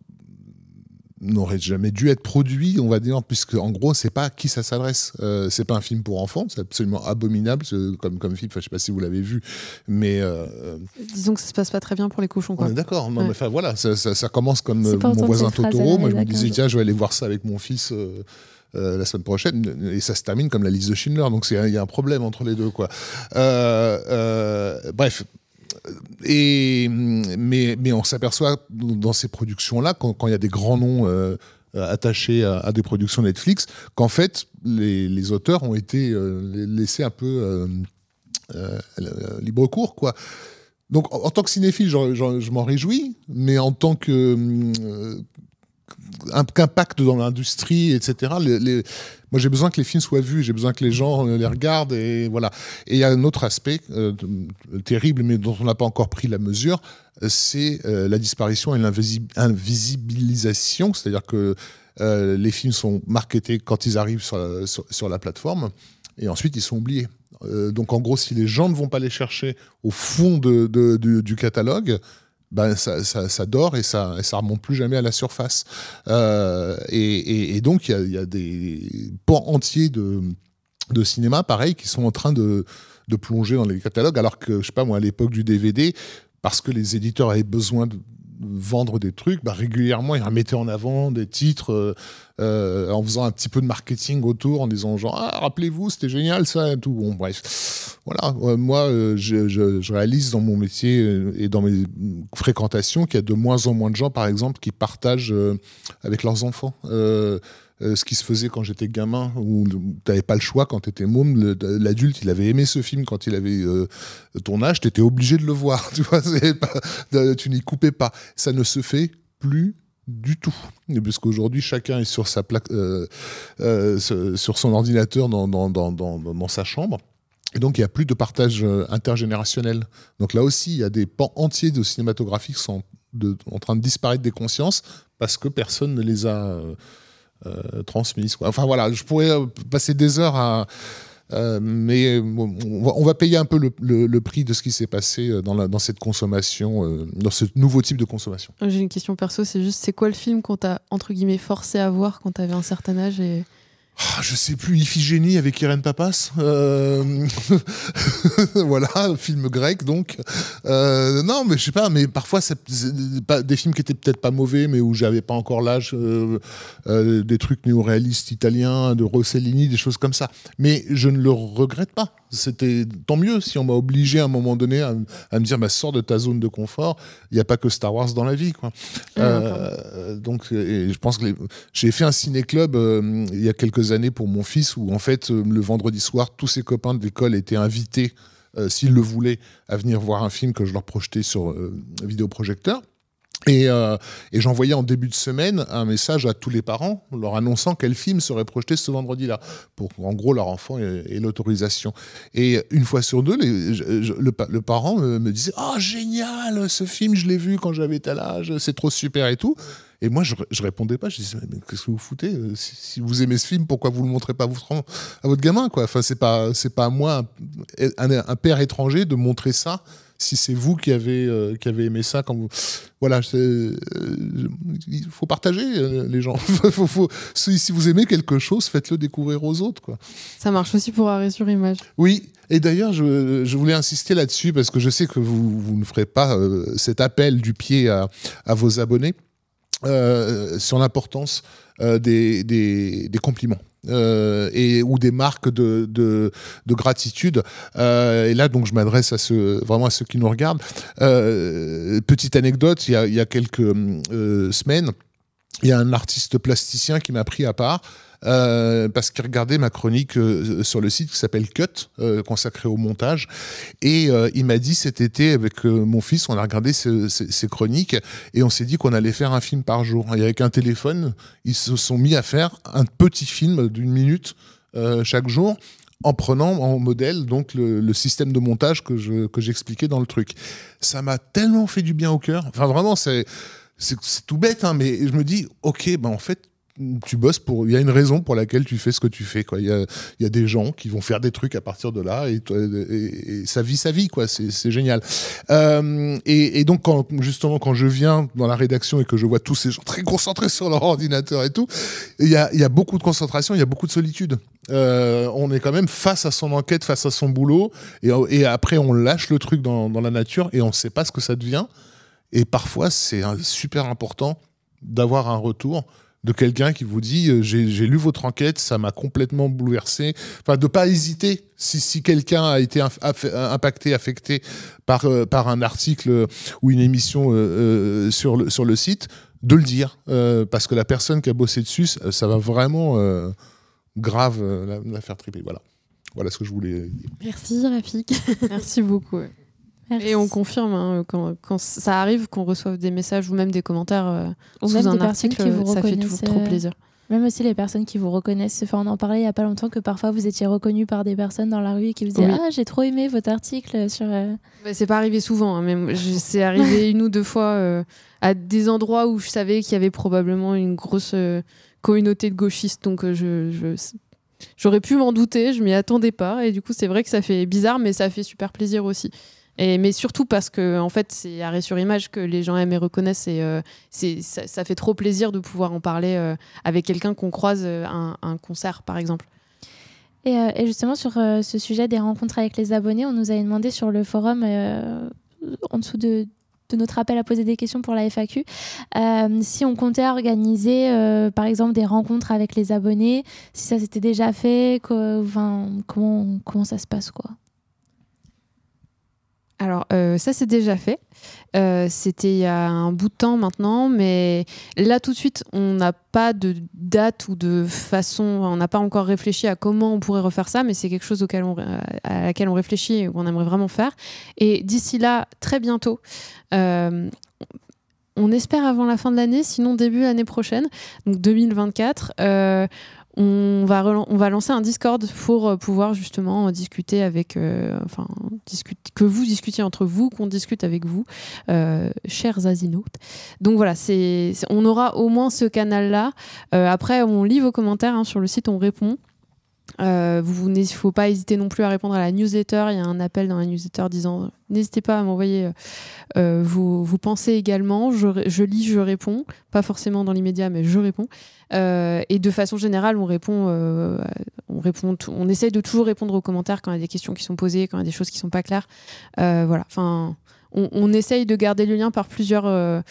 n'aurait jamais dû être produit, on va dire, puisque en gros, c'est pas à qui ça s'adresse. Euh, c'est pas un film pour enfants, c'est absolument abominable comme, comme film. Enfin, je sais pas si vous l'avez vu, mais. Euh, Disons que ça se passe pas très bien pour les cochons, quoi. D'accord, mais enfin voilà, ça, ça, commence comme euh, mon voisin Totoro. Moi, je me disais, tiens, je vais aller voir ça avec mon fils. la semaine prochaine et ça se termine comme la liste de Schindler donc il y a un problème entre les deux quoi bref et, mais, mais on s'aperçoit dans ces productions-là, quand, il y a des grands noms euh, attachés à, des productions Netflix, qu'en fait, les, auteurs ont été euh, laissés un peu euh, libre cours, quoi. Donc, en, tant que cinéphile, je m'en réjouis, mais en tant que qu'impact dans l'industrie, etc. Moi, j'ai besoin que les films soient vus, j'ai besoin que les gens les regardent, et voilà. Et il y a un autre aspect euh, terrible, mais dont on n'a pas encore pris la mesure, c'est euh, la disparition et l'invisibilisation, c'est-à-dire que euh, les films sont marketés quand ils arrivent sur la, plateforme, et ensuite ils sont oubliés. donc, en gros, si les gens ne vont pas les chercher au fond du catalogue, ben ça, ça, dort et ça remonte plus jamais à la surface. Euh, et, donc, il y, a, des pans entiers de, de cinéma, pareil, qui sont en train de, de plonger dans les catalogues, alors que, je sais pas moi, à l'époque du DVD, parce que les éditeurs avaient besoin de vendre des trucs, bah, régulièrement, ils remettaient en avant des titres euh, euh, en faisant un petit peu de marketing autour, en disant genre, ah, rappelez-vous, c'était génial ça, et tout. Bon, bref. Voilà, moi, euh, je, je, réalise dans mon métier et dans mes fréquentations qu'il y a de moins en moins de gens, par exemple, qui partagent avec leurs enfants. Euh, ce qui se faisait quand j'étais gamin, où tu n'avais pas le choix quand tu étais môme. L'adulte, il avait aimé ce film quand il avait euh, ton âge, tu étais obligé de le voir. Tu vois, tu n'y coupais pas. Ça ne se fait plus du tout. Puisqu'aujourd'hui, chacun est sur, sa plaque, euh, sur son ordinateur dans, dans, dans, dans, sa chambre. Et donc, il n'y a plus de partage intergénérationnel. Donc là aussi, il y a des pans entiers de cinématographiques qui sont en train de disparaître des consciences parce que personne ne les a euh, transmise. Enfin voilà, je pourrais euh, passer des heures à. Euh, mais on va, payer un peu le, prix de ce qui s'est passé dans, cette consommation, dans ce nouveau type de consommation. J'ai une question perso, c'est juste, c'est quoi le film qu'on t'a entre guillemets forcé à voir quand t'avais un certain âge et ah, je sais plus, Iphigénie avec Irène Papas. Euh... voilà, film grec donc. Euh, non, mais je sais pas, mais parfois c'est des films qui étaient peut-être pas mauvais, mais où j'avais pas encore l'âge. Euh, euh, des trucs néo-réalistes italiens, de Rossellini, des choses comme ça. Mais je ne le regrette pas. C'était tant mieux si on m'a obligé à un moment donné à, me dire, bah, sors de ta zone de confort. Il n'y a pas que Star Wars dans la vie, quoi. donc, je pense que j'ai fait un ciné-club il y a quelques années pour mon fils où en fait euh, le vendredi soir tous ses copains de l'école étaient invités euh, s'ils le voulaient à venir voir un film que je leur projetais sur euh, vidéoprojecteur. Et, et j'envoyais en début de semaine un message à tous les parents leur annonçant quel film serait projeté ce vendredi-là, pour en gros leur enfant ait, l'autorisation. Et une fois sur deux, le, parent me, disait Ah, génial, ce film, je l'ai vu quand j'avais tel âge, c'est trop super et tout. Et moi, je, je répondais pas. Je disais, mais qu'est-ce que vous foutez? Euh, si, vous aimez ce film, pourquoi vous le montrez pas à votre gamin quoi? Enfin, c'est pas, pas à moi, un, père étranger, de montrer ça si c'est vous qui avez, euh, qui avez aimé ça, quand vous. Voilà, euh, il faut partager euh, les gens. Faut- faut- si, vous aimez quelque chose, faites-le découvrir aux autres. Quoi. Ça marche aussi pour arrêt sur image. Oui, et d'ailleurs, je, je voulais insister là-dessus parce que je sais que vous, vous ne ferez pas cet appel du pied à, à vos abonnés sur l'importance des, des, des compliments. Euh, et ou des marques de, de, de gratitude. Euh, et là, donc, je m'adresse à ceux, vraiment à ceux qui nous regardent. Euh, petite anecdote, il y a, il y a quelques semaines, il y a un artiste plasticien qui m'a pris à part euh, parce qu'il regardait ma chronique euh, sur le site qui s'appelle Cut, euh, consacré au montage. Et euh, il m'a dit cet été, avec mon fils, on a regardé ce- ce- ces chroniques et on s'est dit qu'on allait faire un film par jour. Et avec un téléphone, ils se sont mis à faire un petit film d'une minute chaque jour en prenant en modèle donc le, système de montage que je que j'expliquais dans le truc. Ça m'a tellement fait du bien au cœur. Enfin vraiment c'est tout bête hein, mais je me dis ok ben en fait tu bosses pour il y a une raison pour laquelle tu fais ce que tu fais il y a, y a des gens qui vont faire des trucs à partir de là et, et, et ça vit sa vie c'est génial. Euh, et, donc justement quand je viens dans la rédaction et que je vois tous ces gens très concentrés sur leur ordinateur et tout il y a, y a beaucoup de concentration il y a beaucoup de solitude. Euh, on est quand même face à son enquête, face à son boulot, et, après on lâche le truc dans, la nature et on ne sait pas ce que ça devient. Et parfois, c'est super important d'avoir un retour de quelqu'un qui vous dit euh, j'ai lu votre enquête, ça m'a complètement bouleversé. Enfin, de pas hésiter si, si quelqu'un a été impacté, affecté par, euh, par un article ou une émission euh, euh, sur, le, sur le site, de le dire. Euh, parce que la personne qui a bossé dessus, ça, ça va vraiment euh, grave euh, la, la faire triper. Voilà. Voilà ce que je voulais dire. Merci Rafik. Merci beaucoup. Merci. Et on confirme hein, quand, quand ça arrive qu'on reçoive des messages ou même des commentaires euh, Ou sous même un des article, qui vous ça fait toujours trop euh, plaisir. Même aussi les personnes qui vous reconnaissent. Enfin, on en parlait il n'y a pas longtemps que parfois vous étiez reconnu par des personnes dans la rue qui vous disaient Oui. Ah, j'ai trop aimé votre article sur. euh, Ouais, c'est pas arrivé souvent, hein, mais c'est arrivé une ou deux fois euh, à des endroits où je savais qu'il y avait probablement une grosse euh, communauté de gauchistes, donc je, je- j'aurais pu m'en douter, je m'y attendais pas, et du coup c'est vrai que ça fait bizarre, mais ça fait super plaisir aussi. Mais surtout parce que en fait c'est arrêt sur image que les gens aiment et reconnaissent et euh, ça, fait trop plaisir de pouvoir en parler euh, avec quelqu'un qu'on croise euh, à un, à un concert par exemple. Et, euh, justement, sur euh, ce sujet des rencontres avec les abonnés, on nous avait demandé sur le forum, euh, en dessous de, notre appel à poser des questions pour la FAQ, euh, si on comptait organiser, euh, par exemple, des rencontres avec les abonnés, si ça s'était déjà fait, comment, comment ça se passe, quoi? Alors, euh, ça, c'est déjà fait. Euh, C'était il y a un bout de temps maintenant, mais là, tout de suite, on n'a pas de date ou de façon, on n'a pas encore réfléchi à comment on pourrait refaire ça, mais c'est quelque chose à laquelle on réfléchit et qu'on aimerait vraiment faire. Et d'ici là, très bientôt, euh, on espère avant la fin de l'année, sinon début l'année prochaine, donc 2024. On va, on va lancer un Discord pour euh, pouvoir justement discuter avec, euh, enfin, discute, que vous discutiez entre vous, qu'on discute avec vous, euh, chers asinautes. Donc voilà, c'est- on aura au moins ce canal-là. Euh, après, on lit vos commentaires hein, sur le site, on répond. Euh, vous, il ne faut pas hésiter non plus à répondre à la newsletter. Il y a un appel dans la newsletter disant n'hésitez pas à m'envoyer euh, euh, vos, pensées également. Je, je lis, je réponds. Pas forcément dans l'immédiat, mais je réponds. Euh, et de façon générale, on répond, euh, on répond, on essaye de toujours répondre aux commentaires quand il y a des questions qui sont posées, quand il y a des choses qui sont pas claires. Euh, voilà. Enfin, on, on essaye de garder le lien par plusieurs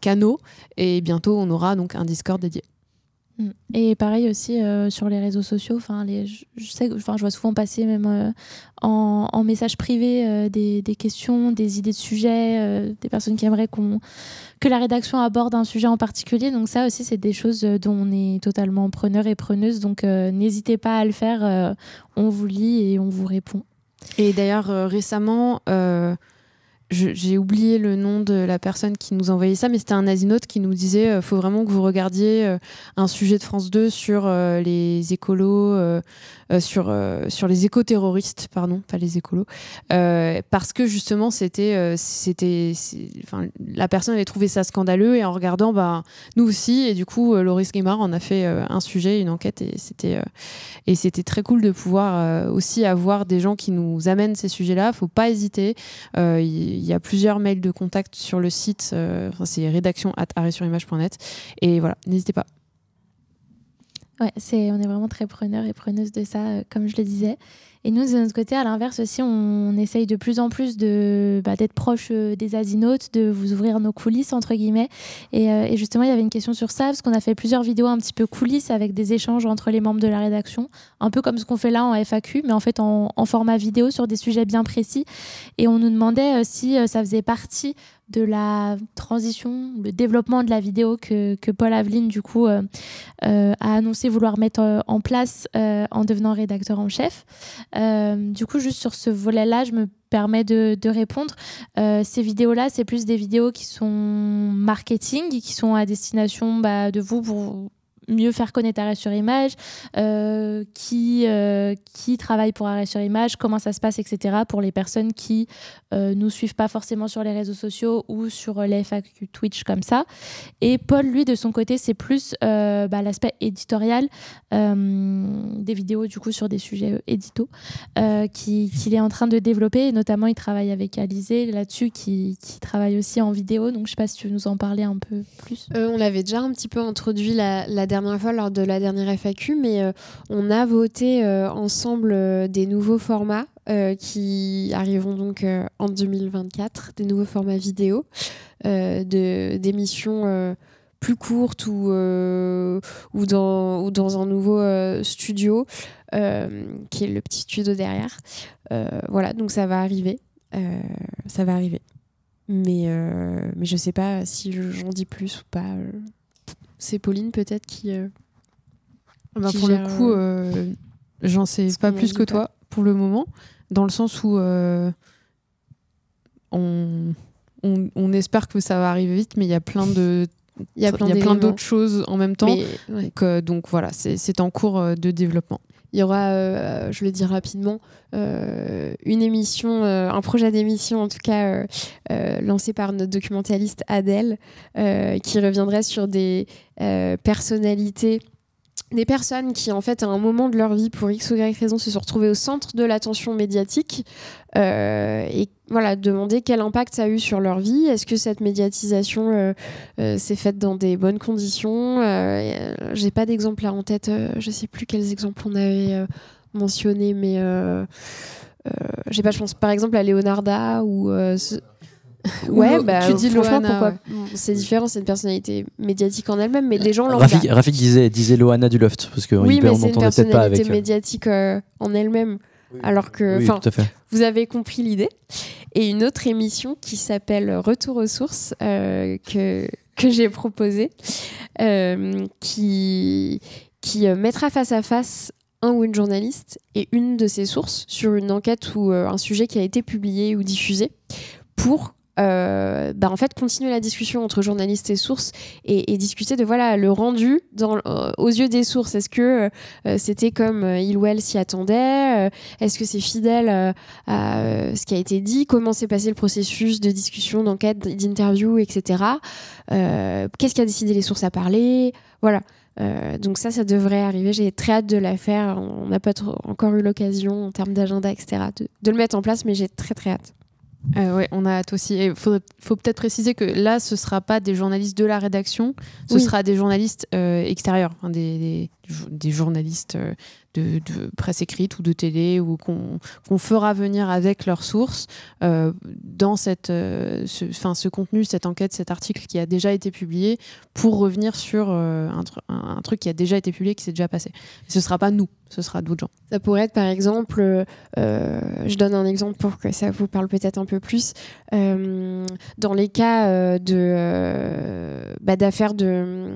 canaux. Et bientôt, on aura donc un Discord dédié. Mm. Et pareil aussi euh, sur les réseaux sociaux. Enfin, je, sais, enfin, je vois souvent passer même euh, en, en message privé euh, des, questions, des idées de sujets, des personnes qui aimeraient que la rédaction aborde un sujet en particulier. Donc ça aussi, c'est des choses dont on est totalement preneur et preneuse. Donc n'hésitez pas à le faire. on vous lit et on vous répond. Et d'ailleurs, récemment, j'ai oublié le nom de la personne qui nous envoyait ça, mais c'était un asinote qui nous disait euh, faut vraiment que vous regardiez euh, un sujet de France 2 sur euh, les écolos, sur, sur les éco-terroristes, pardon, pas les écolos, parce que justement, c'était, c'était, enfin, la personne avait trouvé ça scandaleux et en regardant, bah, nous aussi, et du coup, Loris Guimard en a fait un sujet, une enquête, et c'était, et c'était très cool de pouvoir aussi avoir des gens qui nous amènent ces sujets-là. Faut pas hésiter. Il y, a plusieurs mails de contact sur le site, c'est rédaction at arrêtsurimage.net, et voilà, n'hésitez pas. Ouais, c'est, on est vraiment très preneurs et preneuses de ça, euh, comme je le disais. Et nous, de notre côté, à l'inverse aussi, on, essaye de plus en plus bah, d'être proche euh, des asinotes, de vous ouvrir nos coulisses, entre guillemets. Euh, et, justement, il y avait une question sur ça, parce qu'on a fait plusieurs vidéos un petit peu coulisses avec des échanges entre les membres de la rédaction, un peu comme ce qu'on fait là en FAQ, mais en fait en, format vidéo sur des sujets bien précis. Et on nous demandait si ça faisait partie de la transition, le développement de la vidéo que, Paul Aveline, du coup, euh, euh, a annoncé vouloir mettre euh, en place en devenant rédacteur en chef. Du coup, juste sur ce volet-là, je me permets de, répondre. ces vidéos-là, c'est plus des vidéos qui sont marketing, qui sont à destination bah, de vous pour mieux faire connaître Arrêt sur Image, euh, qui, euh, qui travaille pour Arrêt sur Image, comment ça se passe, etc. pour les personnes qui euh, nous suivent pas forcément sur les réseaux sociaux ou sur les FAQ Twitch comme ça. Et Paul, lui, de son côté, c'est plus bah, l'aspect éditorial des vidéos du coup sur des sujets édito qu'il est en train de développer. Notamment, il travaille avec Alizé là-dessus, qui, qui, travaille aussi en vidéo. Donc, je sais pas si tu veux nous en parler un peu plus. on l'avait déjà un petit peu introduit la, la dernière fois lors de la dernière FAQ, mais euh, on a voté euh, ensemble euh, des nouveaux formats qui arriveront donc en 2024, des nouveaux formats vidéo, d'émissions plus courtes ou, ou, dans, ou dans un nouveau studio, qui est le petit studio derrière. voilà, donc ça va arriver. ça va arriver. Mais, mais je sais pas si j'en dis plus ou pas c'est Pauline peut-être qui. Euh, bah, pour le coup, euh, euh, j'en sais pas plus que toi pour le moment, dans le sens où on, on, espère que ça va arriver vite, mais il y a plein de il y a plein, d'autres choses en même temps. donc, donc, voilà, c'est en cours de développement. Il y aura, euh, je le dis rapidement, euh, une émission, euh, un projet d'émission en tout cas lancé par notre documentaliste Adèle, qui reviendrait sur des personnalités des personnes qui, en fait, à un moment de leur vie, pour X ou Y raison, se sont retrouvées au centre de l'attention médiatique euh, et voilà, demander quel impact ça a eu sur leur vie. Est-ce que cette médiatisation euh, euh, s'est faite dans des bonnes conditions J'ai pas d'exemple là en tête, je sais plus quels exemples on avait mentionnés, mais j'ai pas, je pense par exemple à Leonarda ou ouais, bah, tu dis franchement pourquoi C'est différent, c'est une personnalité médiatique en elle-même, mais des gens l'ont. Rafik, disait, disait Loana du Loft parce que oui, mais c'est une personnalité médiatique euh, en elle-même. Alors que, vous avez compris l'idée. Et une autre émission qui s'appelle Retour aux sources euh, que que j'ai proposée, euh, qui qui mettra face à face un ou une journaliste et une de ses sources sur une enquête ou un sujet qui a été publié ou diffusé pour euh, bah en fait continuer la discussion entre journalistes et sources et, discuter de voilà le rendu euh, aux yeux des sources est-ce que euh, c'était comme il ou elle s'y attendait est-ce que c'est fidèle à ce qui a été dit comment s'est passé le processus de discussion d'enquête d'interview etc qu'est-ce qui a décidé les sources à parler voilà donc ça, ça devrait arriver. J'ai très hâte de la faire. On n'a pas encore eu l'occasion en termes d'agenda, etc., de, le mettre en place, mais j'ai très très hâte. Euh, ouais, on a hâte aussi. Il faut, peut-être préciser que là, ce sera pas des journalistes de la rédaction, ce sera des journalistes euh, extérieurs, des, des, journalistes euh, de, presse écrite ou de télé ou qu'on fera venir avec leurs sources euh, dans cette, euh, ce, ce contenu, cette enquête, cet article qui a déjà été publié pour revenir sur un, un, truc qui a déjà été publié, qui s'est déjà passé. ce ne sera pas nous, ce sera d'autres gens. Ça pourrait être par exemple, je donne un exemple pour que ça vous parle peut-être un peu plus, dans les cas de bah, d'affaires de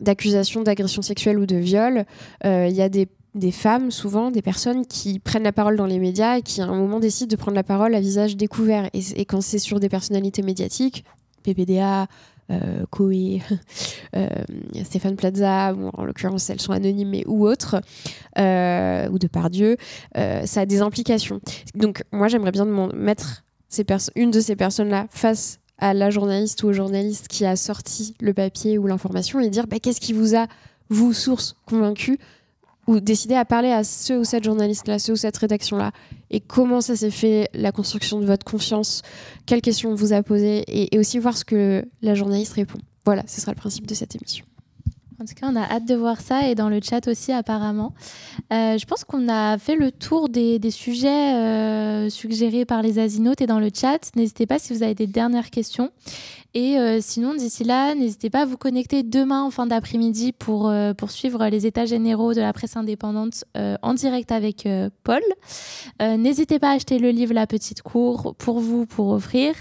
d'accusations d'agression sexuelle ou de viol, il y a des des femmes, souvent des personnes qui prennent la parole dans les médias et qui à un moment décident de prendre la parole à visage découvert. Et, quand c'est sur des personnalités médiatiques, PPDA, euh, euh, Stéphane Plaza, en l'occurrence elles sont anonymes mais ou autres, euh, ou de Pardieu, euh, ça a des implications. Donc moi j'aimerais bien mettre une de ces personnes-là face à la journaliste ou au journaliste qui a sorti le papier ou l'information et dire bah, qu'est-ce qui vous a, vous, source, convaincu ou décider à parler à ce ou cette journaliste-là, ce ou cette rédaction-là, et comment ça s'est fait, la construction de votre confiance, quelles questions on vous a posées, et, et aussi voir ce que la journaliste répond. Voilà, ce sera le principe de cette émission. En tout cas, on a hâte de voir ça et dans le chat aussi apparemment. Euh, je pense qu'on a fait le tour des, sujets euh, suggérés par les asinautes et dans le chat. N'hésitez pas si vous avez des dernières questions. Et euh, sinon, d'ici là, n'hésitez pas à vous connecter demain en fin d'après-midi pour euh, poursuivre les états généraux de la presse indépendante en direct avec Paul. N'hésitez pas à acheter le livre La Petite Cour pour vous, pour offrir.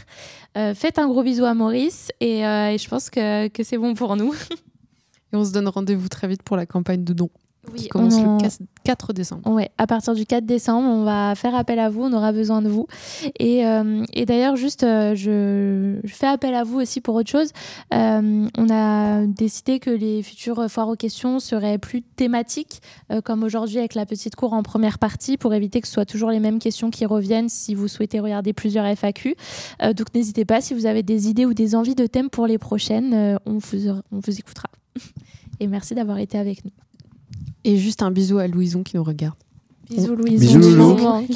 Faites un gros bisou à Maurice et, je pense que c'est bon pour nous. Et on se donne rendez-vous très vite pour la campagne de dons. Oui, qui commence on en- le 4 décembre. Ouais, à partir du 4 décembre, on va faire appel à vous, on aura besoin de vous. Et, euh, et d'ailleurs, juste, euh, je, je fais appel à vous aussi pour autre chose. Euh, on a décidé que les futures foires aux questions seraient plus thématiques, euh, comme aujourd'hui avec la petite cour en première partie, pour éviter que ce soit toujours les mêmes questions qui reviennent si vous souhaitez regarder plusieurs FAQ. Euh, donc n'hésitez pas, si vous avez des idées ou des envies de thèmes pour les prochaines, euh, on, vous, on vous écoutera. Et merci d'avoir été avec nous. Et juste un bisou à Louison qui nous regarde. Bisous Louise. Bisous, manque.